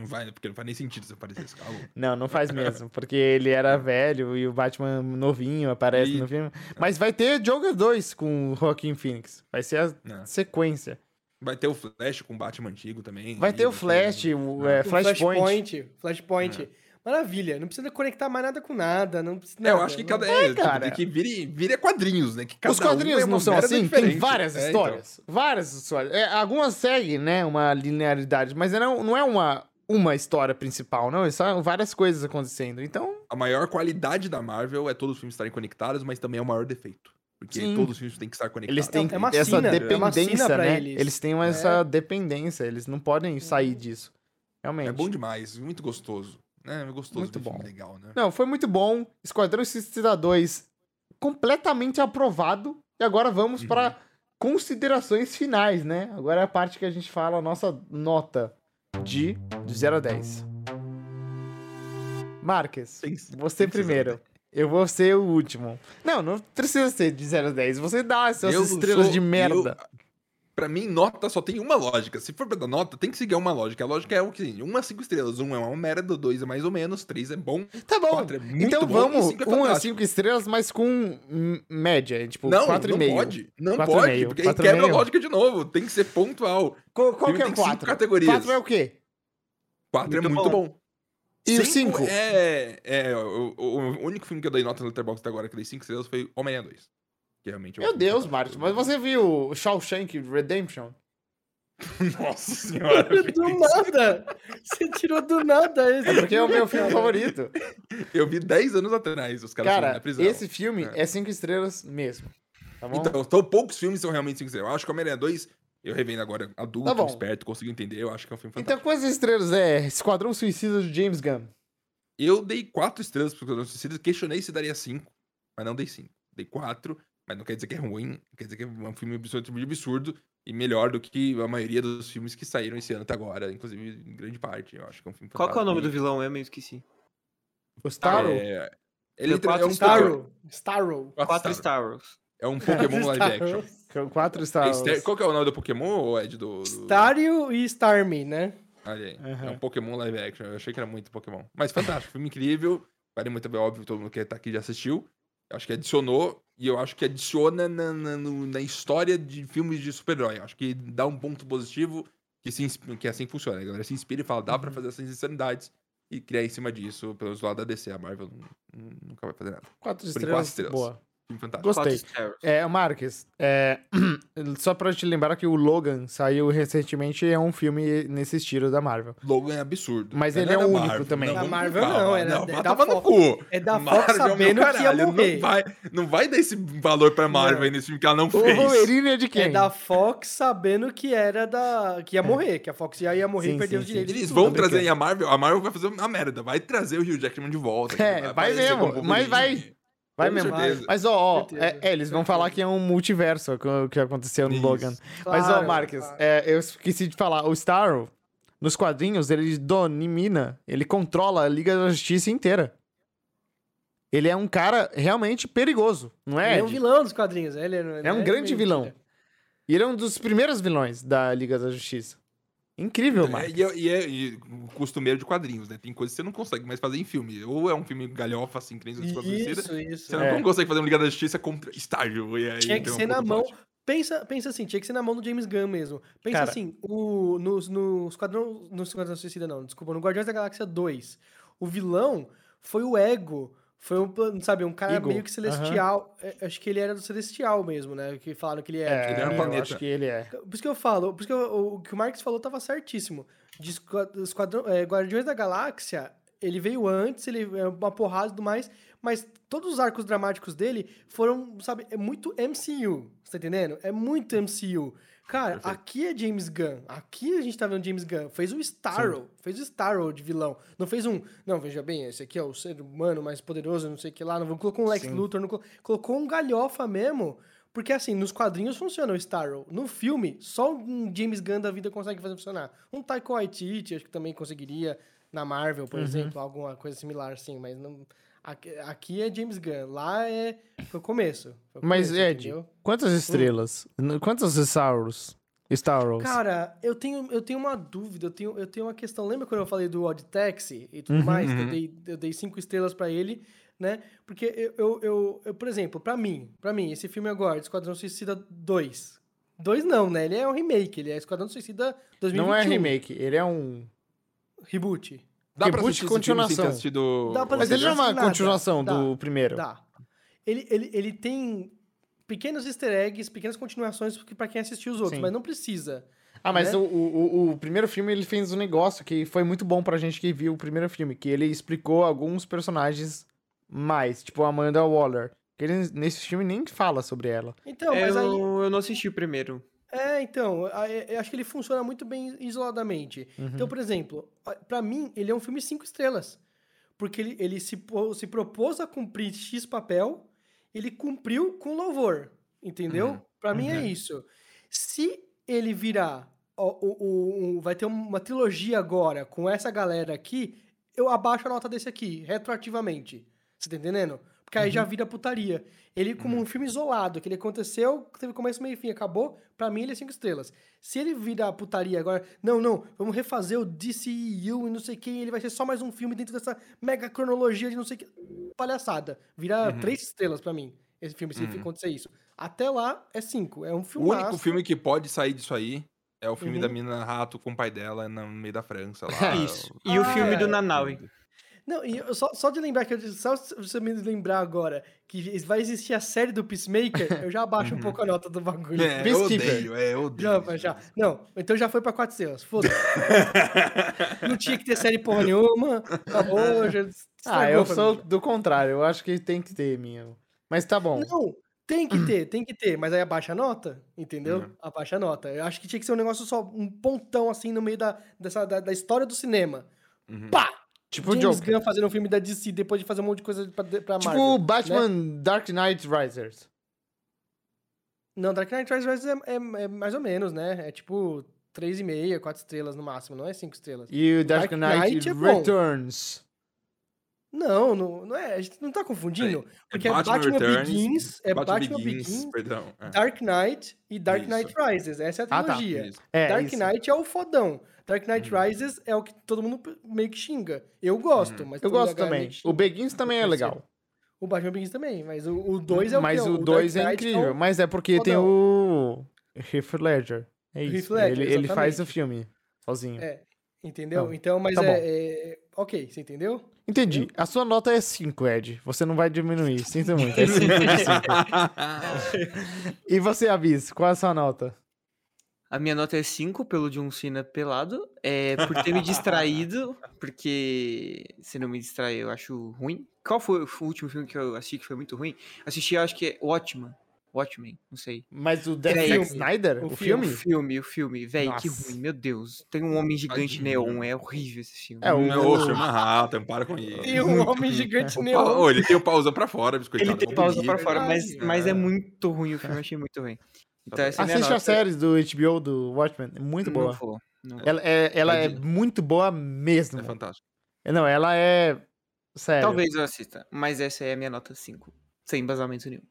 não vai, porque não faz nem sentido se aparecer esse carro. Não, não faz mesmo, porque ele era velho e o Batman novinho aparece E- no filme. Mas vai ter Joker 2 com o Joaquin Phoenix. Vai ser a Não. sequência. Vai ter o Flash com o Batman antigo também. Vai aí ter o Flash, o é, O Flashpoint. Flashpoint. Flashpoint. Maravilha. Não precisa conectar mais nada com nada. Não precisa É, eu nada. acho que cada. É, É, tipo, cara. que vire, vire quadrinhos, né? Que cada Os um quadrinhos é uma não são assim? Tem diferente. várias É, então. histórias. Várias histórias. É, algumas seguem, né, uma linearidade, mas não, não é uma, uma história principal, não. São várias coisas acontecendo. Então, A maior qualidade da Marvel é todos os filmes estarem conectados, mas também é o maior defeito. Porque Sim. todos os filmes têm que estar conectados. eles têm É uma essa sina, é uma dependência, pra né? eles. Eles têm essa dependência, eles não podem sair disso. Realmente. É bom demais, muito gostoso. É, é gostoso Muito bom. legal, né? Não, foi muito bom. Esquadrão Suicida 2 completamente aprovado. E agora vamos Uhum. para considerações finais, né? Agora é a parte que a gente fala a nossa nota de, de 0 a 10. Marques, você primeiro. Eu vou ser o último. Não, não precisa ser de 0 a 10. Você dá as suas Eu estrelas sou- de merda. Pra mim, nota só tem uma lógica. Se for pra dar nota, tem que seguir uma lógica. A lógica é o que? Uma cinco estrelas. Um é uma merda, dois é mais ou menos, três é bom, Tá bom. quatro é muito então bom vamos, e cinco é um a cinco estrelas, mas com média. Tipo, Não, quatro não e meio. pode. Não Quatro pode, meio, porque quatro quebra a meio. lógica de novo. Tem que ser pontual. Qual, qual Filme que é tem o cinco quatro? categorias. Quatro é o quê? Quatro é Muito muito bom. bom. E o cinco? É, é o, o- único filme que eu dei nota no Letterboxd até agora que dei cinco estrelas foi Homem-Aranha 2. Que realmente é Meu Deus. Marcos, mas você viu Shawshank Redemption? Nossa senhora. Do nada! Você tirou do nada esse. É porque é o meu filme favorito. Eu vi 10 anos atrás os caras Cara, da prisão. esse filme É. é cinco estrelas mesmo. Tá bom? Então, tão poucos filmes são realmente 5 estrelas. Eu acho que Homem-Aranha 2, eu revendo agora adulto, Tá esperto, consigo entender. Eu acho que é um filme Então, fantástico. quantas estrelas é Esquadrão Suicida do James Gunn? Eu dei 4 estrelas pro Esquadrão Suicida, questionei se daria 5, mas não dei 5. Dei 4, mas não quer dizer que é ruim, quer dizer que é um filme absolutamente absurdo e melhor do que a maioria dos filmes que saíram esse ano até agora, inclusive em grande parte. Eu acho que é um filme Qual que é o nome do vilão mesmo? Eu esqueci. O Starro? É, ele Deu quatro é um Starro. Starro. Quatro Star Wars. É um Pokémon live action. Quatro É Star Star- Wars. Qual que é o nome do Pokémon, Ed? Do, do... Stario e Starmie, né? Olha aí. É um Pokémon live action. Eu achei que era muito Pokémon. Mas fantástico, filme incrível. Vale muito bem, óbvio, todo mundo que tá aqui já assistiu. Eu acho que adicionou, e eu acho que adiciona na, na, na história de filmes de super-herói. Acho que dá um ponto positivo que, se, que assim funciona. A galera se inspira e fala, dá Uhum. pra fazer essas insanidades e criar em cima disso, pelos lados da DC. A Marvel nunca vai fazer nada. Quatro Por estrelas. quatro estrelas. Boa. Fantástico. Gostei. É, Marques, é, só pra te lembrar que o Logan saiu recentemente e é um filme nesse estilo da Marvel. Logan é absurdo. Mas Não ele é o único Marvel, também. Não, Da Marvel calma. não, era- não, é da Fox. É da Fox Marvel, sabendo que ia morrer. Não vai, não vai dar esse valor pra Marvel aí nesse filme que ela não O fez. Wolverine é de quem? É da Fox sabendo que era da. que ia morrer, que a Fox já ia morrer Sim, e perder sim, os direitos. de Eles vão trazer aí a Marvel, a Marvel vai fazer uma merda, vai trazer o Hugh Jackman de volta. É, vai mesmo, mas vai. Vai Com mesmo. certeza. Mas, ó, ó, é, é, eles vão falar que é um multiverso o que aconteceu no Isso. Logan. Mas, ó, Claro, Marques, claro. é, eu esqueci de falar. O Starro, nos quadrinhos, ele domina, ele controla a Liga da Justiça inteira. Ele é um cara realmente perigoso, não é? Ele é um vilão dos quadrinhos. Ele é, É um grande vilão. E ele é um dos primeiros vilões da Liga da Justiça. Incrível, É, e, é, e é e costumeiro de quadrinhos, né? Tem coisas que você não consegue mais fazer em filme. Ou é um filme galhofa, assim, que nem os. Isso, isso. Você não É. consegue fazer um Liga da Justiça contra estágio. E aí Tinha que ser na mão. Pensa, pensa assim, tinha que ser na mão do James Gunn mesmo. Pensa Cara. assim, o, no, no, Esquadrão, no Esquadrão Suicida não, desculpa, no Guardiões da Galáxia 2, o vilão foi o Ego. Foi um, sabe, um cara Eagle, meio que celestial. É, acho que ele era do celestial mesmo, né? Que falaram que ele era. que É, Ele era um eu planeta. acho que ele é. Por isso que eu falo, por isso que eu- o, que o Marx falou tava certíssimo. De esqua- Esquadrão, é, Guardiões da Galáxia, ele veio antes, ele é uma porrada e tudo mais, mas todos os arcos dramáticos dele foram, sabe, é muito MCU, você tá entendendo? É muito MCU. Cara, Perfeito. aqui é James Gunn. Aqui a gente tá vendo James Gunn. Fez o Starro. Fez o Starro de vilão. Não fez um. Não, veja bem, esse aqui é o ser humano mais poderoso, não sei o que lá. Não colocou um Lex Sim. Luthor, não colo- colocou um galhofa mesmo. Porque assim, nos quadrinhos funciona o Starro. No filme, só um James Gunn da vida consegue fazer funcionar. Um Taika Waititi, acho que também conseguiria. Na Marvel, por exemplo, alguma coisa similar assim. Mas não. Aqui, aqui é James Gunn. Lá é. Foi o começo. Foi o Mas, começo, Ed, entendeu? quantas estrelas? N- Quantos Stars? Stars? Cara, eu tenho, eu tenho uma dúvida, eu tenho, eu tenho uma questão. Lembra quando eu falei do Odd Taxi e tudo Uhum, mais? Que eu uhum. dei, eu dei cinco estrelas pra ele, né? Porque eu, eu, eu, eu, por exemplo, pra mim, pra mim, esse filme agora, Esquadrão Suicida 2. 2 não, né? Ele é um remake, ele é Esquadrão Suicida 2021. Não é remake, ele é um. Reboot. Dá pra Reboot assistir esse filme sem ter continuação. assistido Dá pra Mas ele não é uma nada. continuação Dá, do primeiro. Tá. Ele, ele, ele tem pequenos easter eggs, pequenas continuações pra quem assistiu os outros, Sim. mas não precisa. Ah, mas né? o, o, o- primeiro filme ele fez um negócio que foi muito bom pra gente que viu o primeiro filme, que ele explicou alguns personagens mais, tipo a Amanda Waller. Que ele nesse filme nem fala sobre ela. Então, É, mas aí. eu, eu não assisti o primeiro. É, então, é- eu acho que ele funciona muito bem isoladamente. Uhum. Então, por exemplo, a- pra mim, ele é um filme cinco estrelas. Porque ele, ele se, se propôs a cumprir X papel, ele cumpriu com louvor, entendeu? Uhum. Pra mim é Uhum. isso. Se ele virar, o, o- o- vai ter uma trilogia agora com essa galera aqui, eu abaixo a nota desse aqui, retroativamente. Você tá entendendo? Porque aí já vira putaria. Ele, como um filme isolado, que ele aconteceu, teve começo, meio e fim, acabou, pra mim ele é cinco estrelas. Se ele vira putaria agora, não, não, vamos refazer o DCU e não sei quem, ele vai ser só mais um filme dentro dessa mega cronologia de não sei que. Palhaçada. Vira três estrelas pra mim, esse filme, se Uhum. acontecer isso. Até lá é cinco. É um O filme. único filme que pode sair disso aí é o filme Uhum. da mina rato com o pai dela no meio da França lá. Isso. E o Ah, filme do é. Nanaui. Não, e eu- só, só de lembrar que eu disse- só se você me lembrar agora que vai existir a série do Peacemaker, eu já abaixo um pouco a nota do bagulho. É, eu odeio, é, eu odeio. Já, já. Não, então já foi pra quatro estrelas. Foda-se. Não tinha que ter série porra nenhuma. Acabou, já Ah, eu sou mim do contrário. Eu acho que tem que ter, minha. Mas tá bom. Não, tem que ter, tem que ter. Mas aí abaixa a nota, entendeu? Uhum. Abaixa a nota. Eu acho que tinha que ser um negócio só, um pontão assim no meio da, dessa, da, da história do cinema. Uhum. Pá! Tipo o James Joker. Gunn fazendo um filme da DC depois de fazer um monte de coisa pra, pra Tipo Marvel. o Batman Dark Knight Risers. Não, Dark Knight Rises é, é, é mais ou menos, né? É tipo 3,5, 4 estrelas no máximo, não é 5 estrelas. E o Dark, Dark Knight, Knight é. Returns. Não, não, não é. A gente não tá confundindo. Porque é Batman, Returns, Begins, é Batman Batman Begins, Begins, perdão. é. Dark Knight e Dark Isso. Knight Rises. Essa é a Ah, tá. trilogia. Isso. É, Dark isso. Knight é o fodão. Dark Knight Rises é o que todo mundo meio que xinga. Eu gosto, mas Eu gosto também. O. Begins também é legal. O Batman Begins também, mas o 2 é o Mas é o Dark 2 é incrível. o- Mas é porque tem o Heath Ledger. É Heath isso. Ledger, ele, ele faz o filme sozinho. É, entendeu? Não, Então, mas tá é, é- Ok, você entendeu? Entendi. A sua nota é 5, Ed. Você não vai diminuir. Sinto muito. É 5 de 5. E você, Abis, qual é a sua nota? A minha nota é 5 pelo John Cena pelado. É por ter me distraído, porque se não me distrair eu acho ruim. Qual foi o último filme que eu assisti que foi muito ruim? Assisti, eu acho que é Watchman. Watchmen, não sei. Mas o Zack Peraí. Snyder? O O, filme. filme? O filme, o filme. Véi, que Nossa. ruim, meu Deus. Tem um homem gigante neon, é horrível esse filme. É, o- Não, chama Rata, para com isso. E um homem gigante neon. Ô, ele tem o pauzão pra fora, biscoitado. Ele tem não pausa pra fora, mas, mas é É. muito ruim o filme, achei muito ruim. Então essa é a Assiste nota. as séries do HBO do Watchmen. É muito Não boa. vou, não. Ela, é, ela é muito boa mesmo. É fantástico. Não, ela é. Sério. Talvez eu assista, mas essa é a minha nota 5. Sem embasamento nenhum.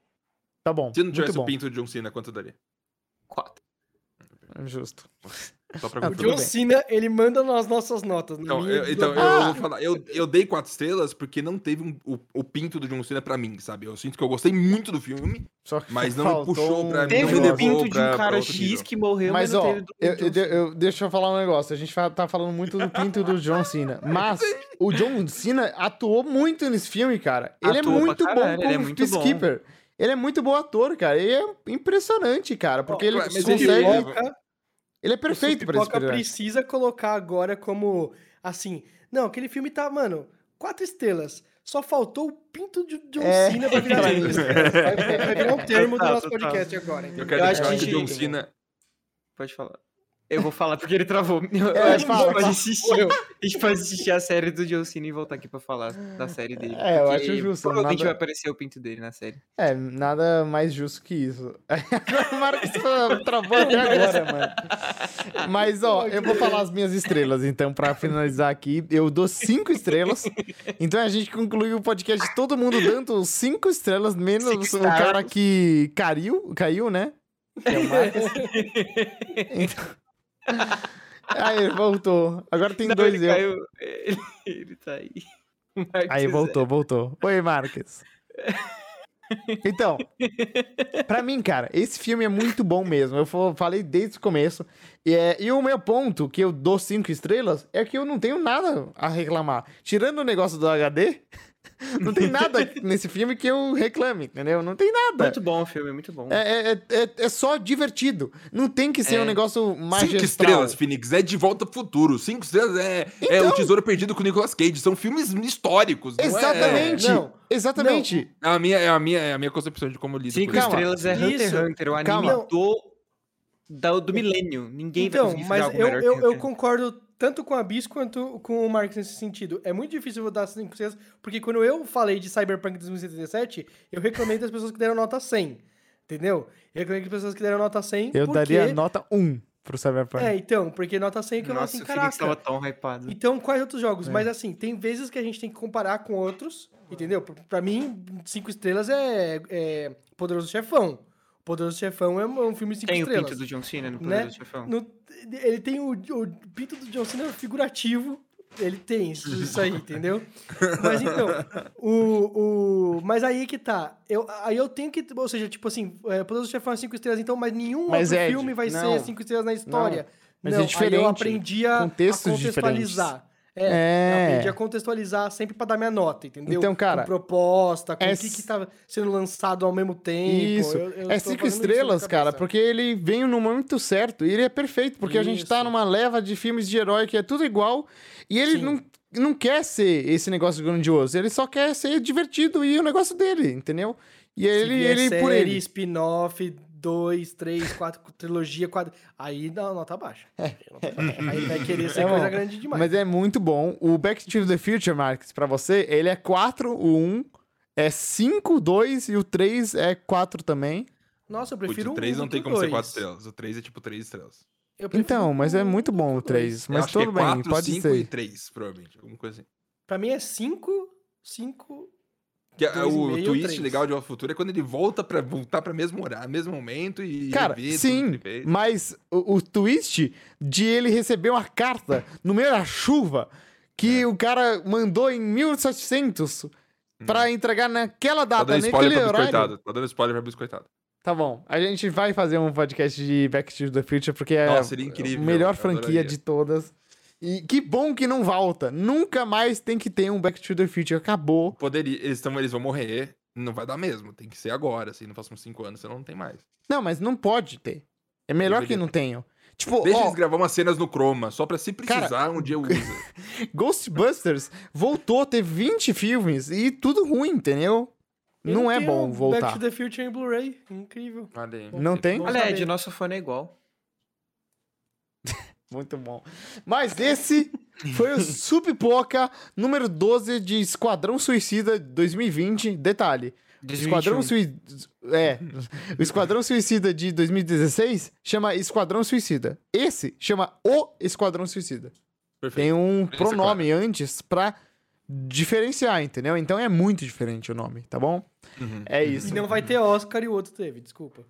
Tá bom. Se não tivesse o pinto de John Cena, quanto daria? 4. Justo. Só pra Ah, O John. Cena, ele manda nas nossas notas. Então, eu, então eu, Ah! eu vou falar. Eu, eu dei quatro estrelas porque não teve um- o, o pinto do John Cena pra mim, sabe? Eu sinto que eu gostei muito do filme, Só que mas não puxou pra mim. Teve o pinto de um cara X nível. que morreu, Mas, mas, não ó, teve do eu, eu- eu- deixa eu falar um negócio. A gente tá falando muito do pinto do John Cena. Mas o John Cena atuou muito nesse filme, cara. Ele é Atuou pra muito caralho, bom ele como é muito bom. Ele é muito bom ator, cara. Ele é impressionante, cara. Porque ele mas ele- consegue. Ele, Pipoca- é perfeito o pra esse Pipoca personagem. precisa colocar agora como, assim, não, aquele filme tá, mano, quatro estrelas. Só faltou o pinto de John É. Cena pra virar estrelas. Vai, vai- virar um termo do nosso podcast agora. Eu quero Eu acho que que- John Cena. Pode falar. Eu vou falar porque ele travou. Eu É, acho que a gente pode assistir. A gente pode assistir a série do John Cena e voltar aqui pra falar da série dele. É, eu acho justo, Provavelmente nada- vai aparecer o pinto dele na série. É, nada mais justo que isso. Marcos travou até agora, mano. Mas, ó, eu vou falar as minhas estrelas, então, pra finalizar aqui. Eu dou cinco estrelas. Então a gente concluiu o podcast todo mundo dando cinco estrelas, menos Six o stars. cara que caiu, caiu, né? Que é o Marcos. Então... Aí, ele voltou. Agora tem Não, dois ele eu. caiu. Ele, ele tá aí. Marcos Aí é- voltou, voltou. Oi, Marques. Então, pra mim, cara, esse filme é muito bom mesmo. Eu fa- falei desde o começo. E, é, e o meu ponto, que eu dou cinco estrelas, é que eu não tenho nada a reclamar. Tirando o negócio do HD, não tem nada nesse filme que eu reclame, entendeu? Não tem nada. Muito bom o filme, muito bom. É, é, é, é só divertido. Não tem que ser É. um negócio magistral. Cinco estrelas, Phoenix, é de volta pro futuro. Cinco estrelas é, é Então. o Tesouro Perdido com o Nicolas Cage. São filmes históricos. não é- Exatamente. Não, Exatamente. É a minha, é a minha, é a minha concepção de como lido Cinco estrelas é Hunter x Hunter, o anime do, da- do milênio. Ninguém vai Então, conseguir fazer mas algo eu, melhor eu, que eu concordo tanto com a Bis quanto com o Marcos nesse sentido. É muito difícil eu dar 5 estrelas, porque quando eu falei de Cyberpunk 2077, eu reclamei das pessoas que deram nota 100. Entendeu? Eu reclamei das pessoas que deram nota 100 Eu porque... daria nota 1. pro Cyberpunk. É, então, porque nota 100 que eu Nossa, assim, o Felix tava caraca. tão hypado. Então, quais outros jogos? É. Mas assim, tem vezes que a gente tem que comparar com outros, entendeu? Pra- mim, cinco estrelas é, é Poderoso Chefão. Poderoso Chefão é um filme de cinco Tem o estrelas. pinto do John Cena no né? Poder do Chefão. No- ele tem o, o pinto do John Cena figurativo. Ele tem isso, isso aí, entendeu? Mas então, o, o. Mas aí que tá. Eu, aí eu tenho que. Ou seja, tipo assim, é, Poderoso Chefão é cinco estrelas, então, mas nenhum Mas, outro Ed, filme vai não. ser cinco estrelas na história. mas é não, Aí diferente. eu aprendi a, a contextualizar. É, É. aprendi a contextualizar sempre pra dar minha nota, entendeu? Então, cara, Com proposta, com é o que, que tá sendo lançado ao mesmo tempo. Isso. Eu- eu é cinco isso estrelas, cara, porque ele veio no momento certo. E ele é perfeito, porque a gente tá Isso. numa leva de filmes de herói que é tudo igual. E ele Sim. não, não quer ser esse negócio grandioso. Ele só quer ser divertido e o negócio dele, entendeu? E ele, ele série, por ele. spin-off, dois, três, quatro, trilogia, quatro... Aí dá nota baixa. Aí vai querer ser É coisa bom. grande demais. Mas é muito bom. O Back to the Future, Marcos, pra você, ele é 4, o 1 é 5, o 2 e o 3 é 4 também. Nossa, eu prefiro o 3 um não tem como o ser dois. 4 estrelas. O 3 é tipo 3 estrelas. Então, mas é muito bom o 3. Eu Mas tudo é bem, 4, pode 5 ser. e 3, provavelmente. Alguma coisa assim. Pra mim é cinco, cinco... Que é- o twist três? legal de Volta ao Futuro é quando ele volta pra voltar pra mesmo horário, mesmo momento e Cara, sim, mas o, o twist de ele receber uma carta no meio da chuva que o cara mandou em 1700 pra entregar naquela Tá data, dando naquele horário. biscoitado. Tá dando spoiler pra biscoitado. Tá bom, a gente vai fazer um podcast de Back to the Future porque é Nossa, a melhor franquia de todas. E que bom que não volta. Nunca mais tem que ter um Back to the Future. Acabou. Poderia, eles, tão, eles vão morrer, não vai dar mesmo. Tem que ser agora, assim, nos próximos 5 anos, senão não tem mais. Não, mas não pode ter. É melhor que não tenha. Tipo, Deixa ó, eles gravar umas cenas no Chroma, só pra se precisar um dia usa. Ghostbusters voltou a ter 20 filmes e tudo ruim, entendeu? Eu Não é bom Back voltar. to the Future em Blu-ray. Incrível. Aí. Não tem? Olha. Ed, nosso fone é igual. Muito bom. Mas esse foi o Supipoca número 12 de Esquadrão Suicida 2020. Detalhe. Esquadrão Suicida. É. O Esquadrão Suicida de 2016 chama Esquadrão Suicida. Esse chama O Esquadrão Suicida. Perfeito. Tem um Diferença pronome antes pra diferenciar, entendeu? Então é muito diferente o nome, tá bom? Uhum. É isso. E não vai ter Oscar e o outro teve, desculpa.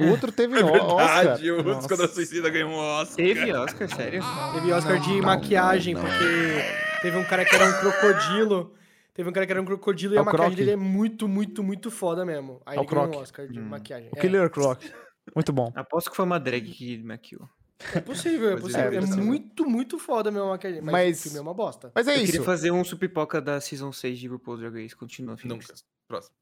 O outro teve É o Oscar. verdade, o Nossa. Esquadrão Suicida ganhou um Oscar. Teve Oscar, sério? Teve Oscar de maquiagem, porque teve um cara que era um crocodilo. Teve um cara que era um crocodilo e É a o maquiagem Croc. dele é muito, muito, muito foda mesmo. Aí É o ele ganhou um Croc. Oscar de Hum. maquiagem. O É, Killer Croc. Muito bom. Aposto que foi uma drag que maquiou. é possível, é possível. ele É, é verdade. muito, muito foda mesmo a maquiagem. Mas, Mas- o filme é uma bosta. Mas é Eu isso. queria fazer um supipoca da Season 6 de RuPaul's Drag Race. Continua, Felix. Nunca. Próximo.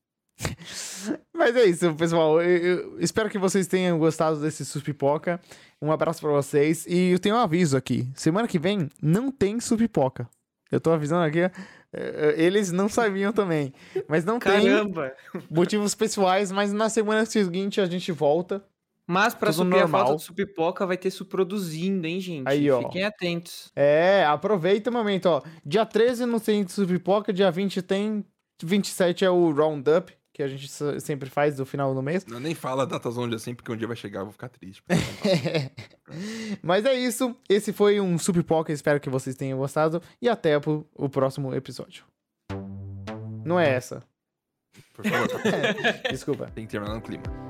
Mas é isso, pessoal. Eu, eu espero que vocês tenham gostado desse Supipoca. Um abraço pra vocês. E eu tenho um aviso aqui. Semana que vem não tem Supipoca. Eu tô avisando aqui. eh, eh, Eles não sabiam também. Mas não Caramba! tem motivos pessoais. Mas na semana seguinte a gente volta. Mas pra Tudo suprir a normal. falta do supipoca vai ter isso produzindo, hein, gente? Aí, ó. Fiquem atentos. É, aproveita o momento, ó. Dia 13 não tem Supipoca. Dia 20 tem. 27 é o Roundup. Que a gente se- sempre faz no final do mês. Não, nem fala datas onde assim, porque um dia vai chegar, eu vou ficar triste. Mas é isso. Esse foi um Supipoca. Espero que vocês tenham gostado. E até pro- o próximo episódio. Não é essa. Por favor, Desculpa. tem que terminar no clima.